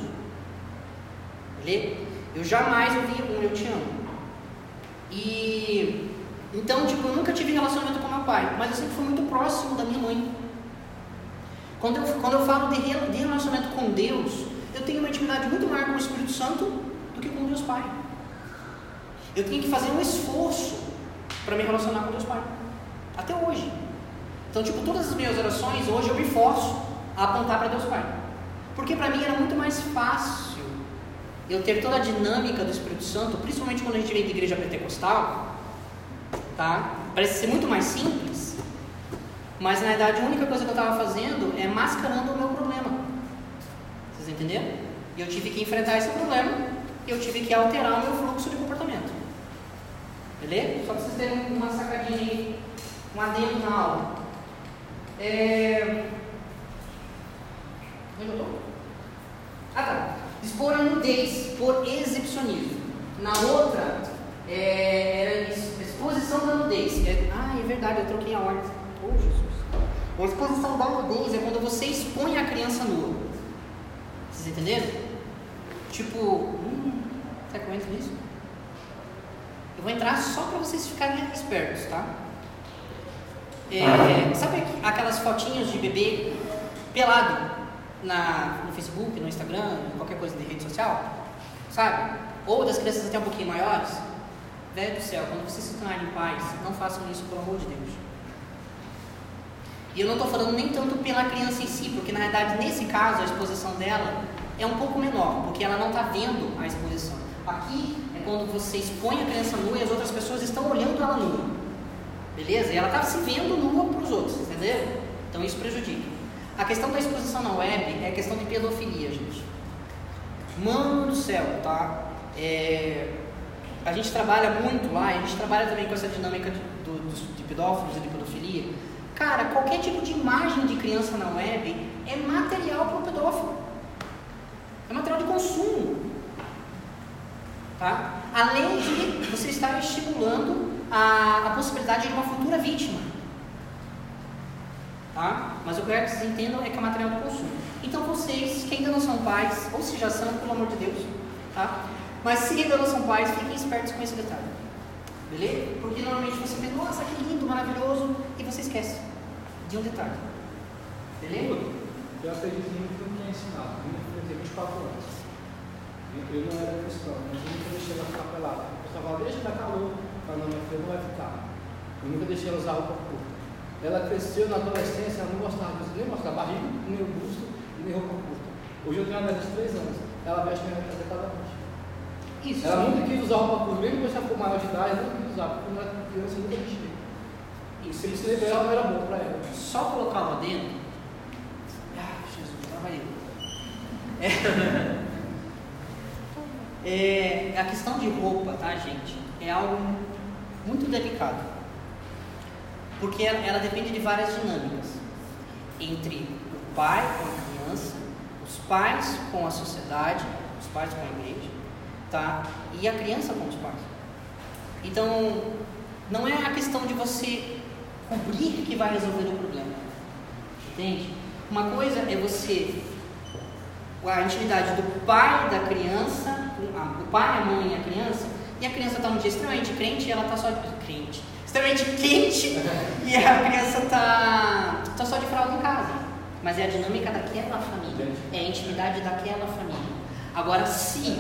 Beleza? Eu jamais ouvi um eu te amo. E então, tipo, eu nunca tive relacionamento com meu pai, mas eu sempre fui muito próximo da minha mãe. Quando eu, quando eu falo de, de relacionamento com Deus, eu tenho uma intimidade muito maior com o Espírito Santo do que com Deus Pai. Eu tenho que fazer um esforço para me relacionar com Deus Pai. Até hoje. Então, tipo, todas as minhas orações, hoje eu me forço a apontar para Deus Pai. Porque para mim era muito mais fácil eu ter toda a dinâmica do Espírito Santo, principalmente quando a gente vem de igreja pentecostal, tá? Parece ser muito mais simples, mas na verdade a única coisa que eu estava fazendo é mascarando o meu problema. Vocês entenderam? E eu tive que enfrentar esse problema e eu tive que alterar o meu fluxo de comportamento. Beleza? Só para vocês terem uma sacadinha aí, um adendo na aula. É... Onde eu tô? Ah tá. Expor a nudez por exibicionismo. Na outra, é, era exposição da nudez. é- ah, é verdade, eu troquei a ordem. Oh, Jesus. A exposição da nudez é quando você expõe a criança nua. Vocês entenderam? Tipo, hum, tá comendo isso? Eu vou entrar só para vocês ficarem espertos, tá? É, sabe aquelas fotinhas de bebê pelado na, no Facebook, no Instagram, qualquer coisa de rede social? Sabe? Ou das crianças até um pouquinho maiores? Velho do céu, quando vocês se tornarem pais, não façam isso, pelo amor de Deus. E eu não estou falando nem tanto pela criança em si, porque na verdade, nesse caso, a exposição dela é um pouco menor, porque ela não está vendo a exposição. Aqui é quando você expõe a criança nua e as outras pessoas estão olhando ela nua. Beleza? E ela está se vendo nua para os outros, entendeu? Então isso prejudica. A questão da exposição na web é a questão de pedofilia, gente. Mano do céu, tá? É, a gente trabalha muito lá, a gente trabalha também com essa dinâmica de, do, de pedófilos e de pedofilia. Cara, qualquer tipo de imagem de criança na web é material para o pedófilo. É material de consumo. Tá? Além de você estar estimulando a, a possibilidade de uma futura vítima. Tá? Mas o que eu quero que vocês entendam é que é material de consumo. Então vocês que ainda não são pais, ou se já são, pelo amor de Deus, tá? Mas se ainda não são pais, fiquem espertos com esse detalhe. Beleza? Porque normalmente você pensa, nossa, que lindo, maravilhoso, e você esquece de um detalhe. Beleza? Eu acredito que é ensinado. Minha filha tem 24 anos. Eu não era cristão, mas eu nunca deixei ela ficar pelada. Pessoal fala, deixa dar calor. Eu falo, não, minha filha não vai ficar. Eu nunca deixei ela usar roupa curta. Ela cresceu na adolescência, ela não gostava disso, nem mostrar barriga, nem o busto, nem roupa curta. Hoje eu tenho uma de 3 anos. Ela veste minha neta detalhadamente. Isso. Ela nunca quis usar roupa curta, mesmo quando ela ficou maior de idade, ela nunca quis usar, porque quando ela era criança, nunca. E se ele se liberar, não era bom pra ela. Só colocar lá dentro. Ah, Jesus, trabalhei. É, [laughs] é, a questão de roupa, tá, gente? É algo muito delicado. Porque ela, ela depende de várias dinâmicas. Entre o pai com a criança, os pais com a sociedade, os pais com a igreja, tá? E a criança com os pais. Então, não é a questão de você cobrir que vai resolver o problema. Entende? Uma coisa é você a intimidade do pai da criança, o pai, a mãe e a criança, e a criança está num dia extremamente crente e ela está só crente, extremamente quente e a criança está tá só de fralda em casa. Mas é a dinâmica daquela família, é a intimidade daquela família. Agora, se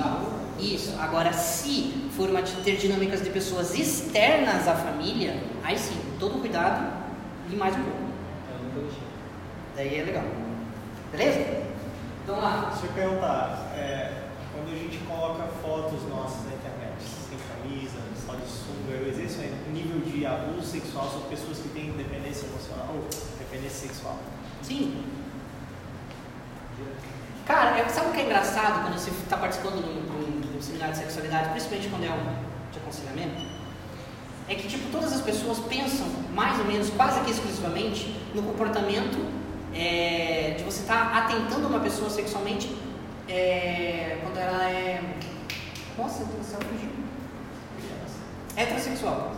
isso, agora se for uma, ter dinâmicas de pessoas externas à família, aí sim, todo cuidado e mais um pouco. Daí é legal. Beleza? Então lá. Deixa eu perguntar, é, quando a gente coloca fotos nossas na internet, sem camisa, só de sunga, existe um nível de abuso sexual sobre pessoas que têm dependência emocional ou dependência sexual? Sim. Cara, é- sabe o que é engraçado quando você está participando de um, de um- seminário de sexualidade, principalmente quando é um de aconselhamento? É que, tipo, todas as pessoas pensam, mais ou menos, quase que exclusivamente, no comportamento é, de você estar atentando uma pessoa sexualmente é, quando ela é. Nossa, céu, fugiu. Heterossexual.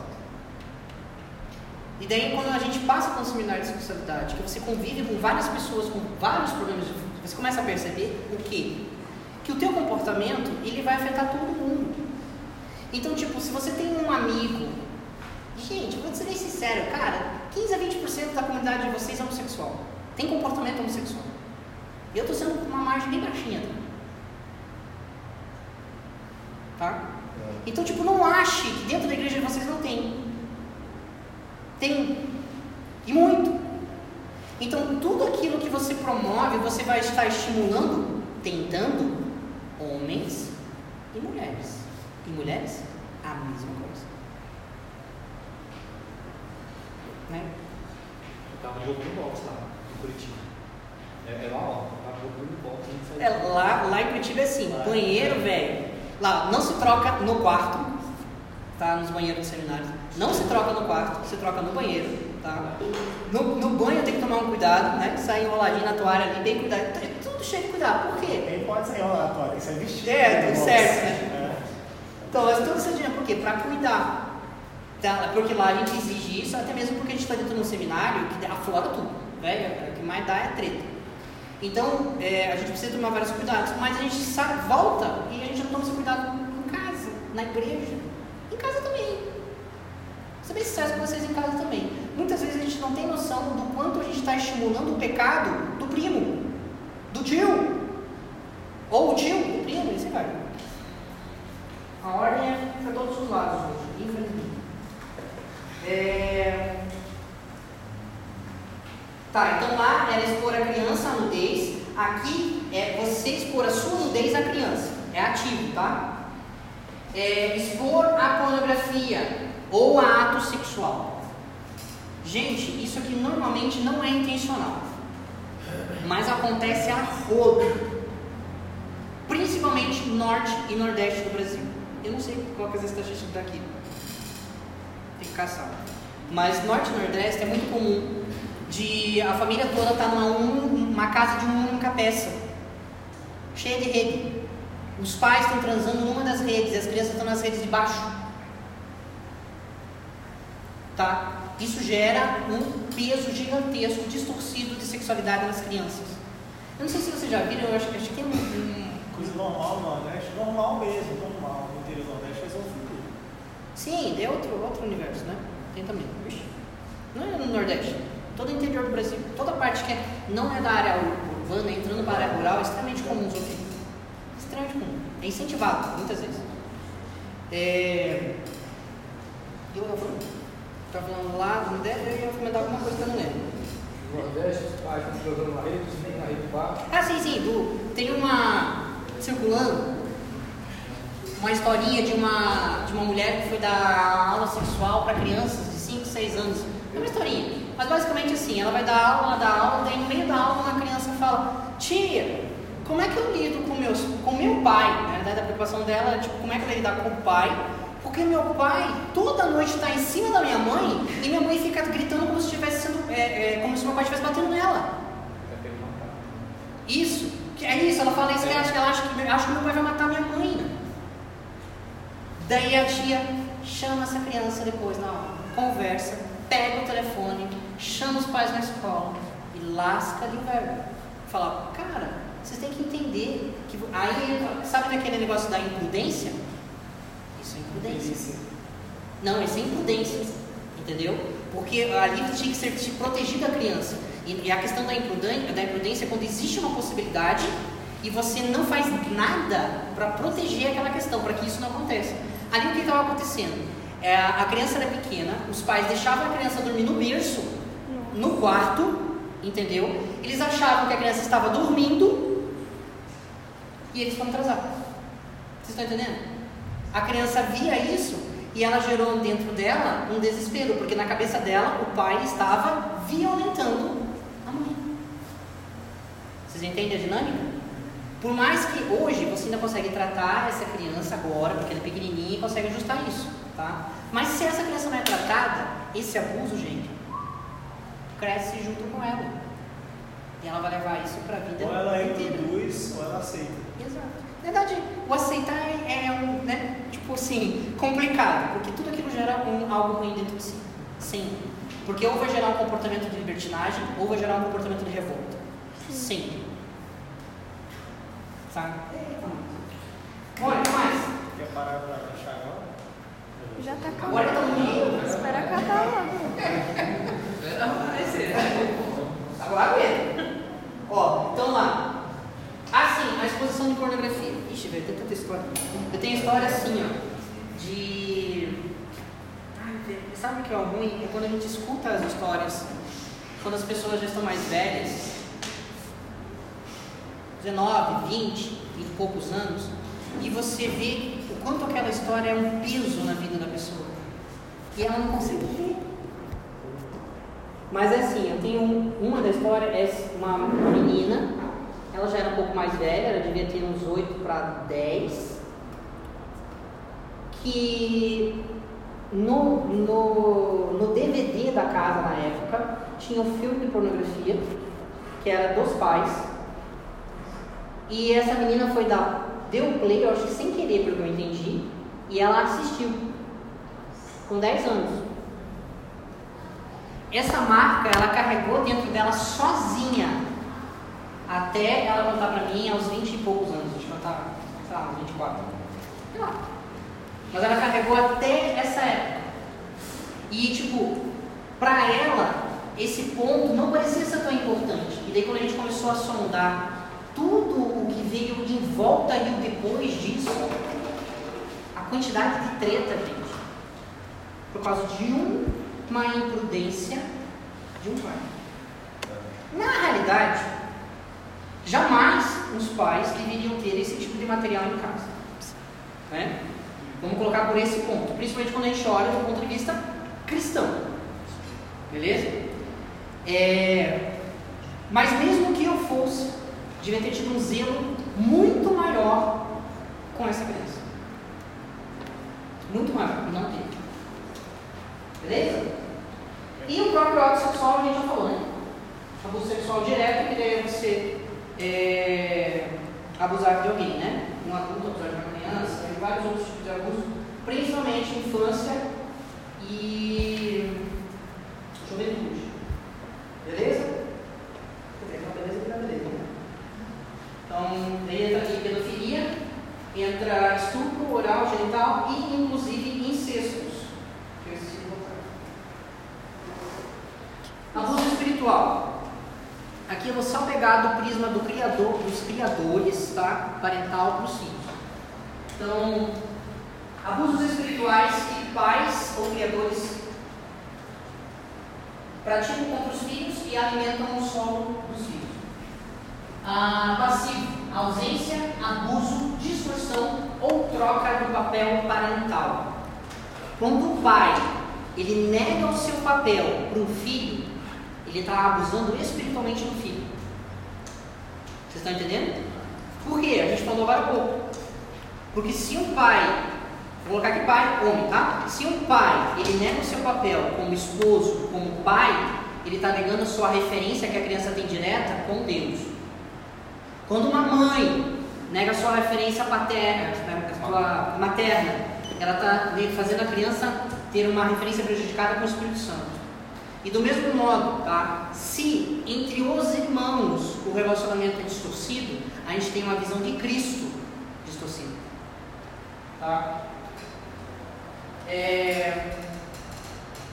E daí quando a gente passa um seminário de sexualidade, que você convive com várias pessoas com vários problemas você começa a perceber o quê? Que o teu comportamento, ele vai afetar todo mundo. Então, tipo, se você tem um amigo, gente, vou ser bem sincero, cara, 15 a 20% da comunidade de vocês é homossexual. Tem comportamento homossexual. Eu tô sendo uma margem bem baixinha, tá? Então, tipo, não ache que dentro da igreja de vocês não tem. Tem. E muito. Então, tudo aquilo que você promove, você vai estar estimulando, tentando homens e mulheres. E mulheres, a mesma coisa. Né? Eu tava jogando boxe lá, em Curitiba. É, é lá, ó. Tava jogando gente É, lá, lá em Curitiba é assim, banheiro, velho. Lá não se troca no quarto, tá? Nos banheiros dos seminários. Não se troca no quarto, se troca no banheiro, tá? No, no banho tem que tomar um cuidado, né? Sair enroladinho na toalha ali, bem cuidado. É tudo cheio de cuidado. Por quê? Nem pode ser relatório, tem que ser vestido. É, tudo Nossa. certo, né? É. Então, mas tudo isso é por quê? Para cuidar. Tá? Porque lá a gente exige isso, até mesmo porque a gente está dentro de um seminário que aflora tudo. Velho, o que mais dá é treta. Então, é, a gente precisa tomar vários cuidados, mas a gente sai, volta e a gente não toma esse cuidado em casa, na igreja, em casa também. Vou ser bem sincero com vocês em casa também. Muitas vezes a gente não tem noção do quanto a gente está estimulando o pecado do primo, do tio, ou o tio, do primo, e assim vai. A ordem é para todos os lados hoje, infelizmente. É... Tá, então lá era expor a criança à nudez. Aqui é você expor a sua nudez à criança. É ativo, tá? É expor a pornografia ou a ato sexual. Gente, isso aqui normalmente não é intencional, mas acontece a rodo, principalmente norte e nordeste do Brasil. Eu não sei qual que é a estatística daqui, tem que caçar. Mas norte e nordeste é muito comum de a família toda estar tá numa um, uma casa de uma única peça, cheia de rede. Os pais estão transando numa das redes e as crianças estão nas redes de baixo. Tá? Isso gera um peso gigantesco, distorcido de sexualidade nas crianças. Eu não sei se vocês já viram, eu acho, acho que tem um, um... Coisa normal no Nordeste, normal mesmo, normal. No interior do Nordeste é zoofilia. Sim, é outro, outro universo, né? Tem também. Não é no Nordeste. Todo o interior do Brasil, toda parte que é, não é da área urbana, entrando para a área rural, é extremamente comum zoofilia. Extremamente comum. É incentivado, muitas vezes. É... Eu estava falando lá do Nordeste, eu ia comentar alguma coisa que eu não lembro. Nordeste, os pais estão jogando na rede, os meninos na rede baixo. Ah, sim, sim. Do, tem uma. circulando uma historinha de uma, de uma mulher que foi dar aula sexual para crianças de 5, 6 anos. É uma historinha. Mas basicamente assim, ela vai dar aula, ela dá aula, daí no meio da aula uma criança fala, tia, como é que eu lido com, meus, com meu pai? Na verdade a preocupação dela é tipo, como é que ela lidar com o pai? Porque meu pai toda noite está em cima da minha mãe e minha mãe fica gritando como se estivesse sendo. É, é, como se meu pai estivesse batendo nela. Isso. É isso, ela fala isso que ela acha que ela acha que, acha que meu pai vai matar minha mãe. Daí a tia chama essa criança depois na hora, conversa, pega o telefone, chama os pais na escola e lasca de verbo. Fala, cara, vocês têm que entender que. Aí, sabe daquele negócio da imprudência? Isso é imprudência. Não, isso é imprudência. Entendeu? Porque ali tinha que ser protegida a criança. E, e a questão da imprudência, da imprudência é quando existe uma possibilidade e você não faz nada para proteger aquela questão, para que isso não aconteça. Ali o que estava acontecendo? É, a criança era pequena, os pais deixavam a criança dormir no berço, no quarto, entendeu? Eles achavam que a criança estava dormindo e eles foram atrasar. Vocês estão entendendo? A criança via isso e ela gerou dentro dela um desespero, porque na cabeça dela o pai estava violentando a mãe. Vocês entendem a dinâmica? Por mais que hoje você ainda consegue tratar essa criança agora, porque ela é pequenininha e consegue ajustar isso, tá? Mas se essa criança não é tratada, esse abuso, gente, cresce junto com ela. E ela vai levar isso para a vida Ou ela inteira. reproduz, ou ela aceita. Exato. Na verdade, o aceitar é, é um, né, tipo assim, complicado, porque tudo aquilo gera um, algo ruim dentro de si. Sempre. Porque ou vai gerar um comportamento de libertinagem, ou vai gerar um comportamento de revolta. Sempre. Sabe? Olha, o que mais? Quer parar para achar agora? Já tá Agora acabando. tá no meio. Espera acabar logo. [laughs] Ser. Agora aguenta. Ó, então lá. Ah, sim, a exposição de pornografia. Ixi, velho, tem tanta história. Eu tenho história assim, ó, de. Ai, velho, sabe o que é ruim? É quando a gente escuta as histórias, quando as pessoas já estão mais velhas, 19, 20, 20 e poucos anos, e você vê o quanto aquela história é um peso na vida da pessoa. E ela não consegue ver. Mas é assim, eu tenho um- uma da história, é uma, menina, ela já era um pouco mais velha, ela devia ter uns 8 para 10, que no, no, no DVD da casa na época tinha um filme de pornografia, que era dos pais, e essa menina foi dar, deu play, eu acho que sem querer, pelo que eu entendi, e ela assistiu, com 10 anos. Essa marca ela carregou dentro dela sozinha até ela contar pra mim aos 20 e poucos anos, acho que ela tá, sei lá, uns 24. Sei lá. Mas ela carregou até essa época. E tipo, pra ela, esse ponto não parecia ser tão importante. E daí quando a gente começou a sondar tudo o que veio em volta e o depois disso, a quantidade de treta, gente, por causa de um uma imprudência de um pai. Na realidade, Jamais os pais deveriam ter esse tipo de material em casa. Né? Vamos colocar por esse ponto, principalmente quando a gente olha do ponto de vista cristão. Beleza? É, mas mesmo que eu fosse, devia ter tido um zelo muito maior com essa criança. Muito maior, não tem. Beleza? E o próprio ato sexual a gente já falou, né? Abuso sexual direto, que daí é você é, abusar de alguém, né? Um adulto abusar de uma criança, e vários outros tipos de abuso, principalmente infância e juventude. Beleza? Dizer, beleza né? Então, entra aqui pedofilia, entra estupro oral, genital e inclusive incestos. Que eu esqueci de botar. Abuso espiritual. Aqui eu vou só pegar do prisma do criador, dos criadores, tá? Parental para os filhos. Então, abusos espirituais que pais ou criadores praticam contra os filhos e alimentam o solo dos filhos. Ah, passivo, ausência, abuso, distorção ou troca do papel parental. Quando o pai ele nega o seu papel para o filho, ele está abusando espiritualmente do filho. Vocês estão entendendo? Por quê? A gente falou agora há pouco. Porque se um pai, vou colocar aqui pai, homem, tá? Se um pai, ele nega o seu papel como esposo, como pai, ele está negando a sua referência que a criança tem direta com Deus. Quando uma mãe nega a sua referência paterna, a sua materna, ela está fazendo a criança ter uma referência prejudicada com o Espírito Santo. E do mesmo modo, tá? Se entre os irmãos o relacionamento é distorcido, a gente tem uma visão de Cristo distorcida. Tá? É...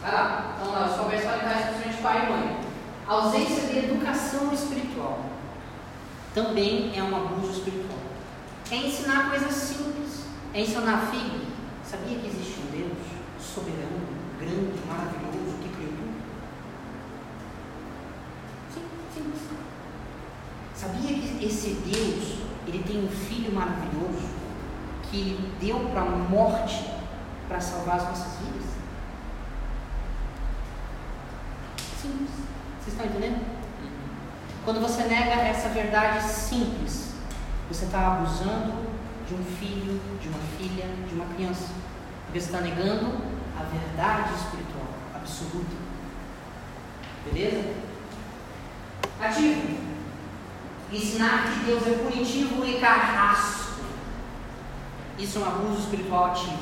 Vai lá. Então, lá, os papéis parentais, principalmente pai e mãe. ausência de educação espiritual também é um abuso espiritual. É ensinar coisas simples. É ensinar filho. Sabia que existe um Deus soberano, grande, maravilhoso, que criou tudo? Sim, simples. Sabia que esse Deus, ele tem um filho maravilhoso que ele deu para a morte para salvar as nossas vidas? Simples. Vocês estão entendendo? Quando você nega essa verdade simples, você está abusando de um filho, de uma filha, de uma criança. Porque você está negando a verdade espiritual absoluta. Beleza? Ativo. Ensinar que Deus é punitivo e carrasco. Isso é um abuso espiritual ativo.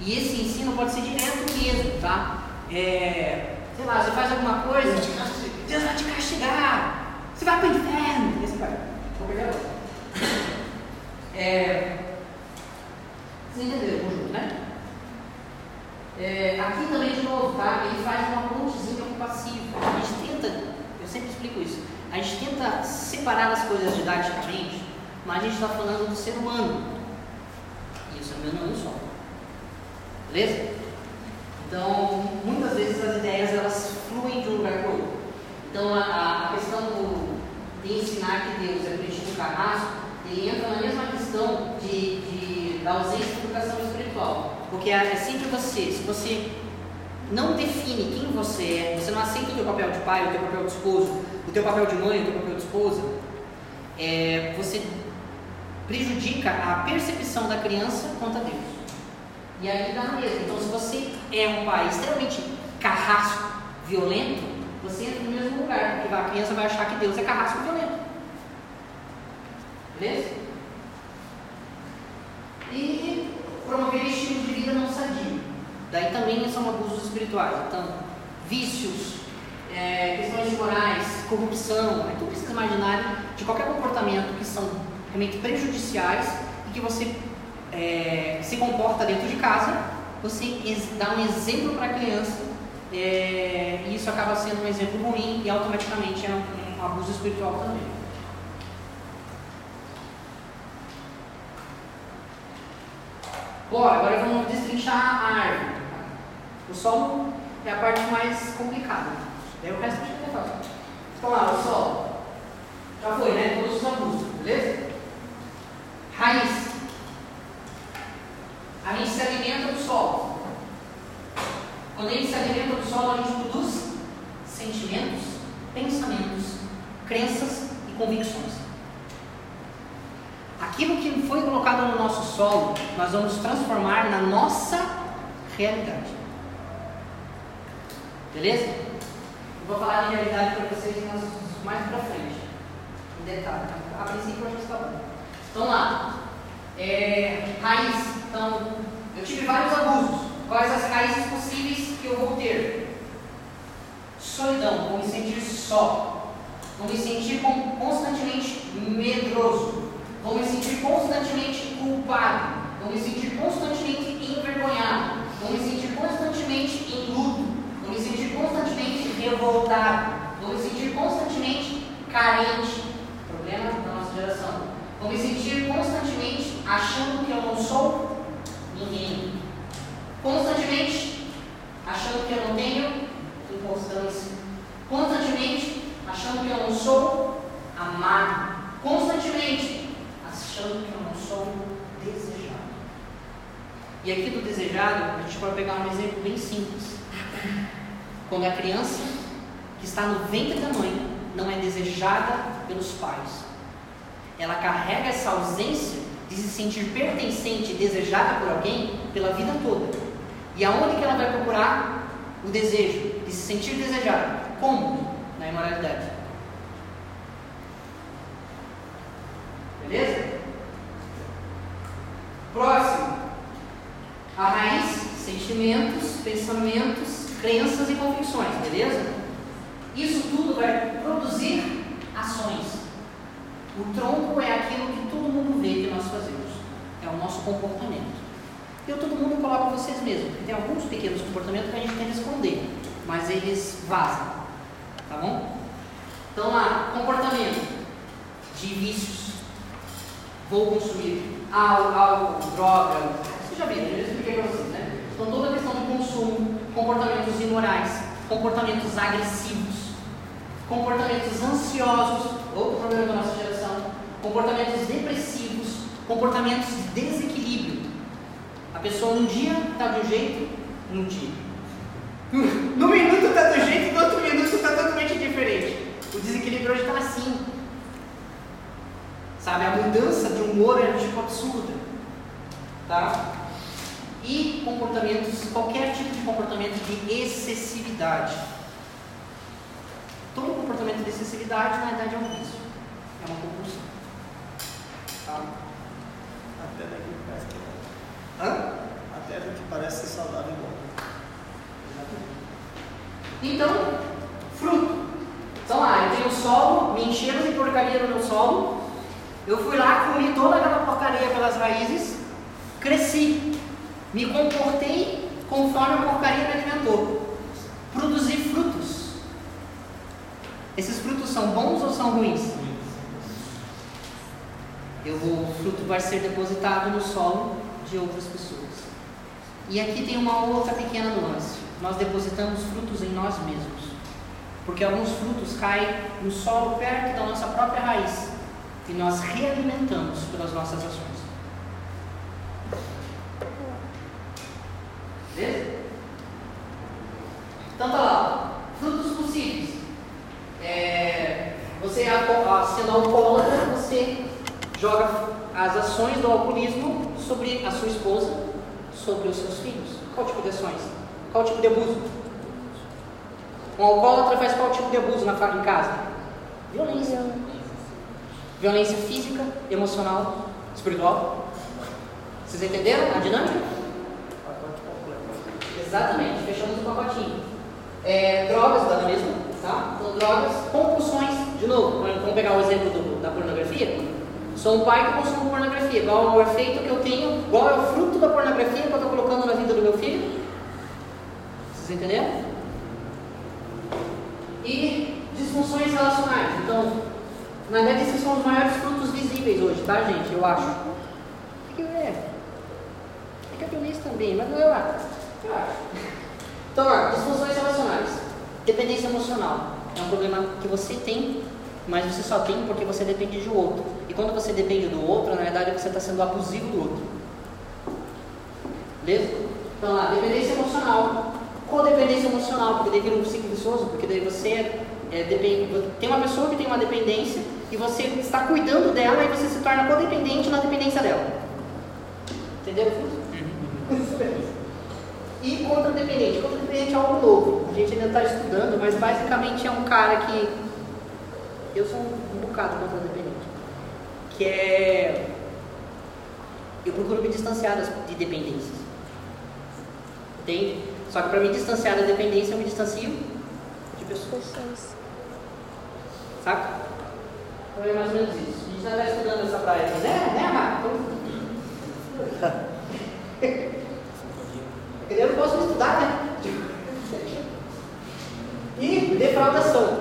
E esse ensino pode ser direto mesmo, tá? É, sei lá, você faz alguma coisa, Deus vai te castigar. Você vai para o inferno. Esse vai. Vou pegar. É, vocês entenderam o conjunto, né? É, aqui também, de novo, tá? Ele faz uma pontezinha com passivo. Eu sempre explico isso, a gente tenta separar as coisas didaticamente, mas a gente está falando do ser humano. E o ser humano é um só. Beleza? Então, muitas vezes as ideias elas fluem de um lugar para o outro. Então, a, a questão do, de ensinar que Deus é preenchido no carrasco, ele entra na mesma questão de, de, da ausência de educação espiritual. Porque é, é sempre você, se você não define quem você é, você não aceita o teu papel de pai, o teu papel de esposo, o teu papel de mãe, o teu papel de esposa, é, você prejudica a percepção da criança quanto a Deus. E aí dá na mesma. Então, se você é um pai extremamente carrasco, violento, você entra no mesmo lugar, porque a criança vai achar que Deus é carrasco violento. Beleza? E promover estilos de vida não sadio. Daí também são abusos espirituais. Então, vícios, é, questões morais, corrupção, aí tu precisa imaginar de qualquer comportamento que são realmente prejudiciais e que você é, se comporta dentro de casa, você dá um exemplo para a criança é, e isso acaba sendo um exemplo ruim e automaticamente é um, um abuso espiritual também. Bora, agora vamos destrinchar a árvore. O solo é a parte mais complicada. Daí o resto gente fácil. Então lá, o solo. Já foi, né? Todos os arbustos, beleza? Raiz. A gente se alimenta do solo. Quando a gente se alimenta do solo, a gente produz sentimentos, pensamentos, crenças e convicções. Aquilo que foi colocado no nosso solo, nós vamos transformar na nossa realidade. Beleza? Eu vou falar de realidade para vocês mais para frente. Em detalhe. A princípio já está bom. Então lá. É, raiz. Então, eu tive vários abusos. Quais as raízes possíveis que eu vou ter? Solidão, vou me sentir só. Vou me sentir constantemente medroso. Vou me sentir constantemente culpado. Vou me sentir constantemente envergonhado. Vou me sentir constantemente em luto. Vou me sentir constantemente revoltado. Vou me sentir constantemente carente. Problema da nossa geração. Vou me sentir constantemente achando que eu não sou ninguém. Constantemente achando que eu não tenho inconstância. Constantemente achando que eu não sou amado. Constantemente achando que eu não sou desejado. E aqui do desejado, a gente pode pegar um exemplo bem simples. Quando a criança que está no ventre da mãe não é desejada pelos pais, ela carrega essa ausência de se sentir pertencente e desejada por alguém pela vida toda. E aonde que ela vai procurar o desejo de se sentir desejada? Como? Na imoralidade. Beleza? Próximo. A raiz, sentimentos, pensamentos, crenças e convicções, beleza? Isso tudo vai produzir ações. O tronco é aquilo que todo mundo vê que nós fazemos. É o nosso comportamento. Eu todo mundo coloca vocês mesmos, porque tem alguns pequenos comportamentos que a gente tem que esconder, mas eles vazam. Tá bom? Então lá, comportamento de vícios. Vou consumir álcool, droga. Vocês já viram, eu já expliquei para vocês, né? Então toda a questão de consumo, comportamentos imorais, comportamentos agressivos, comportamentos ansiosos, outro problema da nossa geração, comportamentos depressivos, comportamentos de desequilíbrio. A pessoa num dia está de um jeito, num dia. No minuto está um jeito no outro minuto está totalmente diferente. O desequilíbrio hoje está assim. Sabe, a mudança de humor é tipo absurda. Tá? E comportamentos, qualquer tipo de comportamento de excessividade. Todo comportamento de excessividade, na verdade, é um vício. É uma compulsão. Tá? Até daqui parece que é. Hã? Até daqui parece ser saudável igual. Então, fruto. Então lá, eu tenho solo, me encheram de porcaria no meu solo. Eu fui lá, comi toda aquela porcaria pelas raízes, cresci, me comportei conforme a porcaria me alimentou. Produzi frutos. Esses frutos são bons ou são ruins? Eu, o fruto vai ser depositado no solo de outras pessoas. E aqui tem uma outra pequena nuance. Nós depositamos frutos em nós mesmos. Porque alguns frutos caem no solo perto da nossa própria raiz. E nós realimentamos pelas nossas ações. Beleza? Então tá lá. Frutos possíveis. É, você sendo alcoólatra, você joga as ações do alcoolismo sobre a sua esposa, sobre os seus filhos. Qual tipo de ações? Qual tipo de abuso? Um alcoólatra faz qual tipo de abuso na, em casa? Violência. Violência física, emocional, espiritual. Vocês entenderam a dinâmica? Exatamente, fechamos o pacotinho. É, drogas, dá mesmo, tá? Então, drogas, compulsões, de novo, vamos pegar o exemplo do, da pornografia. Sou um pai que consome pornografia. Qual é o efeito que eu tenho? Qual é o fruto da pornografia que eu estou colocando na vida do meu filho? Vocês entenderam? E disfunções relacionais. Então, na verdade, esses são os maiores frutos visíveis hoje, tá, gente? Eu acho. É, é que a violência também, mas não eu acho. Eu acho. Então, ó, disfunções relacionais. Dependência emocional. É um problema que você tem mas você só tem porque você depende de outro. E quando você depende do outro, na verdade você está sendo abusivo do outro. Beleza? Então lá, dependência emocional. Codependência emocional, porque daí vira um ciclo vicioso, porque daí você é, depende, tem uma pessoa que tem uma dependência e você está cuidando dela e você se torna codependente na dependência dela. Entendeu? E contradependente. Contradependente é algo novo. A gente ainda está estudando, mas basicamente é um cara que. Eu sou um bocado contradependente. Que é. Eu procuro me distanciar de dependências. Entende? Só que para me distanciar da dependência, eu me distancio de pessoas. Pessoas. Saca? É mais ou menos isso. A gente já está estudando essa praia né? Né, Rafa? Eu não posso estudar, né? E defraudação.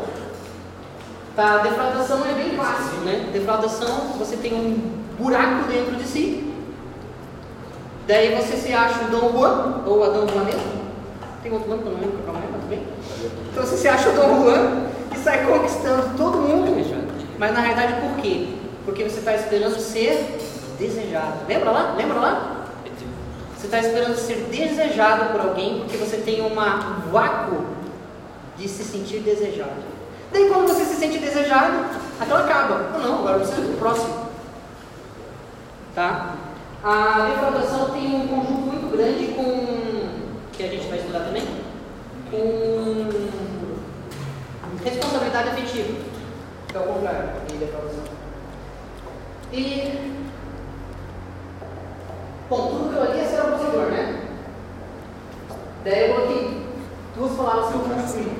Tá, defraudação é bem clássico, né? Defraudação, você tem um buraco dentro de si. Daí você se acha o Dom Juan, ou Adão Juanelo. Tem outro nome que eu não lembro qual é, mas bem. Então você se acha o Dom Juan e sai conquistando todo mundo. Mas na realidade por quê? Porque você está esperando ser desejado. Lembra lá? Lembra lá? Você está esperando ser desejado por alguém porque você tem uma vácuo de se sentir desejado. Daí quando você se sente desejado, aquela acaba. Ou não, agora você é o próximo. Tá? A defraudação tem um conjunto muito grande com que a gente vai estudar também, com responsabilidade afetiva, que é o contrário de defraudação. E Bom, tudo que eu li é ser abusador, né? Daí eu coloquei duas palavras que eu construí.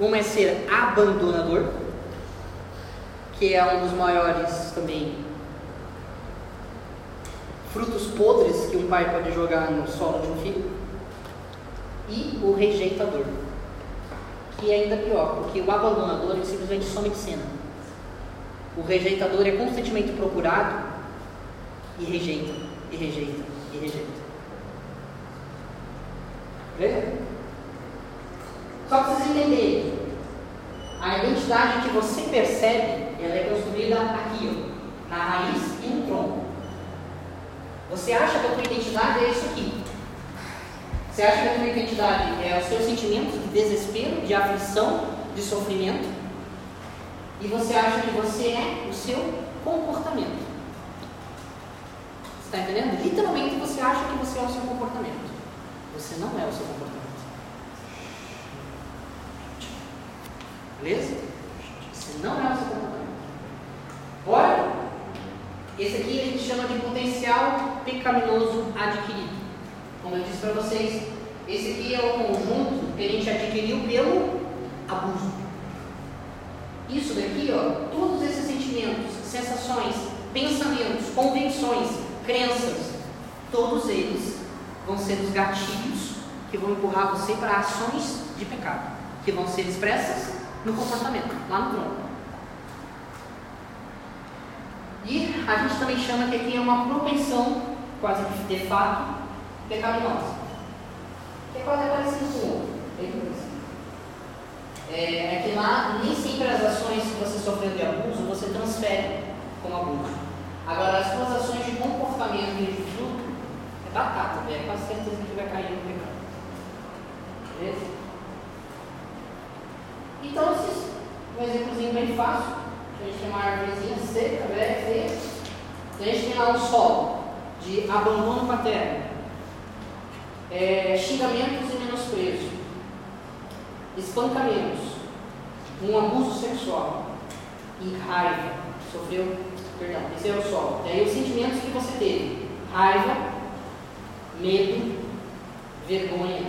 Uma é ser abandonador, que é um dos maiores também frutos podres que um pai pode jogar no solo de um filho. E o rejeitador, que é ainda pior, porque o abandonador ele simplesmente some de cena. O rejeitador é constantemente procurado e rejeita e rejeita, e rejeita. Beleza? Só para vocês entenderem, a identidade que você percebe, ela é construída aqui, ó, na raiz e no tronco. Você acha que a tua identidade é isso aqui. Você acha que a tua identidade é os seus sentimentos de desespero, de aflição, de sofrimento. E você acha que você é o seu comportamento. Está entendendo? Literalmente você acha que você é o seu comportamento. Você não é o seu comportamento. Beleza? Você não é o seu comportamento. Bora? Esse aqui a gente chama de potencial pecaminoso adquirido. Como eu disse para vocês, esse aqui é o conjunto que a gente adquiriu pelo abuso. Isso daqui, ó, todos esses sentimentos, sensações, pensamentos, convenções, crenças, todos eles vão ser os gatilhos que vão empurrar você para ações de pecado, que vão ser expressas no comportamento, lá no tronco. E a gente também chama que aqui é uma propensão, quase de fato, pecaminosa. Que é quase parecido com o outro. É, é que lá nem sempre as ações que você sofreu de abuso você transfere como abuso. Agora, as suas ações de comportamento e de fruto é batata. É quase certeza que vai cair no pecado. Beleza? Então, esses, um exemplozinho bem fácil. A gente tem uma árvorezinha seca, velha, feia. A gente tem lá um solo de abandono paterno, é, xingamentos e menosprezo, espancamentos, um abuso sexual. E raiva. Sofreu? Perdão, esse é o solo. E aí os sentimentos que você teve: raiva, medo, vergonha.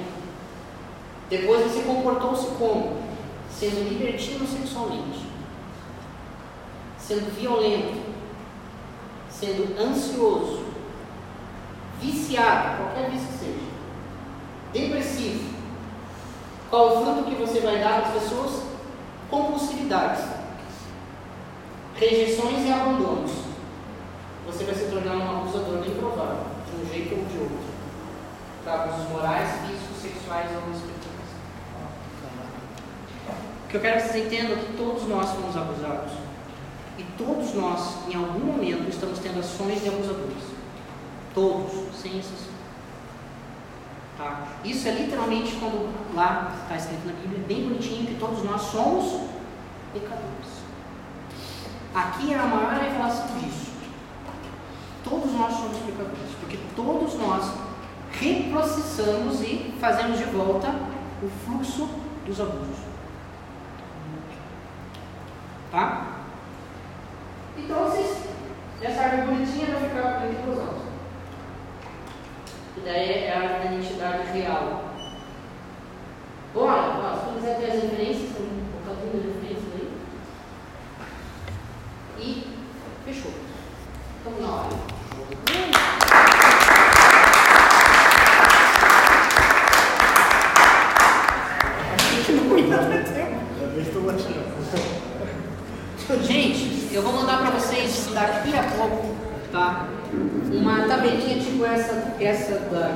Depois você comportou-se como? Sendo libertino sexualmente, sendo violento, sendo ansioso, viciado, qualquer vício que seja, depressivo. Qual o fruto que você vai dar às pessoas? Compulsividade rejeições e abandonos, você vai se tornar um abusador bem provável, de um jeito ou de outro. Para abusos morais, físicos, sexuais ou espirituais. O que eu quero que vocês entendam é que todos nós fomos abusados. E todos nós, em algum momento, estamos tendo ações de abusadores. Todos, sem exceção. Tá? Isso é literalmente quando lá está escrito na Bíblia, bem bonitinho, que todos nós somos pecadores. Aqui é a maior revelação disso. Todos nós somos pecadores, porque todos nós reprocessamos e fazemos de volta o fluxo dos abusos. Tá? Então vocês, essa árvore bonitinha vai ficar entre duas mãos. Daí é a identidade real. Bora, ó, se quiser ter as referências, um bocadinho de referências aí. E fechou. Estamos na hora. Gente, eu vou mandar para vocês daqui a pouco, tá? Uma tabelinha tipo essa, essa da,